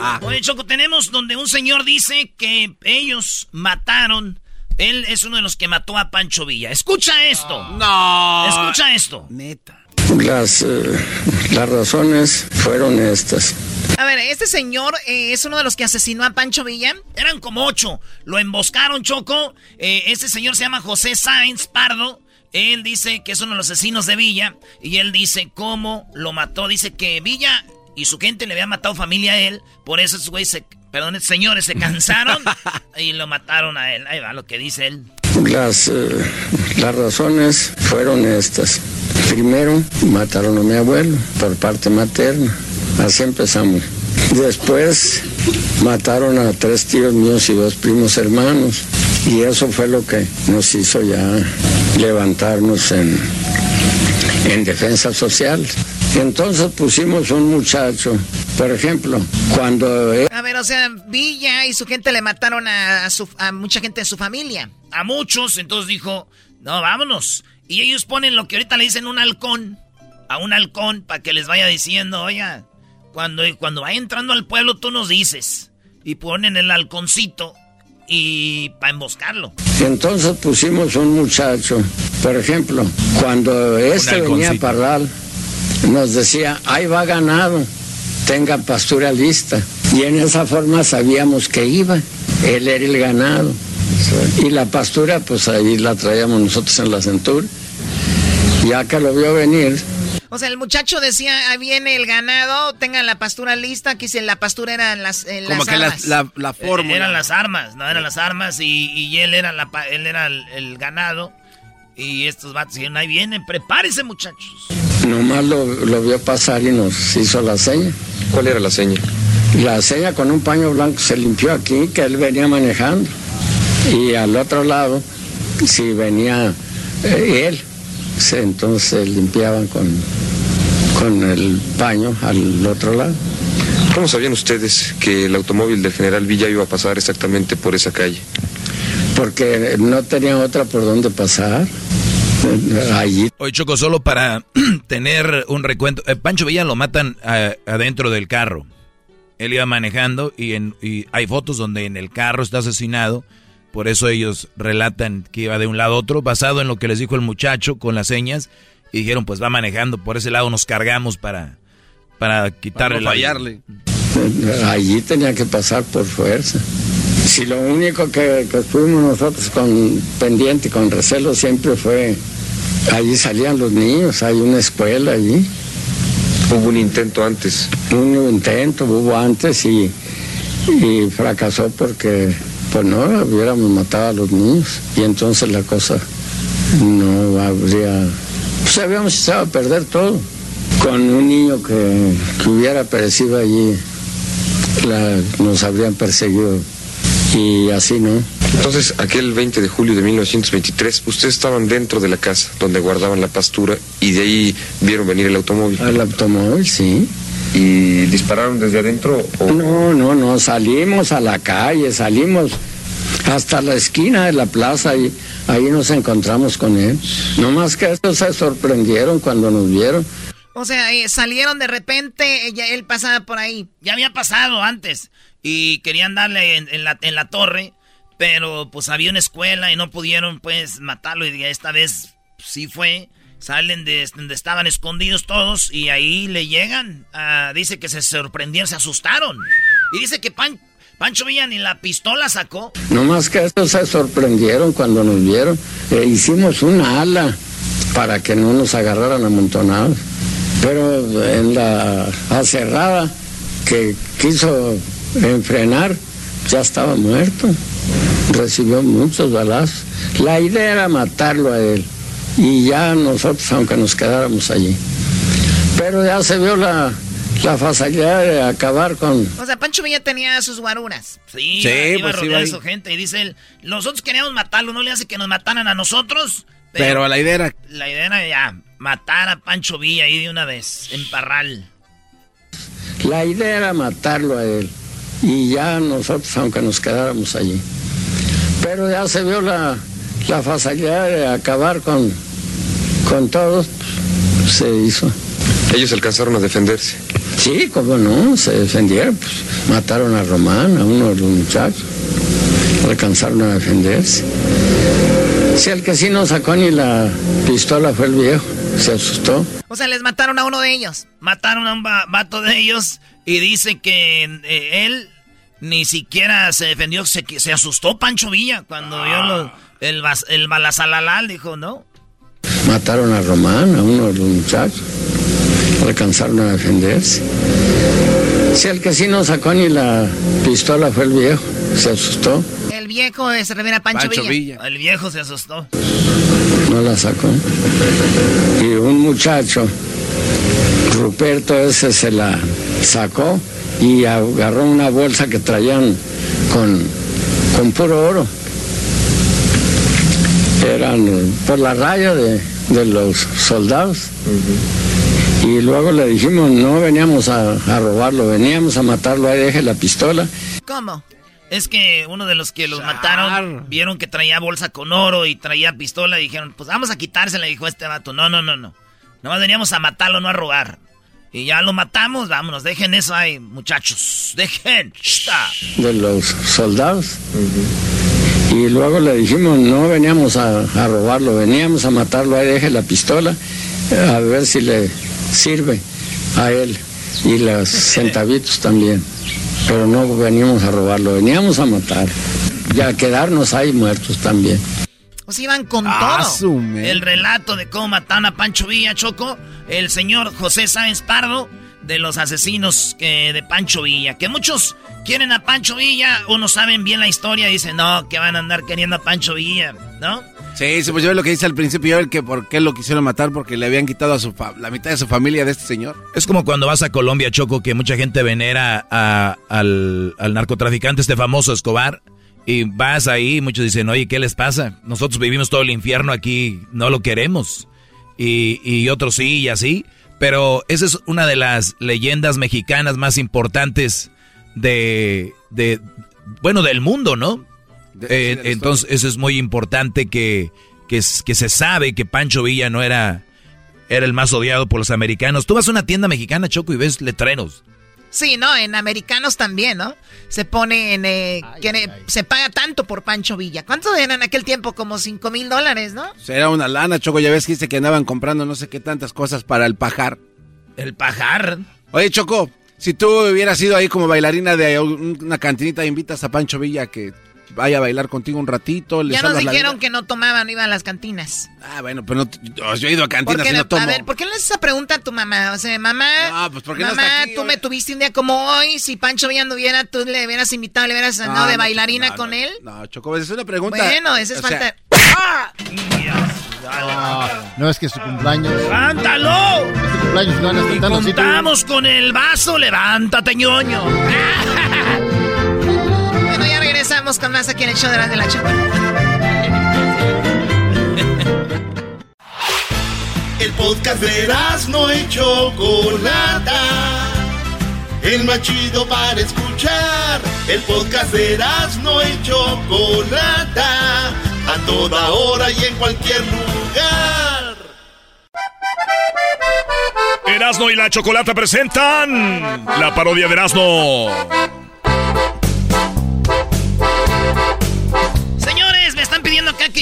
Ah. Oye, Choco, tenemos donde un señor dice que ellos mataron. Él es uno de los que mató a Pancho Villa. Escucha esto. No. Escucha esto. Neta. Las, eh, las razones fueron estas. A ver, este señor eh, es uno de los que asesinó a Pancho Villa. Eran como ocho. Lo emboscaron, Choco. Eh, este señor se llama José Sáenz Pardo. Él dice que es uno de los asesinos de Villa y él dice cómo lo mató. Dice que Villa y su gente le había matado familia a él. Por eso esos güeyes, se, perdón, señores se cansaron y lo mataron a él. Ahí va lo que dice él. Las, eh, las razones fueron estas. Primero, mataron a mi abuelo por parte materna. Así empezamos. Después, mataron a tres tíos míos y dos primos hermanos. Y eso fue lo que nos hizo ya levantarnos en, en defensa social. Entonces pusimos un muchacho, por ejemplo, cuando... A ver, o sea, Villa y su gente le mataron a, su, a mucha gente de su familia. A muchos, entonces dijo, no, vámonos. Y ellos ponen lo que ahorita le dicen un halcón, a un halcón, para que les vaya diciendo, oiga, cuando, cuando vaya entrando al pueblo tú nos dices. Y ponen el halconcito y para emboscarlo. Entonces pusimos un muchacho, por ejemplo, cuando este venía a parlar, nos decía, ahí va ganado, tenga pastura lista. Y en esa forma sabíamos que iba, él era el ganado. Y la pastura, pues ahí la traíamos nosotros en la cintura. Ya que lo vio venir, o sea, el muchacho decía, ahí viene el ganado, tengan la pastura lista, aquí si la pastura eran las, eh, Como que armas. La, la, fórmula. eran las armas, no eran las armas y, él era, la, él era el, ganado. Y estos vatos dijeron, ahí vienen, prepárense muchachos. Nomás lo, lo vio pasar y nos hizo la seña. ¿Cuál era la seña? La seña con un paño blanco se limpió aquí, que él venía manejando. Y al otro lado, si venía eh, él, entonces limpiaban con, con el paño al otro lado. ¿Cómo sabían ustedes que el automóvil del general Villa iba a pasar exactamente por esa calle? Porque no tenían otra por donde pasar. Allí. Hoy Choco, solo para tener un recuento. Eh, Pancho Villa lo matan adentro del carro. Él iba manejando y, en, y hay fotos donde en el carro está asesinado por eso ellos relatan que iba de un lado a otro, basado en lo que les dijo el muchacho con las señas. Y dijeron, pues va manejando, por ese lado nos cargamos para, para quitarle para fallarle. Allí tenía que pasar por fuerza. Si lo único que, fuimos nosotros con pendiente, con recelo, siempre fue, allí salían los niños, hay una escuela allí. Hubo un intento antes. Un intento hubo antes y, y fracasó porque pues no, hubiéramos matado a los niños y entonces la cosa no habría, pues habíamos echado a perder todo. Con un niño que, hubiera perecido allí, nos habrían perseguido y así no. Entonces, aquel 20 de julio de 1923, ustedes estaban dentro de la casa donde guardaban la pastura y de ahí vieron venir el automóvil. El automóvil, sí. ¿Y dispararon desde adentro? No, no, no, salimos a la calle, salimos hasta la esquina de la plaza y ahí nos encontramos con él. No más que estos se sorprendieron cuando nos vieron. O sea, eh, salieron de repente, ella, él pasaba por ahí. Ya había pasado antes y querían darle en, la, en la torre, pero pues había una escuela y no pudieron pues matarlo y esta vez sí fue. Salen de donde estaban escondidos todos y ahí le llegan. dice que se sorprendieron, se asustaron. Y dice que Pan, Pancho Villa ni la pistola sacó. Nomás que estos se sorprendieron cuando nos vieron. E hicimos una ala para que no nos agarraran amontonados. Pero en la acerrada que quiso enfrenar, ya estaba muerto. Recibió muchos balazos. La idea era matarlo a él. Y ya nosotros, aunque nos quedáramos allí. Pero ya se vio la, la facilidad de acabar con... O sea, Pancho Villa tenía sus guaruras. Sí, Sí, iba, iba pues, iba su gente. Y dice él, nosotros queríamos matarlo, no le hace que nos mataran a nosotros. Pero la idea era... La idea era ya matar a Pancho Villa ahí de una vez, en Parral. La idea era matarlo a él. Y ya nosotros, aunque nos quedáramos allí. Pero ya se vio la, la facilidad de acabar con, con todos, pues, se hizo. Ellos alcanzaron a defenderse. Sí, cómo no, se defendieron, pues mataron a Román, a uno de los muchachos, alcanzaron a defenderse. Si el que sí no sacó ni la pistola fue el viejo, se asustó. O sea, les mataron a uno de ellos. Mataron a un va- vato de ellos y dice que eh, él ni siquiera se defendió, se, se asustó Pancho Villa cuando vio los- el, el balazalalal, dijo, ¿no? Mataron a Román, a uno de los muchachos, alcanzaron a defenderse. Si el que sí no sacó ni la pistola fue el viejo, se asustó, El viejo se refiere a Pancho, Villa. El viejo se asustó. no la sacó. Y un muchacho, Ruperto ese se la sacó y agarró una bolsa que traían con, con puro oro. Eran por la raya de, de los soldados. Y luego le dijimos, no veníamos a, a robarlo, veníamos a matarlo, ahí deje la pistola. ¿Cómo? Es que uno de los que los mataron vieron que traía bolsa con oro y traía pistola y dijeron, pues vamos a quitársela, dijo este vato. No, no, no, no. Nomás veníamos a matarlo, no a robar. Y ya lo matamos, vámonos, dejen eso ahí, muchachos. Dejen. De los soldados. Y luego le dijimos, no veníamos a, a robarlo, veníamos a matarlo, ahí deje la pistola, eh, a ver si le sirve a él y los centavitos también. Pero no veníamos a robarlo, veníamos a matar y a quedarnos ahí muertos también. O sea, iban con Ah, todo. El relato de cómo mataron a Pancho Villa, Choco. El señor José Sáenz Pardo, de los asesinos que, de Pancho Villa. Que muchos quieren a Pancho Villa, unos saben bien la historia y dicen, no, que van a andar queriendo a Pancho Villa, ¿no? Sí, sí, pues yo lo que dice al principio, yo el que por qué lo quisieron matar, porque le habían quitado a su fa- la mitad de su familia de este señor. Es como cuando vas a Colombia, Choco, que mucha gente venera a- al, al narcotraficante, este famoso Escobar. Y vas ahí y muchos dicen, oye, ¿qué les pasa? Nosotros vivimos todo el infierno aquí, no lo queremos. Y, y otros sí y así. Pero esa es una de las leyendas mexicanas más importantes de, de bueno, del mundo, ¿no? Eh, entonces, eso es muy importante que, que, que se sabe que Pancho Villa no era, era el más odiado por los americanos. Tú vas a una tienda mexicana, Choco, y ves letreros. Sí, ¿no? En americanos también, ¿no? Se pone en... eh, que ne- Se paga tanto por Pancho Villa. ¿Cuánto eran en aquel tiempo? Como 5 mil dólares, ¿no? Sea, era una lana, Choco, ya ves que dice que andaban comprando no sé qué tantas cosas para el pajar. El pajar. Oye, Choco, si tú hubieras sido ahí como bailarina de un- una cantinita, invitas a Pancho Villa a que vaya a bailar contigo un ratito, le Ya nos la dijeron que no tomaban, iban a las cantinas. Ah, bueno, pero no, yo, he ido a ¿Por cantinas y no tomo. a ver, ¿por qué le haces esa pregunta a tu mamá? O sea, mamá, No, pues, ¿por qué no mamá, está aquí tú me tuviste un día como hoy, si Pancho Villa anduviera, tú le hubieras invitado, le hubieras andado de bailarina no, con no, él. No, Choco, es una pregunta. Bueno, esa es o sea, falta... Ah, no es que es su cumpleaños. ¡Levántalo! Es su cumpleaños, no Y contamos con el vaso, levántate, ñoño. Regresamos con más aquí en el show de la, de la Choco. El podcast de no y Chocolata. El más chido para escuchar. El podcast de no y Chocolata. A toda hora y en cualquier lugar. Erasno y la Chocolata presentan la parodia de Erasno.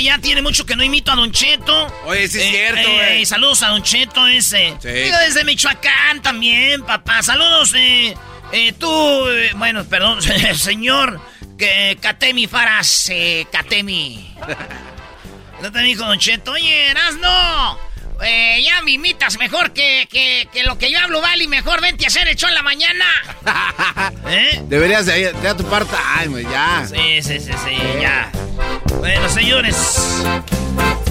Ya tiene mucho que no imito a Don Cheto. Oye, sí es cierto, eh, güey. Saludos a Don Cheto ese. Sí. Desde Michoacán también, papá. Saludos, eh, Eh, tú, eh, bueno, perdón, señor, que Katemi Faras, eh, Katemi. No te dijo Don Cheto, oye, Erasno, eh, ya me imitas mejor que, que, que, lo que yo hablo, Vali, mejor vente a hacer el show en la mañana. ¿Eh? Deberías de ir a tu parte, ay, ya. Sí, sí, sí, sí, ya. Bueno, señores.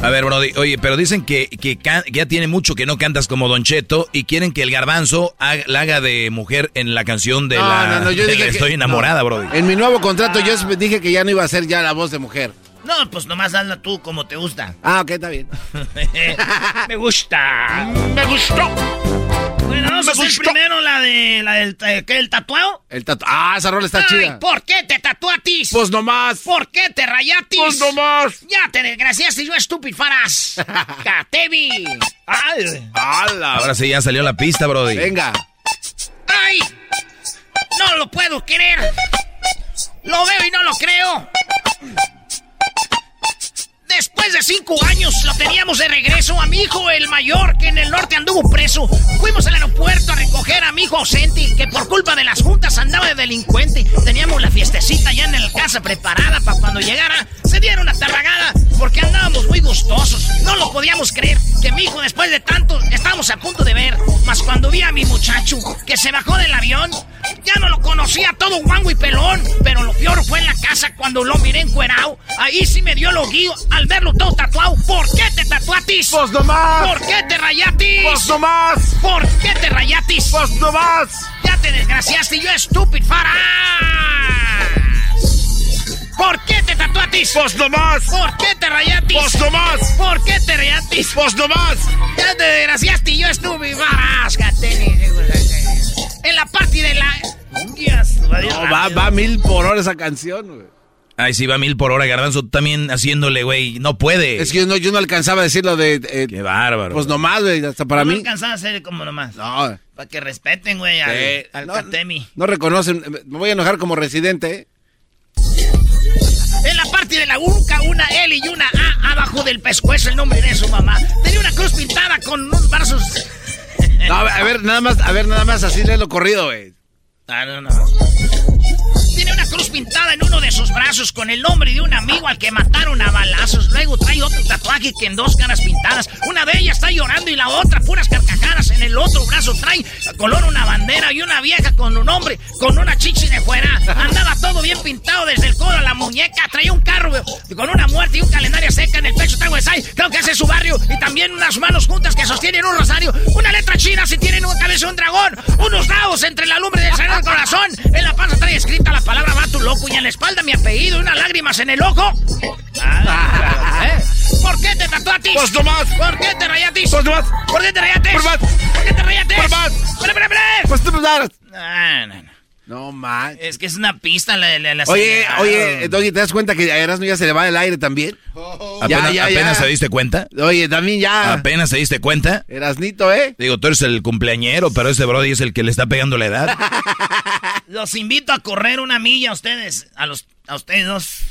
A ver, Brody, oye, pero dicen que, que, ya tiene mucho que no cantas como Don Cheto y quieren que el garbanzo la haga de mujer en la canción de la... No, no, yo dije Estoy enamorada, Brody. En mi nuevo contrato yo dije que ya no iba a ser ya la voz de mujer. No, pues nomás hazla tú como te gusta. Ah, ok, está bien. Me gusta. Me gustó. Bueno, vamos a hacer primero la de la del eh, ¿qué, el tatuado. El tatuado. Ah, esa rola está Ay, chida. ¿Por qué te tatuatis? Pues nomás. ¿Por qué te rayatis? Pues nomás. Ya te desgraciaste yo estúpido faras. Catevi. Ay. ¡Hala! Ahora sí ya salió la pista, Brody. Venga. ¡Ay! No lo puedo creer. Lo veo y no lo creo. Después de cinco años lo teníamos de regreso a mi hijo, el mayor, que en el norte anduvo preso. Fuimos al aeropuerto a recoger a mi hijo ausente, que por culpa de las juntas andaba de delincuente. Teníamos la fiestecita ya en la casa preparada para cuando llegara se diera una tarragada, porque andábamos muy gustosos. No lo podíamos creer, que mi hijo después de tanto estábamos a punto de ver. Mas cuando vi a mi muchacho, que se bajó del avión, ya no lo conocía todo guango y pelón. Pero lo peor fue en la casa cuando lo miré encuerado. Ahí sí me dio lo guío al verlo todo tatuado. ¿Por qué te tatuatis? ¡Pues nomás! ¿Por qué te rayatis? ¡Pues nomás! ¿Por qué te rayatis? ¡Pues nomás! Ya te desgraciaste, yo estúpido faras. ¿Por qué te tatuatis? ¡Pues nomás! ¿Por qué te rayatis? ¡Pues nomás! ¿Por qué te rayatis? ¡Pues nomás! Ya te desgraciaste y yo estuve faras, En la parte de la... No, va, va mil por hora esa canción, güey. Ay, sí, va mil por hora, Garbanzo, también haciéndole, güey, no puede. Es que yo no, yo no alcanzaba a decirlo de... Eh, Qué bárbaro. Pues nomás, güey, hasta para mí. No alcanzaba a hacer como nomás. No. Para que respeten, güey, al, al no, No reconocen, me voy a enojar como residente, ¿eh? En la parte de la UNCA, una L y una A abajo del pescuezo, el nombre de su mamá. Tenía una cruz pintada con unos brazos... No, a ver, nada más, a ver, nada más así lo corrido, güey. Ah, no, no. Cruz pintada en uno de sus brazos con el nombre de un amigo al que mataron a balazos. Luego trae otro tatuaje que en dos caras pintadas. Una de ellas está llorando y la otra puras carcajadas. En el otro brazo trae color una bandera y una vieja con un hombre con una chichi de fuera. Andaba todo bien pintado desde el codo a la muñeca. Traía un carro con una muerte y un calendario seca en el pecho. Tengo esa, creo que ese es su barrio. Y también unas manos juntas que sostienen un rosario. Una letra china si tienen una cabeza de un dragón. Unos dados entre la lumbre del del corazón. En la panza trae escrita la palabra vato loco y en la espalda mi apellido y unas lágrimas en el ojo. Ah, ¿eh? ¿Por qué te tatuatis? Pues nomás. ¿Por qué te rayatis? Pues nomás. ¿Por qué te rayatis? Pues más. ¿Por qué te rayatis? Pues más. ¡Espera, espera, espera! Pues tú no No, no, no. No man. Es que es una pista la, la, la Oye, oye, Doggy, ¿te das cuenta que a Erasmo ya se le va el aire también? apenas, ya, ya, apenas se diste cuenta. Oye, también ya. Apenas se diste cuenta. Erasnito, ¿eh? Digo, tú eres el cumpleañero, pero ese Brody es el que le está pegando la edad. Los invito a correr una milla a ustedes, a los, a ustedes dos.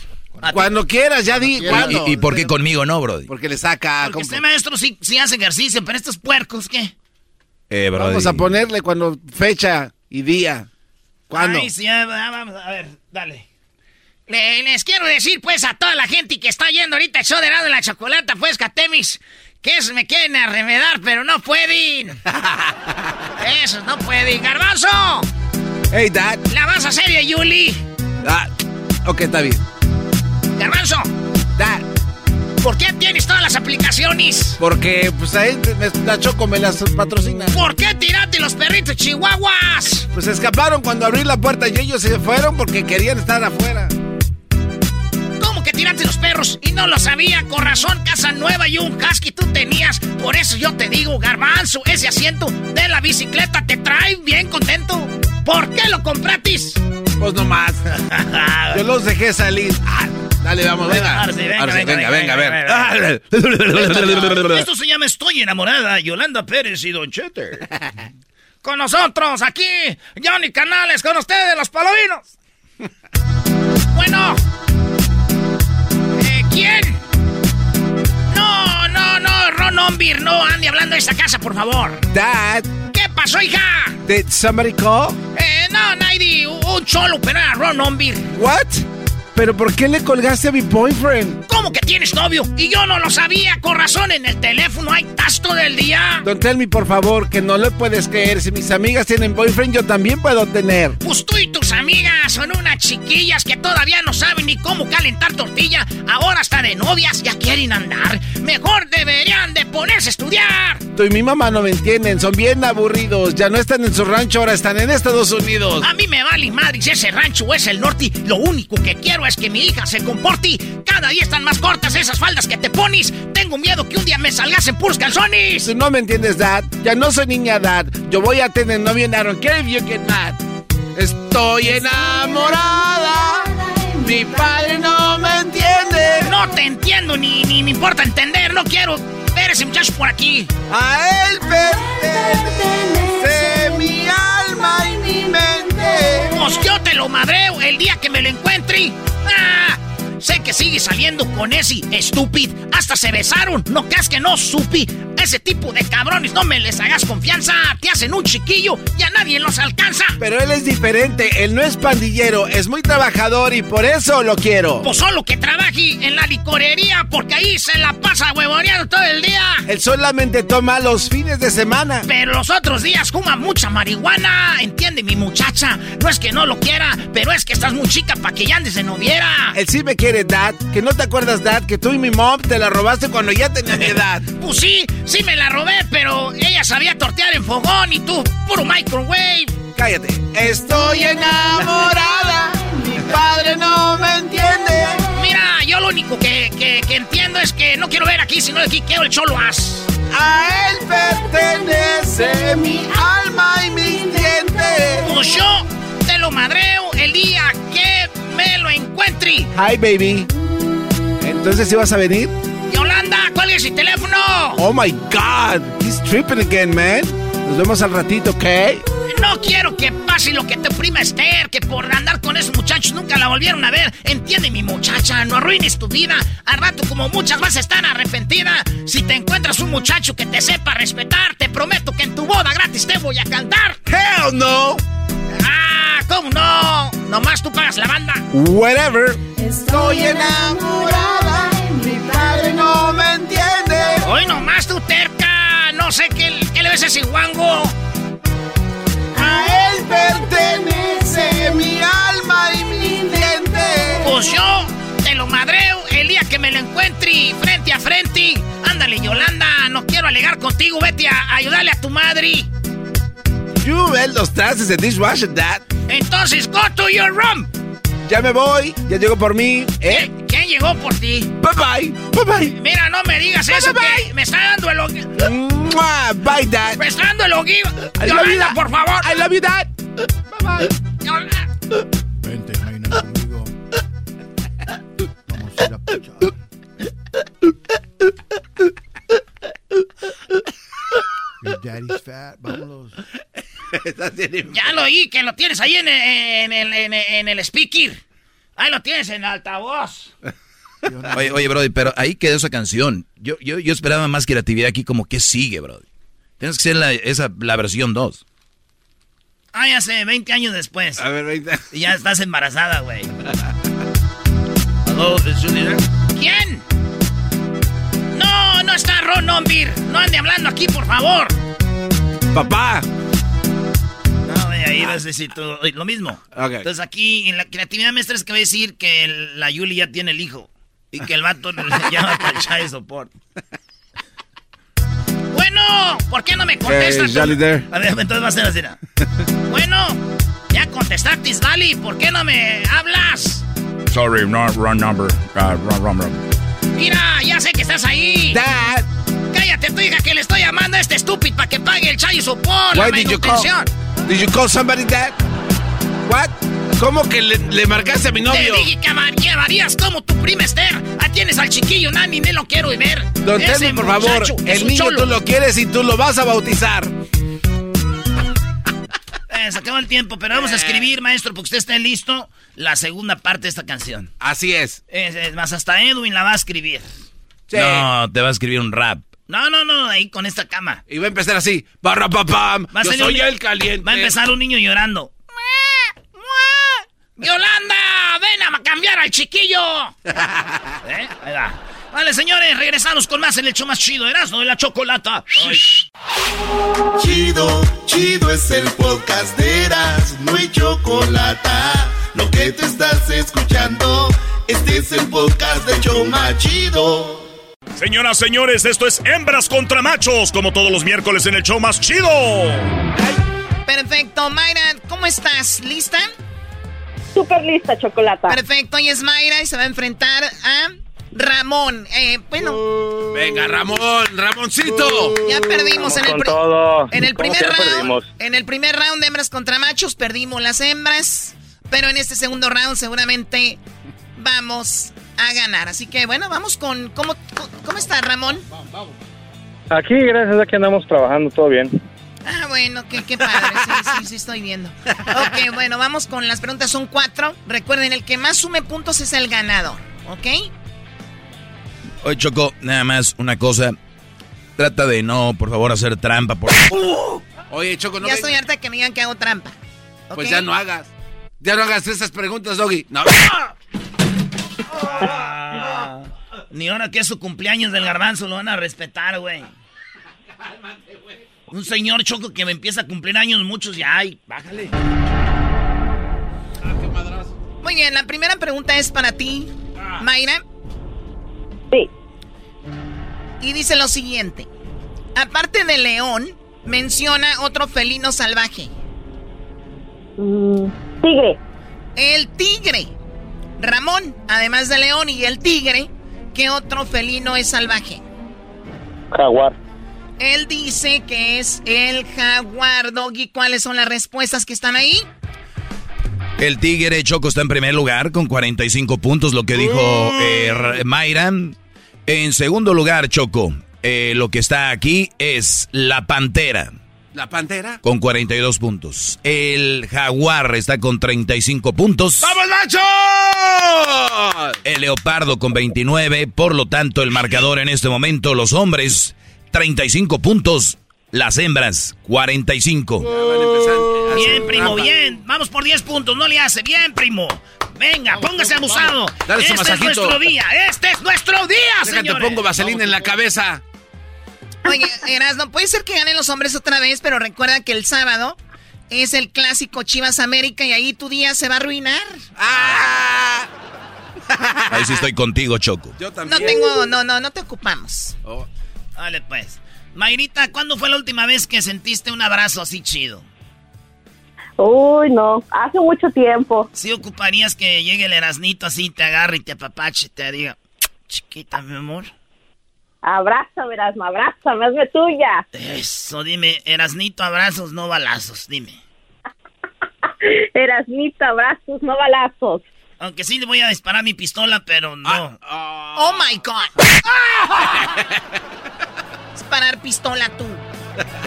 Cuando quieras, ya di. ¿Y, ¿Y, por qué conmigo no, Brody? Porque le saca. Porque este maestro sí, sí hace ejercicio, pero estos puercos, ¿qué? Eh, Brody. Vamos a ponerle cuando fecha y día. ¿Cuándo? Ay, sí, vamos, a ver, dale. les quiero decir, pues, a toda la gente que está yendo ahorita el show de lado de la chocolata, pues, Catemis, que eso me quieren arremedar, pero no pueden. Eso, no pueden. ¡Garbanzo! Hey, Dad. ¿La vas a hacer de Yuli? Ah, ok, está bien. Garbanzo. Dad. ¿Por qué tienes todas las aplicaciones? Porque, pues ahí la Choco me las patrocina. ¿Por qué tiraste los perritos chihuahuas? Pues escaparon cuando abrí la puerta y ellos se fueron porque querían estar afuera. ¿Cómo que tiraste los perros? Y no lo sabía. Con razón, casa nueva y un husky tú tenías. Por eso yo te digo, garbanzo, ese asiento de la bicicleta te trae bien contento. ¿Por qué lo compratis? Pues nomás. yo los dejé salir. Ah, Dale, vamos, venga. Arce, venga, Arce, venga, venga, venga, a ver. Esto se llama Estoy enamorada, Yolanda Pérez y Don Chete. con nosotros, aquí, Johnny Canales, con ustedes, los palovinos. bueno. ¿Quién? No, no, no, Ron Ombir, no ande hablando de esta casa, por favor. Dad. ¿Qué pasó, hija? Did somebody call? Eh, No, Naidi, un cholo, pero era Ron Ombir. What? ¿Pero por qué le colgaste a mi boyfriend? ¿Cómo que tienes novio? Y yo no lo sabía, con razón, en el teléfono hay tasto del día. Don tell me, por favor, que no le puedes creer. Si mis amigas tienen boyfriend, yo también puedo tener. Pues tú y tus amigas son unas chiquillas que todavía no saben ni cómo calentar tortilla. Ahora hasta de novias ya quieren andar. Mejor deberían de ponerse a estudiar. Tú y mi mamá no me entienden, son bien aburridos. Ya no están en su rancho, ahora están en Estados Unidos. A mí me vale madre si ese rancho es el norte. Lo único que quiero es que mi hija se comporte. Cada día están más cortas esas faldas que te pones. Tengo miedo que un día me salgas en puros calzones. No me entiendes, Dad. Ya no soy niña, Dad. Yo voy a tener novio en care if you get mad. Estoy enamorada. Mi padre no me entiende. No te entiendo ni, ni me importa entender. No quiero ver ese muchacho por aquí. A él pertenece mi alma y. Yo te lo madreo el día que me lo encuentre. Ah, sé que sigue saliendo con ese estúpido. Hasta se besaron. No creas que no supi. Ese tipo de cabrones no me les hagas confianza. Te hacen un chiquillo y a nadie los alcanza. Pero él es diferente. Él no es pandillero. Es muy trabajador y por eso lo quiero. Pues solo que trabaje en la licorería porque ahí se la pasa huevoneando todo el día. Él solamente toma los fines de semana. Pero los otros días fuma mucha marihuana. Entiende mi muchacha. No es que no lo quiera, pero es que estás muy chica para que ya andes de noviera. Él sí me quiere, Dad. Que no te acuerdas, Dad, que tú y mi mom te la robaste cuando ya tenía mi edad. Pues sí, sí me la robé, pero ella sabía tortear en fogón y tú, puro microwave. Cállate. Estoy enamorada. mi padre no me entiende. Mira, yo lo único que, que, que entiendo es que no quiero ver aquí, sino aquí quiero el cholo as. A él pertenece mi alma Hi, baby. Entonces, ¿sí vas a venir? Yolanda, ¿cuál es el teléfono? Oh my God, he's tripping again, man. Nos vemos al ratito, ¿ok? No quiero que pase lo que te prima Esther, que por andar con esos muchachos nunca la volvieron a ver. Entiende, mi muchacha, no arruines tu vida. Al rato, como muchas vas a estar arrepentida. Si te encuentras un muchacho que te sepa respetar, te prometo que en tu boda gratis te voy a cantar. Hell no. ¿Cómo no? Nomás tú pagas la banda. Whatever. Estoy enamorada. Mi padre no me entiende. Hoy nomás tú terca. No sé qué, qué le ves a ese guango. A él pertenece mi alma y mis dientes. Pues yo te lo madreo el día que me lo encuentre frente a frente. Ándale, Yolanda, no quiero alegar contigo. Vete a ayudarle a tu madre. You ves los trastes de dishwasher, Dad. Entonces, go to your room. Ya me voy, ya llego por mí, ¿eh? ¿Quién llegó por ti? Bye bye, bye bye. Mira, no me digas Bye, eso, bye, que me está dando el Mua, Bye, Dad. Me está dando el ogi- I love you, Yolanda, Dad. por favor. I love you, Dad. Bye bye. Yolanda. Vente, Jaina, conmigo. Vamos a ir a puchar. Your daddy's fat, vámonos. Ya lo oí, que lo tienes ahí en, en el, en, en el speaker. Ahí lo tienes en altavoz. Oye, oye, Brody, pero ahí quedó esa canción. Yo, yo, yo esperaba más creatividad aquí, como que sigue, Brody. Tienes que ser la, esa, la versión 2. Ah, ya sé, 20 años después. A ver, 20. Y ya estás embarazada, güey. ¿Aló, es Julie ¿Quién? No, no está Ron Ombir. No ande hablando aquí, por favor. Papá. Güey, ahí vas a decir todo. oye, Lo mismo. Ok. Entonces aquí, en la creatividad maestra es que va a decir que el- la Yuli ya tiene el hijo. Y que el vato le llama para el child support. Bueno, ¿por qué no me contestas? Hey, there. A ver, entonces va a ser así. ¿no? bueno, ya contestaste, Vali. ¿Por qué no me hablas? Sorry, no, wrong number. Uh, wrong, wrong, wrong. Mira, ya sé que estás ahí. Dad. Cállate, tu hija, que le estoy llamando a este estúpido para que pague el child support, la Why did you call? Did you call somebody, Dad? What? ¿Cómo que le, le marcaste a mi Te novio? dije que llevarías como tu prima Esther. Ahí tienes al chiquillo, Nani, me lo quiero ver. Don Ese Telly, por favor, el niño cholo. tú lo quieres y tú lo vas a bautizar. Eh, se acabó el tiempo, pero vamos a escribir, maestro, porque usted esté listo, la segunda parte de esta canción. Así es. Es, es más, hasta Edwin la va a escribir. No, te va a escribir un rap. No, no, no, ahí con esta cama. Y va a empezar así. Barra papam. Va a yo soy el caliente. Va a empezar un niño llorando. ¡Yolanda! ¡Ven a cambiar al chiquillo! ¿Eh? Vale, señores, regresamos con más en el hecho más chido, Erasmo de la Chocolata. Chido, chido es el podcast de Erasmo no y Chocolata. Lo que te estás escuchando, este es el podcast de Choma Chido. Señoras, señores, esto es Hembras contra Machos, como todos los miércoles en el show más chido. Perfecto, Mayra, ¿cómo estás? ¿Lista? Súper lista, Chocolata. Perfecto, y es Mayra y se va a enfrentar a Ramón. Eh, bueno. Venga, Ramón, Ramoncito. Ya perdimos en el, todo. en el ¿Cómo primer round. perdimos? En el primer round de hembras contra machos perdimos las hembras. Pero en este segundo round seguramente vamos a ganar. Así que bueno, vamos con. ¿Cómo, cómo está Ramón? Aquí, gracias a que andamos trabajando, todo bien. Ah, bueno, qué, qué padre. Sí, sí, sí, estoy viendo. Ok, bueno, vamos con las preguntas. Son cuatro. Recuerden, el que más sume puntos es el ganador. ¿Ok? Oye, Choco, nada más una cosa. Trata de no, por favor, hacer trampa. Por... Oye, Choco, no ya me- estoy harta que me digan que hago trampa. Pues ya no hagas. Ya no hagas esas preguntas, Doggy. No. Ni ahora que es su cumpleaños del garbanzo lo van a respetar, güey. Un señor choco que me empieza a cumplir años muchos ya, ay, bájale. Muy bien, la primera pregunta es para ti, Mayra. Sí. Y dice lo siguiente. Aparte de león, menciona otro felino salvaje. Mm, tigre. El tigre. Ramón, además de león y el tigre, ¿qué otro felino es salvaje? Jaguar. Él dice que es el jaguar. Doggy, ¿cuáles son las respuestas que están ahí? El Tigre Choco está en primer lugar con 45 puntos, lo que dijo eh, R- Mayra. En segundo lugar, Choco, eh, lo que está aquí es la Pantera ¿La pantera? con 42 puntos. El Jaguar está con 35 puntos. ¡Vamos, macho! El Leopardo con 29. Por lo tanto, el marcador en este momento, los hombres, 35 puntos. Las hembras, 45. Bien, primo, bien. Vamos por 10 puntos, no le hace. Bien, primo. Venga, póngase abusado. Dale su este es nuestro día, este es nuestro día, Déjate, señores. pongo vaselina en la cabeza. Oye, Erasno, puede ser que ganen los hombres otra vez, pero recuerda que el sábado es el clásico Chivas América y ahí tu día se va a arruinar. Ahí sí estoy contigo, Choco. Yo No tengo, no, no, no te ocupamos. Vale, pues. Mayrita, ¿cuándo fue la última vez que sentiste un abrazo así chido? Uy, no. Hace mucho tiempo. ¿Sí ocuparías que llegue el Erasnito así, te agarre y te apapache y te diga, chiquita, mi amor? Abrázame, Erasmo, abrázame, hazme tuya. Eso, dime, Erasnito, abrazos, no balazos, dime. Erasmito, abrazos, no balazos. Aunque sí le voy a disparar mi pistola, pero no. Oh my God. Disparar pistola tú.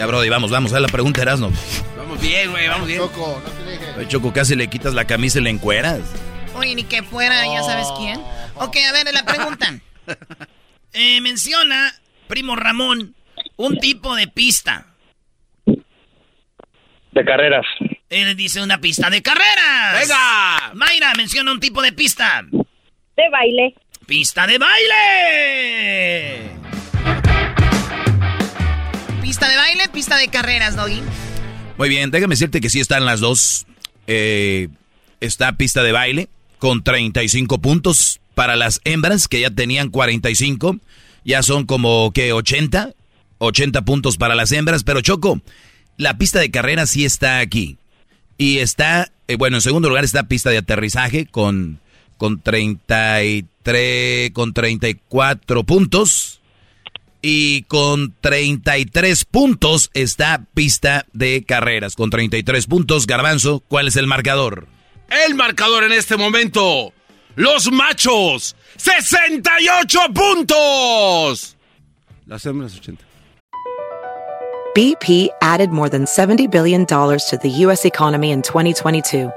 Ya, Brody, vamos, vamos a la pregunta, Erasno. Vamos bien, güey, vamos bien. Choco, no te dejes. Choco, casi le quitas la camisa y le encueras. Oye, ni que fuera, ya sabes quién. Ok, a ver, la pregunta. Eh, menciona, primo Ramón, un tipo de pista. De carreras. Él dice una pista de carreras. ¡Venga! Mayra menciona un tipo de pista. De baile. Pista de baile. Pista de baile, pista de carreras, Doggy. Muy bien, déjame decirte que sí están las dos. Eh, está pista de baile con 35 puntos para las hembras que ya tenían 45. Ya son como que 80. 80 puntos para las hembras. Pero Choco, la pista de carrera sí está aquí. Y está, eh, bueno, en segundo lugar está pista de aterrizaje con, con 33, con 34 puntos. Y con 33 puntos está pista de carreras. Con 33 puntos, Garbanzo, ¿cuál es el marcador? El marcador en este momento. Los machos. 68 puntos. Las hembras 80. BP added more than $70 billion to the U.S. economy in 2022.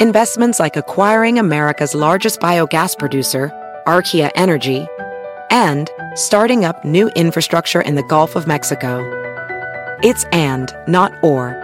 Investments like acquiring America's largest biogas producer, Archaea Energy, and starting up new infrastructure in the Gulf of Mexico. It's and, not or.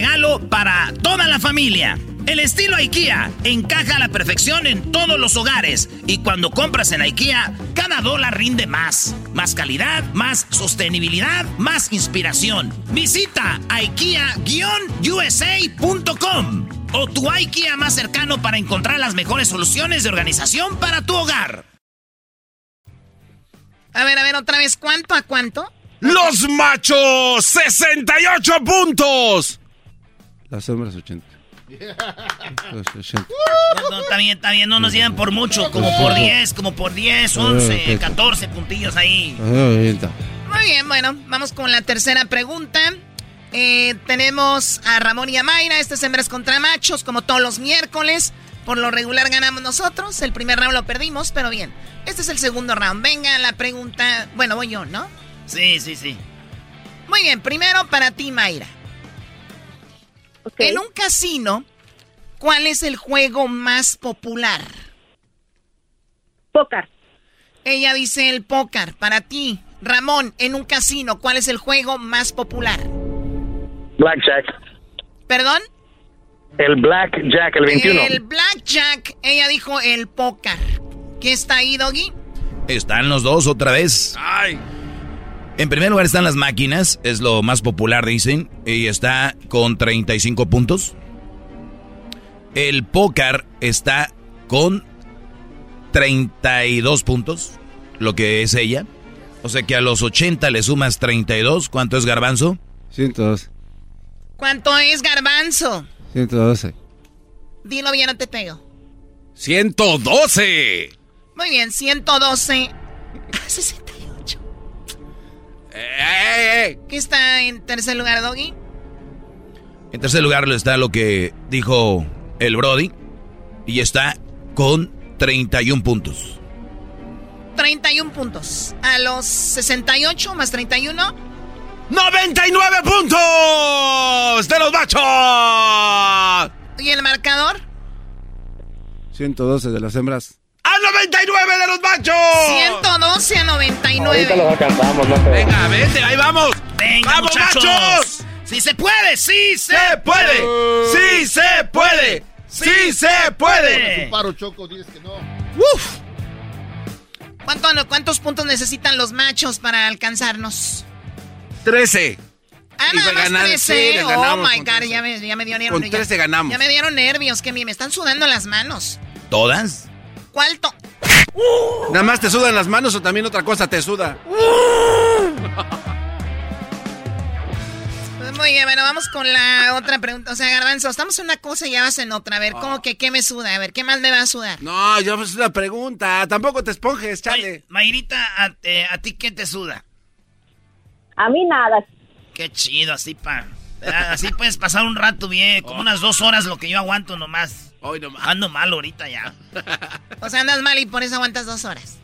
para toda la familia. El estilo IKEA encaja a la perfección en todos los hogares y cuando compras en IKEA, cada dólar rinde más. Más calidad, más sostenibilidad, más inspiración. Visita IKEA-USA.com o tu IKEA más cercano para encontrar las mejores soluciones de organización para tu hogar. A ver, a ver, otra vez, ¿cuánto a cuánto? Los machos, 68 puntos. Las hembras 80. Los 80. No, no, está bien, está bien, no nos llevan por mucho, como por 10, como por 10, 11, 14 puntillos ahí. Muy bien, bueno, vamos con la tercera pregunta. Eh, tenemos a Ramón y a Mayra, estas hembras contra machos, como todos los miércoles. Por lo regular ganamos nosotros, el primer round lo perdimos, pero bien. Este es el segundo round. Venga la pregunta, bueno, voy yo, ¿no? Sí, sí, sí. Muy bien, primero para ti, Mayra. En un casino, ¿cuál es el juego más popular? Pócar. Ella dice el póker. Para ti, Ramón, en un casino, ¿cuál es el juego más popular? Blackjack. ¿Perdón? El Blackjack, el 21. El blackjack. Ella dijo el póker. ¿Qué está ahí, Doggy? Están los dos otra vez. Ay. En primer lugar están las máquinas, es lo más popular, dicen, y está con 35 puntos. El póker está con 32 puntos, lo que es ella. O sea que a los 80 le sumas 32, ¿cuánto es garbanzo? 112. ¿Cuánto es garbanzo? 112. Dilo bien, no te pego. 112. Muy bien, 112 a 68. ¿Qué está en tercer lugar, Doggy? En tercer lugar está lo que dijo el Brody y está con 31 puntos. 31 puntos. A los 68 más 31. 99 puntos de los machos. ¿Y el marcador? 112 de las hembras. ¡A 99 de los machos! 112 a 99. Ahorita los alcanzamos, no te Venga, vete, ahí vamos. Venga, ¡Vamos, muchachos! machos! ¡Sí se puede! ¡Sí se, ¡Se puede! ¡Sí se puede! ¡Sí se puede! Paro, Choco, dices que no. ¡Uf! ¿Cuánto- ¿Cuántos puntos necesitan los machos para alcanzarnos? 13. Ah, nada más ganar, 13. sí, les oh my God, 13. ya me, ya me dio nervios. Con 13 ganamos. Ya me dieron nervios, que me, me están sudando las manos. ¿Todas? ¿Cuál to- ¿Nada más te sudan las manos o también otra cosa te suda? Muy bien, bueno, vamos con la otra pregunta. O sea, Garbanzo, estamos en una cosa y ya vas en otra. A ver, ¿cómo que qué me suda? A ver, ¿qué más me va a sudar? No, yo es una pregunta. Tampoco te esponjes, chale. Mayrita, ¿a, eh, ¿a ti qué te suda? A mí nada. Qué chido, así pa. Así puedes pasar un rato bien, como unas dos horas lo que yo aguanto nomás. Hoy nomás. Ando mal ahorita ya. O sea, andas mal y por eso aguantas dos horas.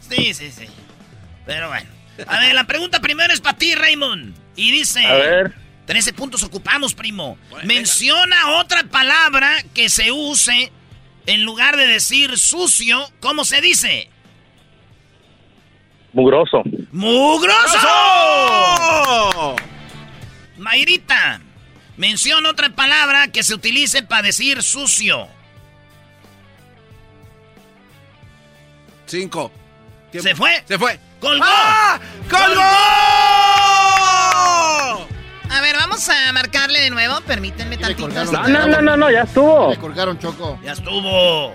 Sí, sí, sí. Pero bueno. A ver, la pregunta primero es para ti, Raymond. Y dice... A ver. 13 puntos ocupamos, primo. Menciona otra palabra que se use en lugar de decir sucio. ¿Cómo se dice? Mugroso. ¡Mugroso! Mayrita, menciona otra palabra que se utilice para decir sucio. Cinco. ¿Se fue? Se fue. ¡Colgó! ¡Ah! ¡Colgó! A ver, vamos a marcarle de nuevo. Permítanme tantito. No, no, no, no, no, ya estuvo. Le colgaron, Choco. Ya estuvo.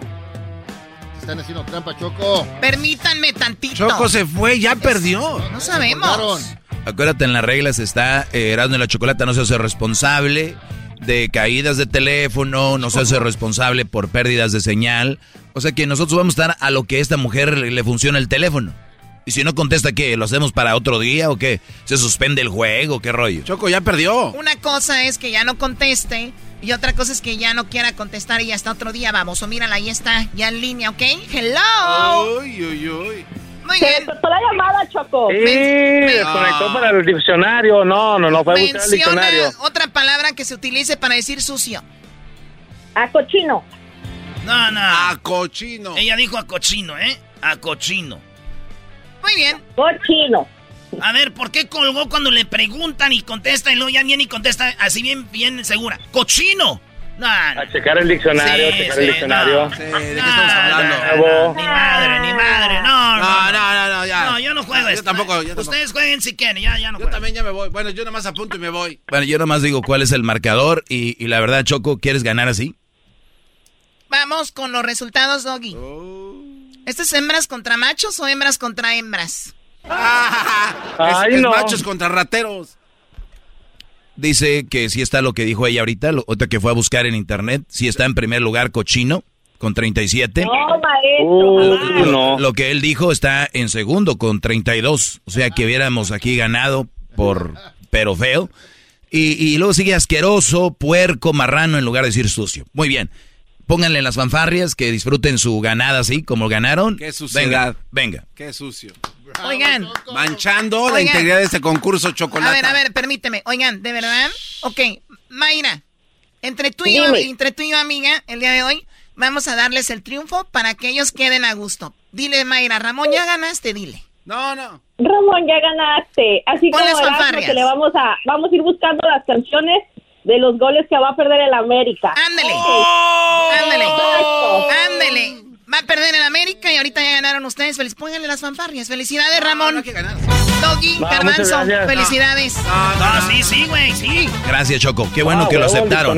Están haciendo trampa, Choco. Permítanme tantito. Choco se fue, ya perdió. No sabemos. Acuérdate, en las reglas está eh, Erasmo y la Chocolata no se hace responsable de caídas de teléfono, no se hace responsable por pérdidas de señal. O sea que nosotros vamos a estar a lo que a esta mujer le funciona el teléfono. Y si no contesta, ¿qué? ¿Lo hacemos para otro día o qué? ¿Se suspende el juego? ¿Qué rollo? Choco, ya perdió. Una cosa es que ya no conteste y otra cosa es que ya no quiera contestar y hasta otro día vamos. O mírala, ahí está, ya en línea, ¿ok? Hello. Uy, uy, uy. Muy bien. cortó la llamada, Choco. Sí, desconectó para el diccionario. No, no, no fue a buscar el Menciona diccionario. otra palabra que se utilice para decir sucio. A cochino. No, no. A cochino. Ella dijo a cochino, ¿eh? A cochino. Muy bien. Cochino. A ver, ¿por qué colgó cuando le preguntan y contesta y luego ya viene y contesta así bien, bien segura? ¡Cochino! No, no. A checar el diccionario, Sí, checar sí, el diccionario. no. ¿De qué estamos hablando? Nuevo. Ni madre, ni madre. No, no, No, no, no, no, ya. No, yo no juego Yo esto. tampoco, yo tampoco. Ustedes jueguen si quieren, ya, ya no Yo juego. también ya me voy. Bueno, yo nomás apunto y me voy. Bueno, yo nomás digo cuál es el marcador y, y la verdad, Choco, ¿quieres ganar así? Vamos con los resultados, Doggy. ¿Esto es hembras contra machos o hembras contra hembras? Ay, es, es no. machos contra rateros. Dice que sí está lo que dijo ella ahorita, lo, otra que fue a buscar en internet, sí está en primer lugar Cochino, con 37. No, maestro. Uh. Lo que él dijo está en segundo con 32. O sea que hubiéramos aquí ganado por pero feo. Y, y luego sigue asqueroso, puerco, marrano en lugar de decir sucio. Muy bien. Pónganle las fanfarrias que disfruten su ganada así como ganaron. Qué suciedad. Venga, venga. Qué sucio. Oigan. Manchando la integridad de este concurso chocolate. A ver, a ver, permíteme. Oigan, ¿de verdad? Ok, Mayra, entre tú, y yo, entre tú y yo, amiga, el día de hoy, vamos a darles el triunfo para que ellos queden a gusto. Dile, Mayra, Ramón, ya ganaste, dile. No, no. Ramón, ya ganaste. Así Pon como Erasmo, que le vamos a, vamos a ir buscando las canciones de los goles que va a perder el América. Ándele. Ándele. Ándele. Va a perder en América y ahorita ya ganaron ustedes. Feliz, pónganle las fanfarrias. Felicidades, Ramón. No hay que ganar. Doggy, No, Garbanzo, felicidades. No, sí, sí, güey, sí. Gracias, Choco. Qué bueno Ah, que lo aceptaron.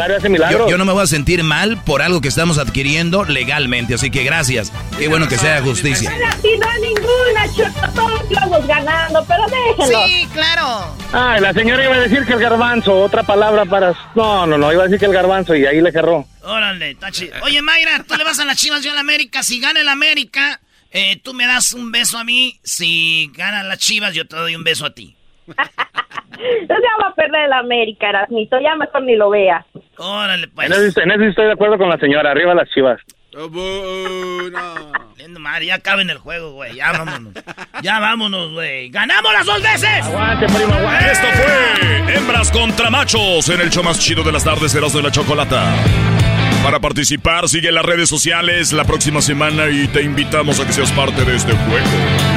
Yo, yo no me voy a sentir mal por algo que estamos adquiriendo legalmente. Así que gracias. Qué bueno que sea justicia. No ninguna, Choco. Todos vamos ganando, pero déjenlo. Sí, claro. Ay, la señora iba a decir que el garbanzo, otra palabra para... No, no, no, iba a decir que el garbanzo y ahí le cerró. Órale, chido. Oye, Mayra, tú le vas a las chivas, yo a la América. Si gana el América, eh, tú me das un beso a mí. Si ganan las chivas, yo te doy un beso a ti. Entonces ya va a perder el América, Erasmito. Ya mejor ni lo vea. Órale, pues. En eso, en eso estoy de acuerdo con la señora, arriba las chivas. Oh. Lindo madre, ya acaben el juego, güey. Ya vámonos. ya vámonos, güey. ¡Ganamos las dos veces! Aguante, primo, aguante. Esto fue Hembras contra Machos en el show más chido de las tardes, Erasmo de la Chocolata. Para participar, sigue en las redes sociales la próxima semana y te invitamos a que seas parte de este juego.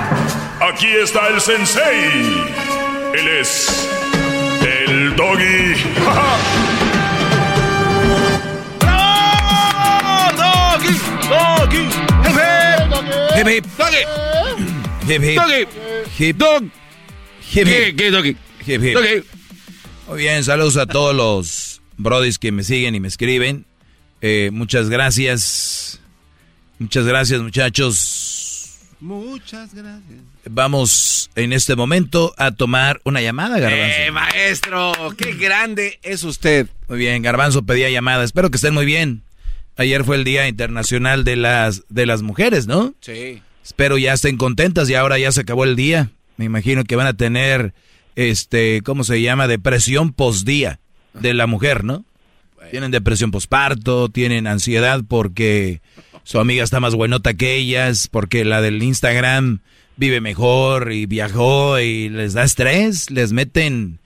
Aquí está el sensei. Él es el doggy. ¡Doggy! ¡Doggy! ¡Hip, hip! ¡Doggy! ¡Hip, hip! Doggy. ¡Hip, dog! ¡Hip, hip! ¿Qué, doggy? Hip, hip. Doggy. Muy bien, saludos a todos los brodis que me siguen y me escriben. Eh, muchas gracias. Muchas gracias, muchachos. Muchas gracias. Vamos en este momento a tomar una llamada, Garbanzo. Eh, maestro, qué grande es usted. Muy bien, Garbanzo pedía llamada. Espero que estén muy bien. Ayer fue el Día Internacional de las, de las Mujeres, ¿no? Sí. Espero ya estén contentas y ahora ya se acabó el día. Me imagino que van a tener, este, ¿cómo se llama? Depresión postdía de la mujer, ¿no? Tienen depresión posparto, tienen ansiedad porque su amiga está más buenota que ellas, porque la del Instagram vive mejor y viajó y les da estrés, les meten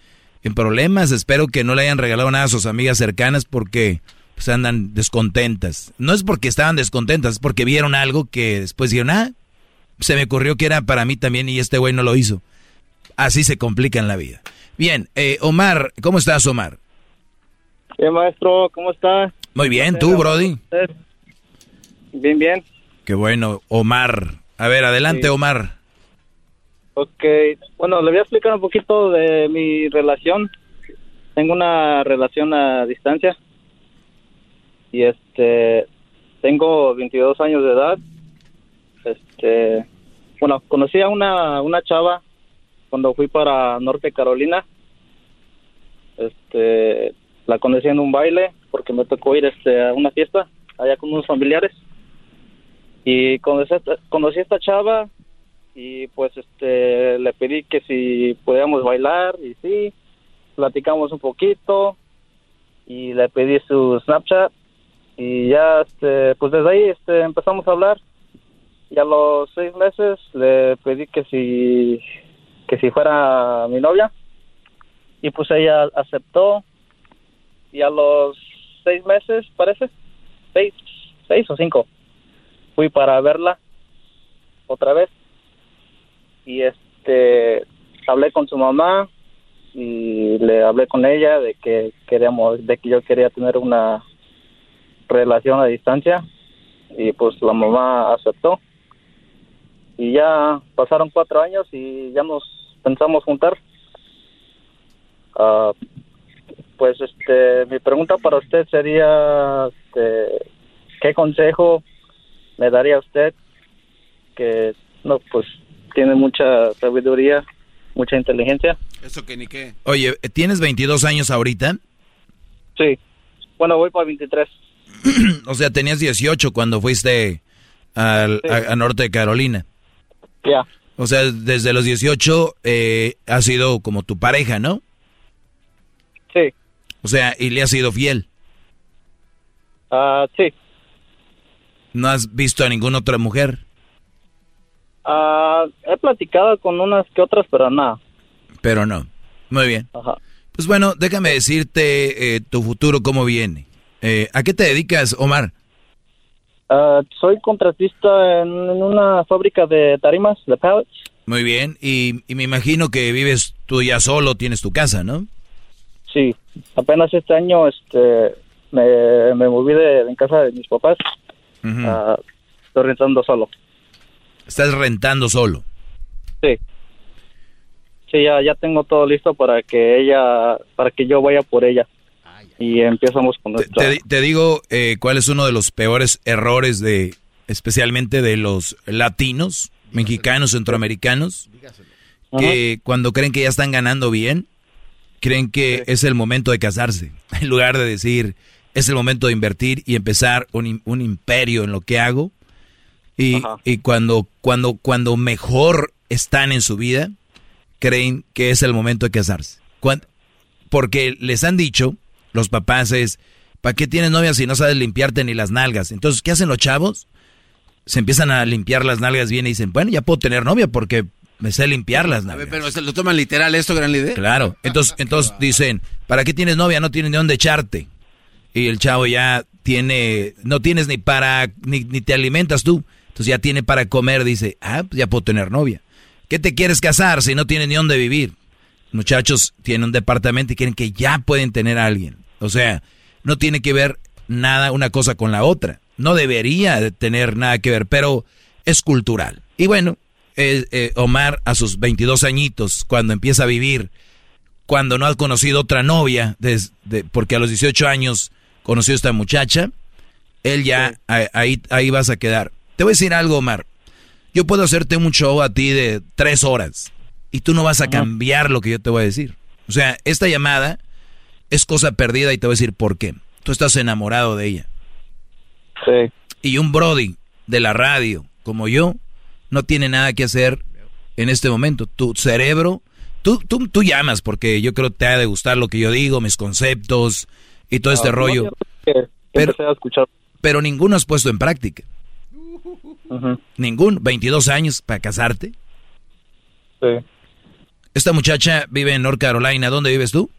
en problemas. Espero que no le hayan regalado nada a sus amigas cercanas porque pues andan descontentas. No es porque estaban descontentas, es porque vieron algo que después dijeron, ah, se me ocurrió que era para mí también y este güey no lo hizo. Así se complica en la vida. Bien, eh, Omar, ¿cómo estás, Omar? Bien, maestro, ¿cómo está? Muy bien, ¿tú, Brody? Bien, bien. Qué bueno, Omar. A ver, adelante, Sí. Omar. Ok, bueno, le voy a explicar un poquito de mi relación. Tengo una relación a distancia. Y este, tengo 22 años de edad. Este, bueno, conocí a una, una chava cuando fui para Norte Carolina. Este, la conocí en un baile porque me tocó ir este, a una fiesta allá con unos familiares. Y conocí, conocí a esta chava y pues este le pedí que si podíamos bailar y sí, platicamos un poquito y le pedí su Snapchat y ya este pues desde ahí este empezamos a hablar. Y a los seis meses le pedí que si que si fuera mi novia y pues ella aceptó. Y a los seis meses parece seis seis o cinco fui para verla otra vez y este hablé con su mamá y le hablé con ella de que queríamos de que yo quería tener una relación a distancia y pues la mamá aceptó. Y ya pasaron cuatro años y ya nos pensamos juntar. Ah, pues este mi pregunta para usted sería este, qué consejo me daría usted que no pues tiene mucha sabiduría mucha inteligencia Eso que ni qué. Oye, ¿tienes 22 años ahorita? sí bueno voy para 23 o sea, tenías 18 cuando fuiste al- a, a Norte de Carolina. ya O sea, desde los 18 eh, ha sido como tu pareja, ¿no? Sí. O sea, y le has sido fiel. Ah, sí ¿No has visto a ninguna otra mujer? Ah, he platicado con unas que otras pero nada Pero no. Muy bien. Ajá. Pues bueno, déjame decirte eh, tu futuro cómo viene. Eh, ¿A qué te dedicas, Omar? Ah, soy contratista en, en una fábrica de tarimas de pallets Muy bien. Y, y me imagino que vives tú ya solo, tienes tu casa, ¿no? sí apenas este año este me, me moví de, en casa de mis papás. Ah, estoy rentando solo Estás rentando solo. Sí. Sí, ya, ya tengo todo listo para que ella, para que yo vaya por ella. Y empezamos con nuestra... Te, te digo eh, cuál es uno de los peores errores de, especialmente de los latinos, mexicanos, centroamericanos, que cuando creen que ya están ganando bien, creen que es el momento de casarse, en lugar de decir, es el momento de invertir y empezar un, un imperio en lo que hago. Y, y cuando, cuando, cuando mejor están en su vida, creen que es el momento de casarse. Porque les han dicho, los papás es, ¿para qué tienes novia si no sabes limpiarte ni las nalgas? Entonces, ¿qué hacen los chavos? Se empiezan a limpiar las nalgas bien y dicen, bueno, ya puedo tener novia porque me sé limpiar las A nalgas. ver, pero ¿se lo toman literal esto, gran líder? Claro. Entonces, entonces dicen, ¿para qué tienes novia? No tienes ni dónde echarte. Y el chavo ya tiene, no tienes ni para, ni, ni te alimentas tú. Entonces ya tiene para comer, dice, ah, pues ya puedo tener novia. ¿Qué te quieres casar si no tienes ni dónde vivir? Muchachos tienen un departamento y quieren que ya pueden tener a alguien. O sea, no tiene que ver nada una cosa con la otra. No debería de tener nada que ver, pero es cultural. Y bueno, eh, eh, Omar a sus 22 añitos, cuando empieza a vivir, cuando no ha conocido otra novia, desde, porque a los 18 años conoció a esta muchacha, él ya ahí vas a quedar. Te voy a decir algo, Omar. Yo puedo hacerte un show a ti de tres horas y tú no vas a cambiar lo que yo te voy a decir. O sea, esta llamada es cosa perdida y te voy a decir por qué. Tú estás enamorado de ella. Sí. Y un Brody de la radio como yo no tiene nada que hacer en este momento. Tu cerebro, tú, tú, tú llamas porque yo creo que te ha de gustar lo que yo digo, mis conceptos y todo este Ah, no, rollo. que a escuchar. Pero ninguno has puesto en práctica. Ujú. Ninguno. 22 años para casarte. Sí. Esta muchacha vive en North Carolina. ¿Dónde vives tú?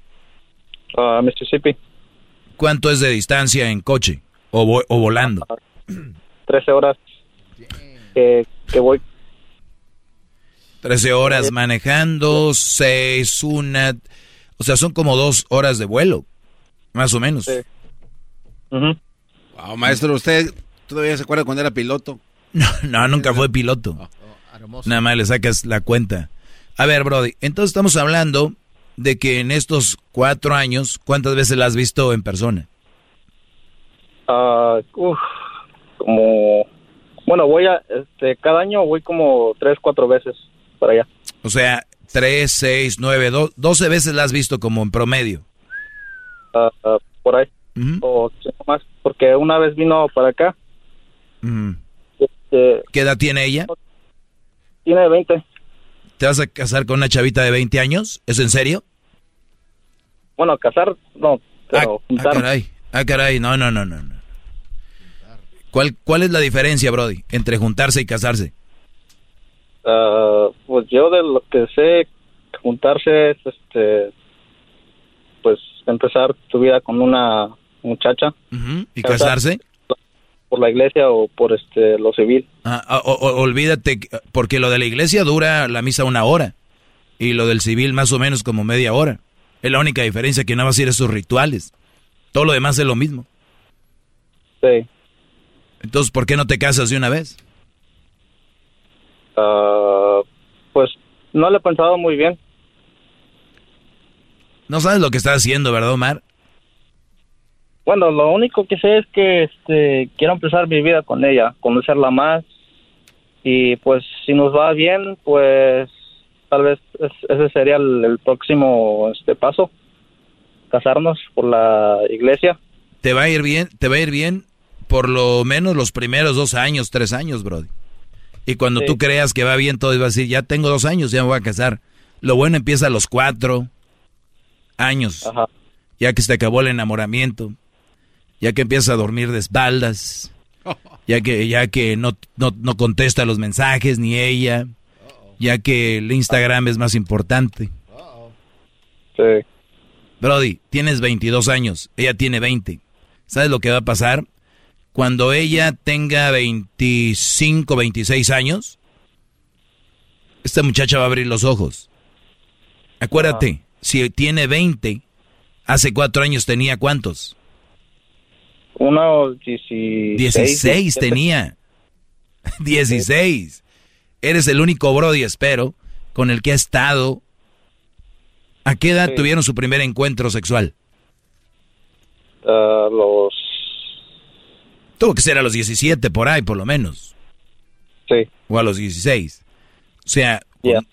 Ah, Mississippi. ¿Cuánto es de distancia en coche o, vo- o volando? 13 horas que, que voy. 13 horas manejando, 6, una... O sea, son como dos horas de vuelo. Más o menos. Sí. Wow, maestro, ¿usted todavía se acuerda cuando era piloto? No, no nunca fue piloto. Nada más le sacas la cuenta. A ver, Brody, entonces estamos hablando de que en estos cuatro años, ¿cuántas veces la has visto en persona? Ah, uf, como, bueno, voy a, este, cada año voy como tres, cuatro veces para allá. O sea, tres, seis, nueve, do- doce veces la has visto como en promedio. Ah, ah, por ahí. O más, porque una vez vino para acá. Este, ¿Qué edad tiene ella? tiene 20. ¿Te vas a casar con una chavita de 20 años? ¿Es en serio? Bueno, casar, no, pero Ah, juntar. caray. Ah, caray. No, no, no, no. ¿Cuál, ¿Cuál es la diferencia, Brody, entre juntarse y casarse? Ah, pues yo de lo que sé, juntarse es, este, pues empezar tu vida con una muchacha. ¿Y casarse? Por la iglesia o por este lo civil. Ah, o- o- olvídate, porque lo de la iglesia dura la misa una hora y lo del civil más o menos como media hora. Es la única diferencia que no vas a ir a esos rituales. Todo lo demás es lo mismo. Sí. Entonces, ¿por qué no te casas de una vez? Ah, pues no lo he pensado muy bien. No sabes lo que estás haciendo, ¿verdad, Omar? Bueno, lo único que sé es que este, quiero empezar mi vida con ella, conocerla más. Y pues si nos va bien, pues tal vez es- ese sería el, el próximo este paso. Casarnos por la iglesia. Te va a ir bien, te va a ir bien por lo menos los primeros dos años, tres años, Brody. Y cuando Sí. tú creas que va bien, todo vas a decir, ya tengo dos años, ya me voy a casar. Lo bueno empieza a los cuatro años. Ya que se acabó el enamoramiento. Ya que empiezas a dormir de espaldas. Ya que, ya que no, no, no contesta los mensajes ni ella. Ya que el Instagram es más importante. Sí. Brody, tienes 22 años, ella tiene 20. ¿Sabes lo que va a pasar? Cuando ella tenga 25, 26 años, esta muchacha va a abrir los ojos. Acuérdate, si tiene 20, hace cuatro años tenía cuántos? Unos 16. 16 tenía. 16. Eres el único Brody, espero, con el que ha estado. ¿A qué edad Sí. tuvieron su primer encuentro sexual? Los. Tuvo que ser a los 17 por ahí, por lo menos. Sí. O a los 16. O sea, con,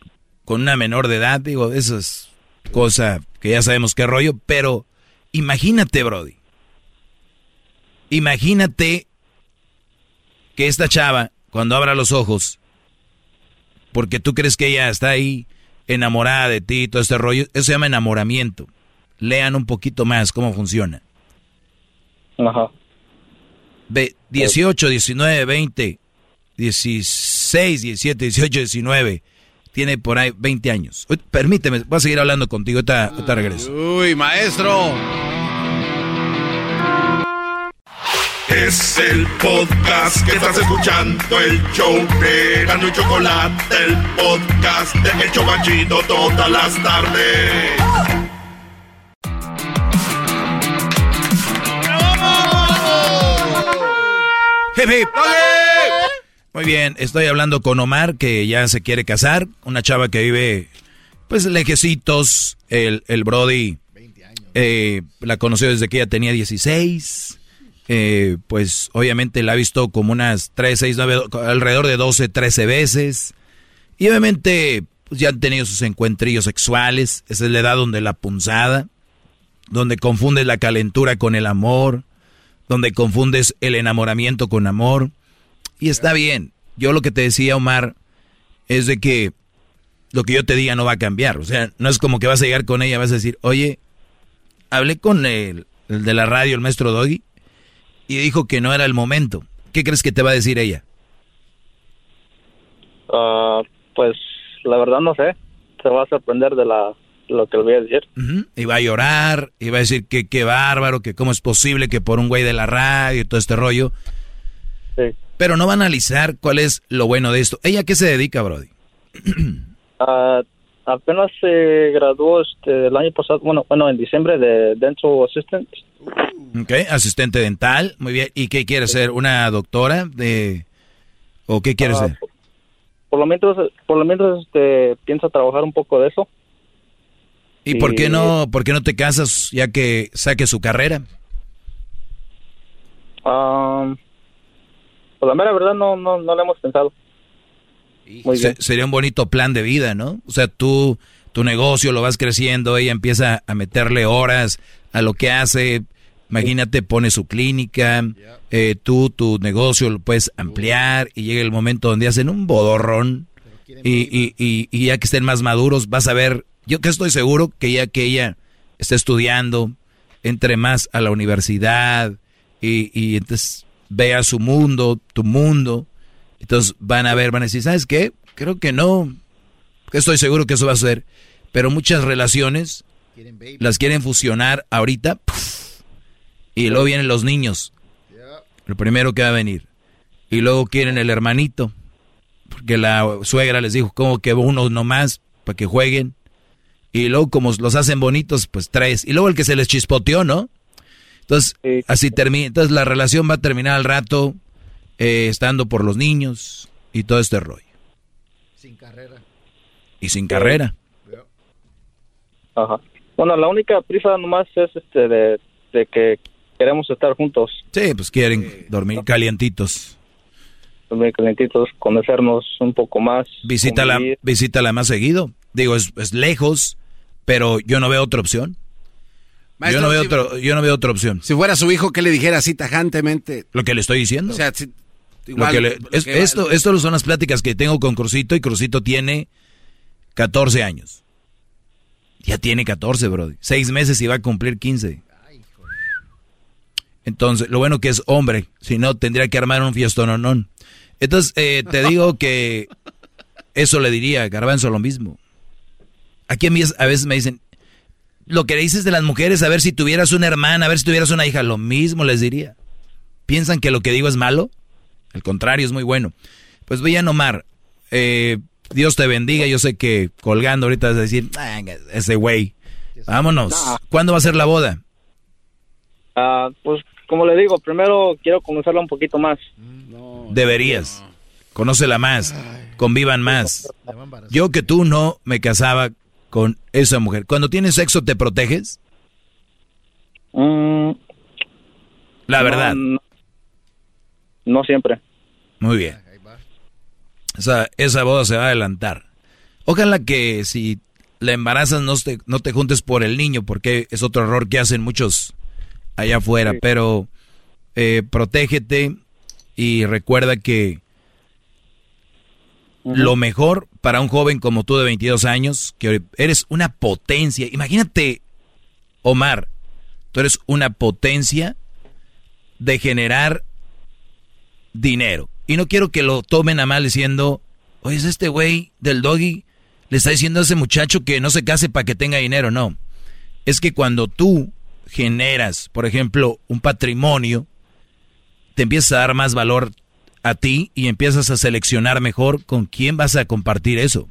con una menor de edad, digo, eso es cosa que ya sabemos qué rollo, pero imagínate, Brody. Imagínate que esta chava, cuando abra los ojos, porque tú crees que ella está ahí enamorada de ti, todo este rollo, eso se llama enamoramiento. Lean un poquito más cómo funciona. Ajá. Ve, 18, 19, 20, 16, 17, 18, 19. Tiene por ahí 20 años. Uy, Permíteme, voy a seguir hablando contigo. Ahorita, ahorita regreso. Uy, maestro. Es el podcast que estás escuchando, el show de Gano y Chocolate, el podcast de El Chobachito todas las tardes. Muy bien, estoy hablando con Omar, que ya se quiere casar. Una chava que vive, pues, lejecitos. El, el Brody eh, la conoció desde que ella tenía 16. Eh, pues, obviamente la ha visto como unas 3, 6, 9, alrededor de 12, 13 veces. Y obviamente, pues, ya han tenido sus encuentrillos sexuales. Esa es la edad donde la punzada, donde confundes la calentura con el amor donde confundes el enamoramiento con amor. Y está bien. Yo lo que te decía, Omar, es de que lo que yo te diga no va a cambiar. O sea, no es como que vas a llegar con ella vas a decir, oye, hablé con el, el de la radio, el maestro Doggy, y dijo que no era el momento. ¿Qué crees que te va a decir ella? Ah, pues la verdad no sé. Se va a sorprender de la lo que le voy a decir. Ujú. Y va a llorar, y va a decir que qué bárbaro, que cómo es posible que por un güey de la radio y todo este rollo. Pero no va a analizar cuál es lo bueno de esto. ¿Ella qué se dedica, Brody? Ah, apenas se graduó este, el año pasado, bueno, bueno, en diciembre de Dental Assistant, Ok, asistente dental, muy bien. ¿Y qué quiere ser? ¿Una doctora de o qué quiere Ah, ser? Por lo menos, por lo menos este, piensa trabajar un poco de eso. ¿Y por qué no por qué no te casas ya que saque su carrera? Ah, pues la mera verdad no, no, no lo hemos pensado. Muy Se- sería un bonito plan de vida, ¿no? O sea, tú, tu negocio lo vas creciendo, ella empieza a meterle horas a lo que hace. Imagínate, pone su clínica, eh, tú tu negocio lo puedes ampliar y llega el momento donde hacen un bodorrón. Y, y, y, y ya que estén más maduros vas a ver, yo que estoy seguro que ya que ella está estudiando, entre más a la universidad y, y entonces vea su mundo, tu mundo, entonces van a ver, van a decir, ¿sabes qué? Creo que no. Estoy seguro que eso va a suceder. Pero muchas relaciones las quieren fusionar ahorita. y luego vienen los niños. Lo primero que va a venir. Y luego quieren el hermanito. Porque la suegra les dijo como que uno nomás para que jueguen. Y luego como los hacen bonitos, pues tres. Y luego el que se les chispoteó, ¿no? Entonces, así termina. Entonces la relación va a terminar al rato eh, estando por los niños y todo este rollo. Sin carrera. Y sin carrera. Ajá. Bueno, la única prisa nomás es este de, de que queremos estar juntos, Sí, pues quieren dormir calientitos. muy calentitos, conocernos un poco más. Visítala, convivir. visítala más seguido. Digo, es, es lejos, pero yo no veo otra opción. Maestro, yo, no veo si- otro, yo no veo otra opción. Si fuera su hijo, ¿qué le dijera así tajantemente? Lo que le estoy diciendo. O sea, si- Lo igual, que le- lo es- que- esto, esto son las pláticas que tengo con Crucito y Crucito tiene 14 años. Ya tiene 14, bro. Seis meses y va a cumplir 15. Entonces, lo bueno que es hombre, si no tendría que armar un fiestononón. Entonces, eh, te digo que eso le diría a Garbanzo lo mismo. Aquí a mí a veces me dicen, lo que le dices de las mujeres, a ver si tuvieras una hermana, a ver si tuvieras una hija, lo mismo les diría. ¿Piensan que lo que digo es malo? Al contrario, es muy bueno. Pues vean Omar, eh, Dios te bendiga, yo sé que colgando ahorita vas a decir, "Ah, ese güey, vámonos. ¿Cuándo va a ser la boda? Ah, pues como le digo, primero quiero conocerla un poquito más. Deberías. Conócela más, convivan más. Yo que tú no me casaba con esa mujer. Cuando tienes sexo, ¿te proteges? Mm, La verdad. No, no siempre. Muy bien. Esa, esa boda se va a adelantar. Ojalá que si la embarazas no te, no te juntes por el niño, porque es otro error que hacen muchos allá afuera. Pero eh, protégete y recuerda que lo mejor para un joven como tú de 22 años, que eres una potencia. Imagínate, Omar, tú eres una potencia de generar dinero. Y no quiero que lo tomen a mal diciendo, oye, es este güey del doggy, le está diciendo a ese muchacho que no se case para que tenga dinero. No. Es que cuando tú generas, por ejemplo, un patrimonio, te empiezas a dar más valor a ti y empiezas a seleccionar mejor con quién vas a compartir eso.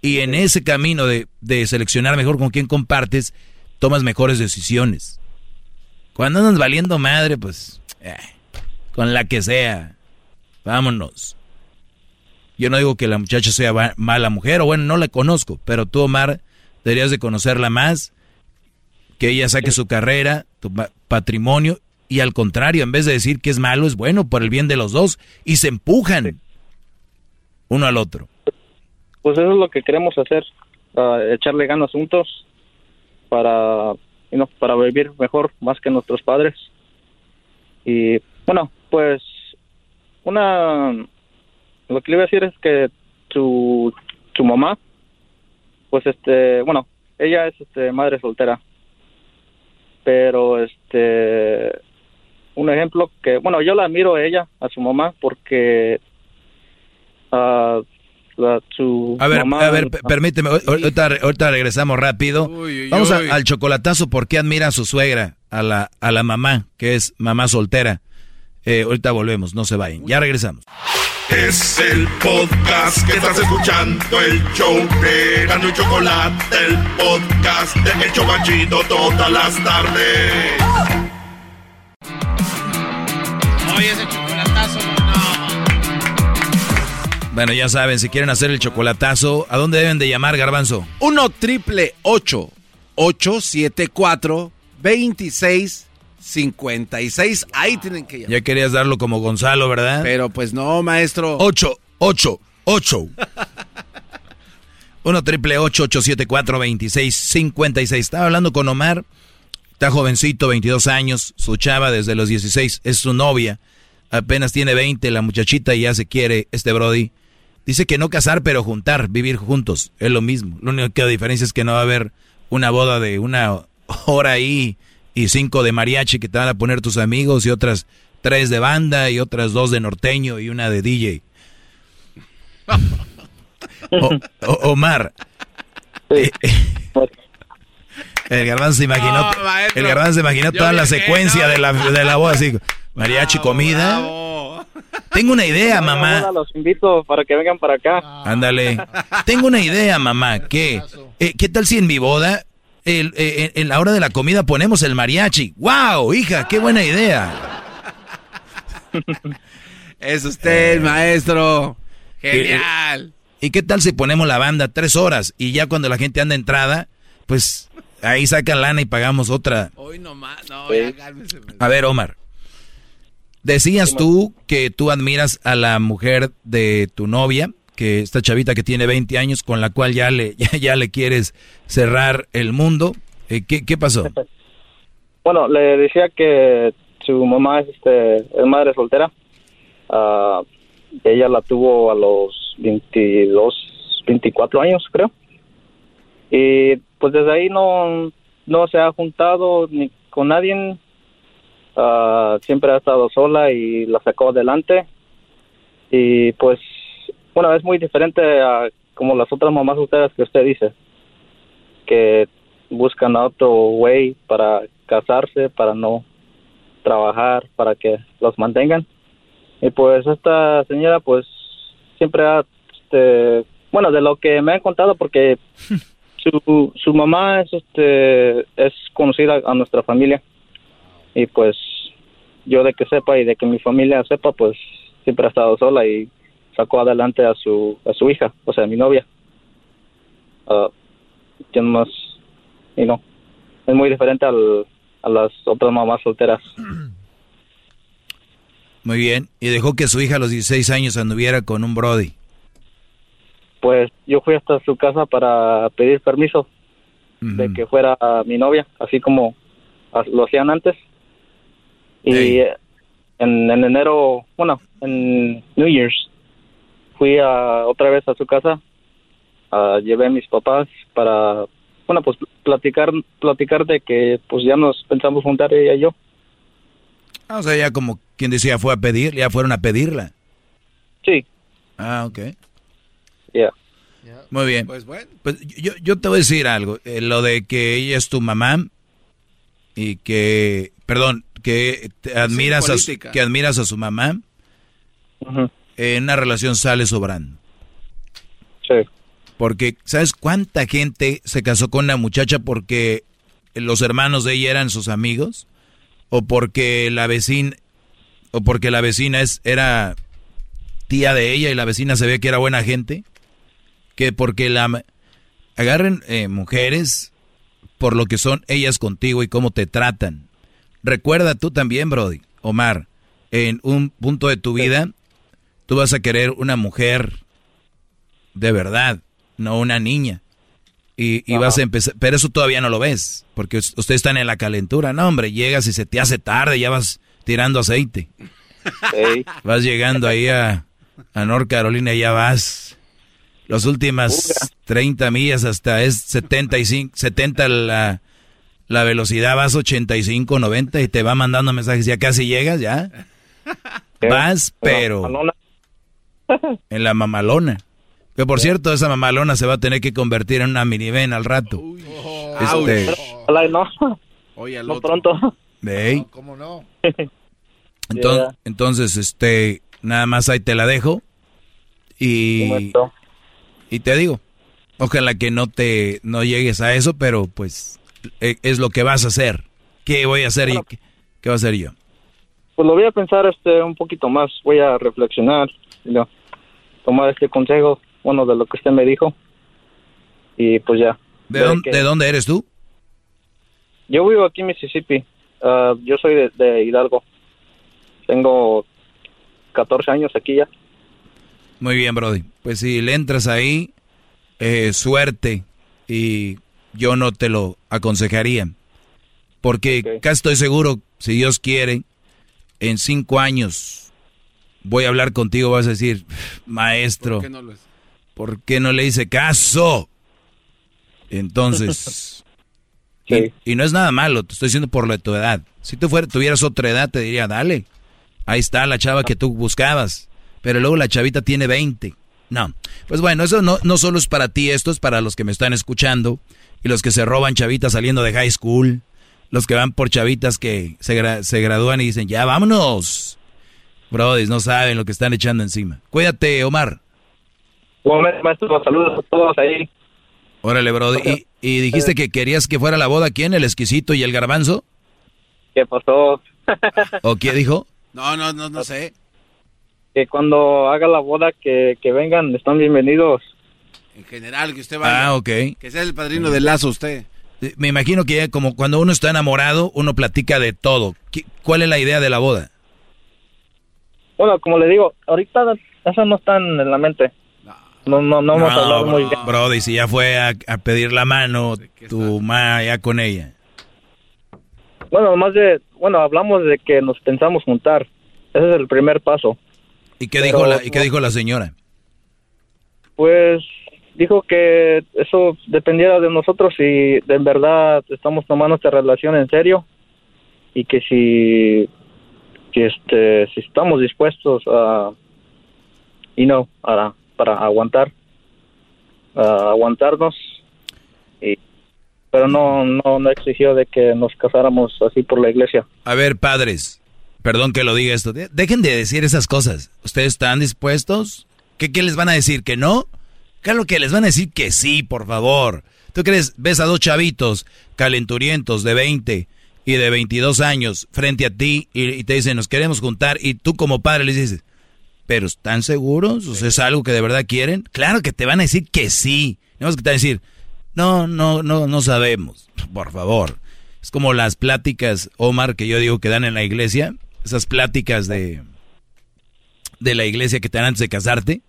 Y en ese camino de, de seleccionar mejor con quién compartes, tomas mejores decisiones. Cuando andas valiendo madre, pues, eh, con la que sea, vámonos. Yo no digo que la muchacha sea mala mujer, o bueno, no la conozco, pero tú, Omar, deberías de conocerla más, que ella saque su carrera, tu pa- patrimonio, y al contrario, en vez de decir que es malo, es bueno por el bien de los dos, y se empujan uno al otro. Pues eso es lo que queremos hacer, ah, echarle ganas juntos para, you know, para vivir mejor más que nuestros padres. Y bueno, pues una lo que le iba a decir es que su su mamá pues este, bueno, ella es este madre soltera. Pero este un ejemplo que bueno, yo la admiro a ella, a su mamá porque ah, la, su A ver, mamá- a ver, permíteme, ahor- ahorita, ahorita regresamos rápido. Vamos a- al chocolatazo, ¿por qué admira a su suegra, a la, a la mamá, que es mamá soltera? Eh, ahorita volvemos, no se vayan, ya regresamos. Es el podcast que estás escuchando, el show de Gano y Chocolate, el podcast de El Chocachito todas las tardes. Oye, ese chocolatazo, no. Bueno, ya saben, si quieren hacer el chocolatazo, ¿a dónde deben de llamar, Garbanzo? 1 triple 874 2656. Ahí tienen que llamar. Ya querías darlo como Gonzalo, ¿verdad? Pero pues no, maestro. 8, 8, 8. 1 triple 874 2656. Estaba hablando con Omar. Está jovencito, 22 años. Su chava desde los 16 es su novia. Apenas tiene 20, la muchachita y ya se quiere este Brody. Dice que no casar, pero juntar, vivir juntos. Es lo mismo. La única diferencia es que no va a haber una boda de una hora ahí y cinco de mariachi que te van a poner tus amigos y otras tres de banda y otras dos de norteño y una de DJ. Omar. Eh, el garbanzo se imaginó, el garbanzo se imaginó toda la secuencia de la, de la boda así. Mariachi, comida. Tengo una idea, mamá. Los invito para que vengan para acá. Ándale. Tengo una idea, mamá. ¿Qué? Eh, ¿Qué tal si en mi boda, el, eh, en la hora de la comida ponemos el mariachi? ¡Wow, hija! ¡Qué buena idea! es usted, maestro. Genial. ¿Y qué tal si ponemos la banda tres horas y ya cuando la gente anda entrada, pues ahí sacan lana y pagamos otra? Hoy nomás, no, A ver, Omar. Decías tú que tú admiras a la mujer de tu novia, que esta chavita que tiene 20 años, con la cual ya le, ya, le quieres cerrar el mundo. Eh, ¿qué, ¿Qué pasó? Bueno, le decía que su mamá es, este, es madre soltera. Ah, ella la tuvo a los 22, 24 años, creo. Y pues desde ahí no, no se ha juntado ni con nadie Ah, siempre ha estado sola y la sacó adelante. Y pues, bueno, es muy diferente a como las otras mamás solteras que usted dice, que buscan otro way para casarse, para no trabajar, para que los mantengan. Y pues esta señora pues siempre ha, este, bueno, de lo que me han contado, porque su, su mamá es, este, es conocida a nuestra familia y pues yo de que sepa y de que mi familia sepa, pues siempre ha estado sola y sacó adelante a su a su hija, o sea, a mi novia. Uh, más, y no, es muy diferente al, a las otras mamás solteras. Muy bien, y dejó que su hija a los 16 años anduviera con un Brody. Pues yo fui hasta su casa para pedir permiso de que fuera mi novia, así como lo hacían antes. Y en, enero, bueno, en New Year's, fui a, otra vez a su casa, llevé a mis papás para, bueno, pues platicar, platicar de que pues ya nos pensamos juntar ella y yo. Ah, o sea, ya como quien decía, fue a pedir, ya fueron a pedirla. Sí. Ah, ok. Ya. Muy bien. Pues bueno. Pues yo, yo te voy a decir algo. Eh, lo de que ella es tu mamá y que, perdón, que admiras, a, que admiras a su mamá, en una relación sale sobrando. Sí. Porque, ¿sabes cuánta gente se casó con una muchacha porque los hermanos de ella eran sus amigos? ¿O porque la vecina, o porque la vecina es, era tía de ella y la vecina se ve que era buena gente? Que porque la... Agarren eh, mujeres por lo que son ellas contigo y cómo te tratan Recuerda tú también, Brody, Omar, en un punto de tu vida, tú vas a querer una mujer de verdad, no una niña. Y, vas a empezar, pero eso todavía no lo ves, porque ustedes están en la calentura. No, hombre, llegas y se te hace tarde, ya vas tirando aceite. Vas llegando ahí a, a North Carolina y ya vas. Las últimas 30 millas hasta es 75, 70 la, la velocidad vas 85, 90 y te va mandando mensajes, ya casi llegas, ya. Vas, pero en la mamalona. Que por cierto, esa mamalona se va a tener que convertir en una minivan al rato. este, no. no pronto. ¿Cómo no? Entonces, entonces, este, nada más ahí te la dejo. Y, y te digo, ojalá que no te, no llegues a eso, pero pues eh, es lo que vas a hacer. ¿Qué voy a hacer? y ¿Qué, va a hacer yo? pues lo voy a pensar este un poquito más, voy a reflexionar, y lo- tomar este consejo, bueno, de lo que usted me dijo. Y pues ya. ¿De, dónde, que- de dónde eres tú? Yo vivo aquí en Mississippi. Ah, yo soy de, de Hidalgo. Tengo 14 años aquí ya. Muy bien, Brody. Pues si le entras ahí, eh, suerte. Y yo no te lo aconsejaría. Porque casi estoy seguro, si Dios quiere, en cinco años voy a hablar contigo, vas a decir, maestro, ¿Por qué no lo es? ¿por qué no le hice caso? Entonces, y, y no es nada malo, te estoy diciendo por la tu edad. Si tú fuera, tuvieras otra edad, te diría, dale, ahí está la chava que tú buscabas. Pero luego la chavita tiene 20. No. Pues bueno, eso no, no solo es para ti, esto es para los que me están escuchando y los que se roban chavitas saliendo de high school, los que van por chavitas que se, gra- se gradúan y dicen, ya vámonos. Brody, no saben lo que están echando encima. Cuídate, Omar. Igualmente, maestro, saludos a todos ahí. Órale, Brody. ¿Y, y dijiste que querías que fuera la boda quién? ¿El exquisito y el garbanzo? ¿Qué pasó? ¿O qué dijo? No, no, no, no sé. Que cuando haga la boda, que, que vengan, están bienvenidos. En general, que usted vaya. Ah, ok. Que sea el padrino del lazo usted. Me imagino que como cuando uno está enamorado, uno platica de todo. ¿Qué- ¿Cuál es la idea de la boda? Bueno, como le digo, ahorita eso no está en la mente. No, no, no hemos hablado muy bien. Brody, si ya fue a, a pedir la mano, tu ma ya con ella. Bueno, más de, bueno, hablamos de que nos pensamos juntar. Ese es el primer paso. ¿Y qué, Pero dijo la, ¿y qué no- dijo la señora? Pues dijo que eso dependiera de nosotros si de en verdad estamos tomando esta relación en serio y que si, si este si estamos dispuestos a y no para aguantar a aguantarnos y pero no no no exigió de que nos casáramos así por la iglesia. A ver, padres, perdón que lo diga esto. de- Dejen de decir esas cosas. ¿Ustedes están dispuestos? ¿Qué, qué les van a decir? ¿Que no? Claro que les van a decir que sí, por favor. ¿Tú crees? Ves a dos chavitos calenturientos de 20 y de 22 años frente a ti y, y te dicen, nos queremos juntar y tú como padre les dices, ¿pero están seguros? ¿O sea, es algo que de verdad quieren? Claro que te van a decir que sí. No que te van a decir, no, no, no, no sabemos. Por favor. Es como las pláticas, Omar, que yo digo que dan en la iglesia. Esas pláticas de, de la iglesia que te dan antes de casarte.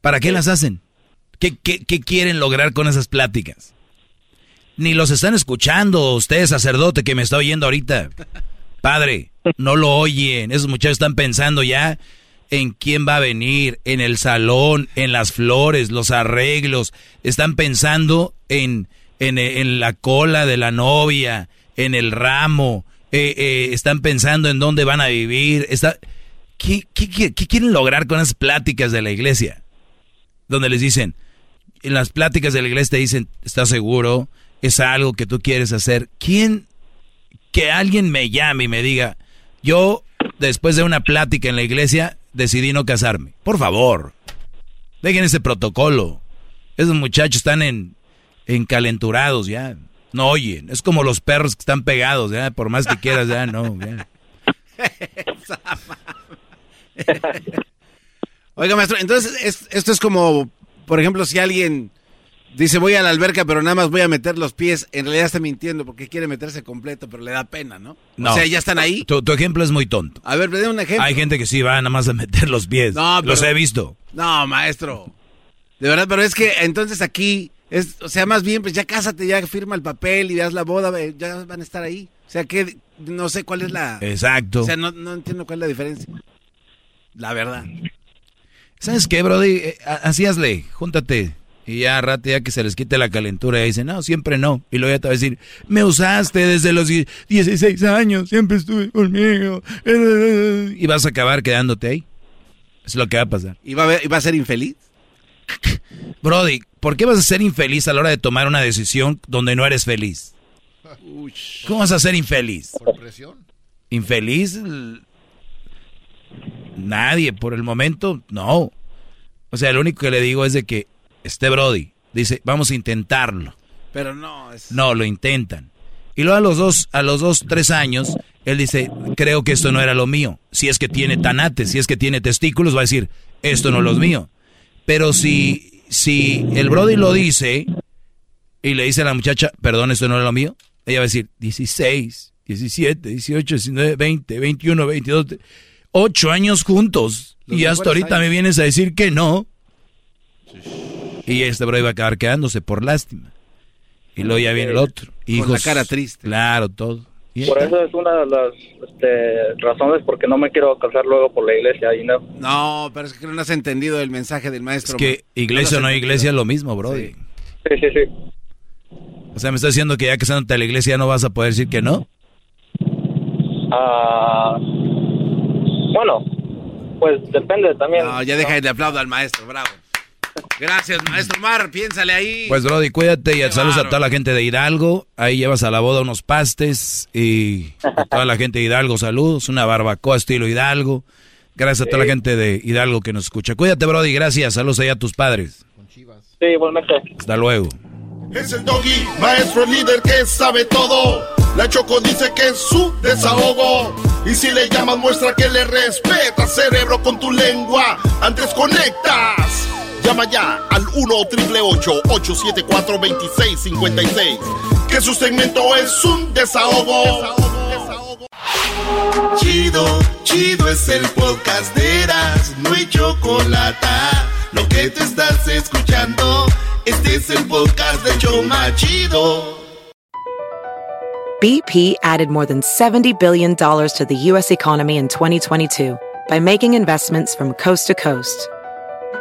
¿Para qué las hacen? ¿Qué, qué, qué quieren lograr con esas pláticas? Ni los están escuchando, usted, sacerdote, que me está oyendo ahorita. Padre, no lo oyen. Esos muchachos están pensando ya en quién va a venir, en el salón, en las flores, los arreglos. Están pensando en, en, la cola de la novia, en el ramo. eh, eh, están pensando en dónde van a vivir. Está, ¿qué, qué, qué- qué quieren lograr con esas pláticas de la iglesia? Donde les dicen, en las pláticas de la iglesia te dicen, ¿estás seguro? ¿Es algo que tú quieres hacer? ¿Quién que alguien me llame y me diga, yo después de una plática en la iglesia decidí no casarme. Por favor, dejen ese protocolo. Esos muchachos están en, encalenturados ya. No oyen. Es como los perros que están pegados, ya. Por más que quieras, ya no. ya. Oiga, maestro, entonces es- esto es como, por ejemplo, si alguien dice voy a la alberca, pero nada más voy a meter los pies, en realidad está mintiendo porque quiere meterse completo, pero le da pena, ¿no? No. O sea, ya están ahí. Tu, tu ejemplo es muy tonto. A ver, dé un ejemplo. Hay gente que sí va nada más a meter los pies. No, Los he visto. No, maestro. De verdad, pero es que entonces aquí, es, o sea, más bien, pues ya cásate, ya firma el papel y das la boda, eh, ya van a estar ahí. O sea, que no sé cuál es la... Exacto. O sea, no, no entiendo cuál es la diferencia. La verdad. ¿Sabes qué, Brody? Eh, a- Así hazle, júntate. Y ya a rato, ya que se les quite la calentura, y dicen, no, siempre no. Y luego ya te va a decir, me usaste desde los die- 16 años, siempre estuve conmigo. Y vas a acabar quedándote ahí. Es lo que va a pasar. ¿Y va a, ver- y va a ser infeliz? Brody, ¿por qué vas a ser infeliz a la hora de tomar una decisión donde no eres feliz? ¿Cómo vas a ser infeliz? Por presión. ¿Infeliz? Nadie, por el momento, no. O sea, lo único que le digo es de que este Brody dice, vamos a intentarlo. Pero no, es... No, lo intentan. Y luego a los dos, a los dos, tres años, Él dice, creo que esto no era lo mío. Si es que tiene tanates, si es que tiene testículos, va a decir, esto no es lo mío. Pero si, si el Brody lo dice y le dice a la muchacha, perdón, esto no era lo mío, ella va a decir, 16, 17, 18, 19, 20, 21, 22, 8 años juntos. y hasta ahorita me vienes a decir que no. Y este Brody va a acabar quedándose por lástima. Y luego ya viene el otro. Con la cara triste. Claro, todo. Por eso es una de las este, razones porque no me quiero casar luego por la iglesia y no. No, pero es que no has entendido el mensaje del maestro. Es que iglesia o no iglesia es lo mismo, Brody. Sí, sí, sí. O sea, ¿me estás diciendo que ya casándote a la iglesia no vas a poder decir que no? Ah, bueno, pues depende también. No, ya deja de aplaudir al maestro, bravo. Gracias, maestro Mar, piénsale ahí. Pues Brody, cuídate y saludos a toda la gente de Hidalgo. Ahí llevas a la boda unos pastes y a toda la gente de Hidalgo, saludos. Una barbacoa estilo Hidalgo. Gracias a toda la gente de Hidalgo que nos escucha. Cuídate, Brody, gracias. Saludos allá a tus padres. Sí, igualmente. Hasta luego. Es el doggy, maestro líder que sabe todo. La Choco dice que es su desahogo. Y si le llamas, muestra que le respeta, cerebro, con tu lengua. Antes conectas. Llama ya al 1-888-874-2656. Que su segmento es un desahogo. Chido, chido es el podcast de Eras. No hay chocolate. Lo que te estás escuchando, este es el podcast de Choma Chido. BP added more than $70 billion to the U.S. economy in 2022 by making investments from coast to coast.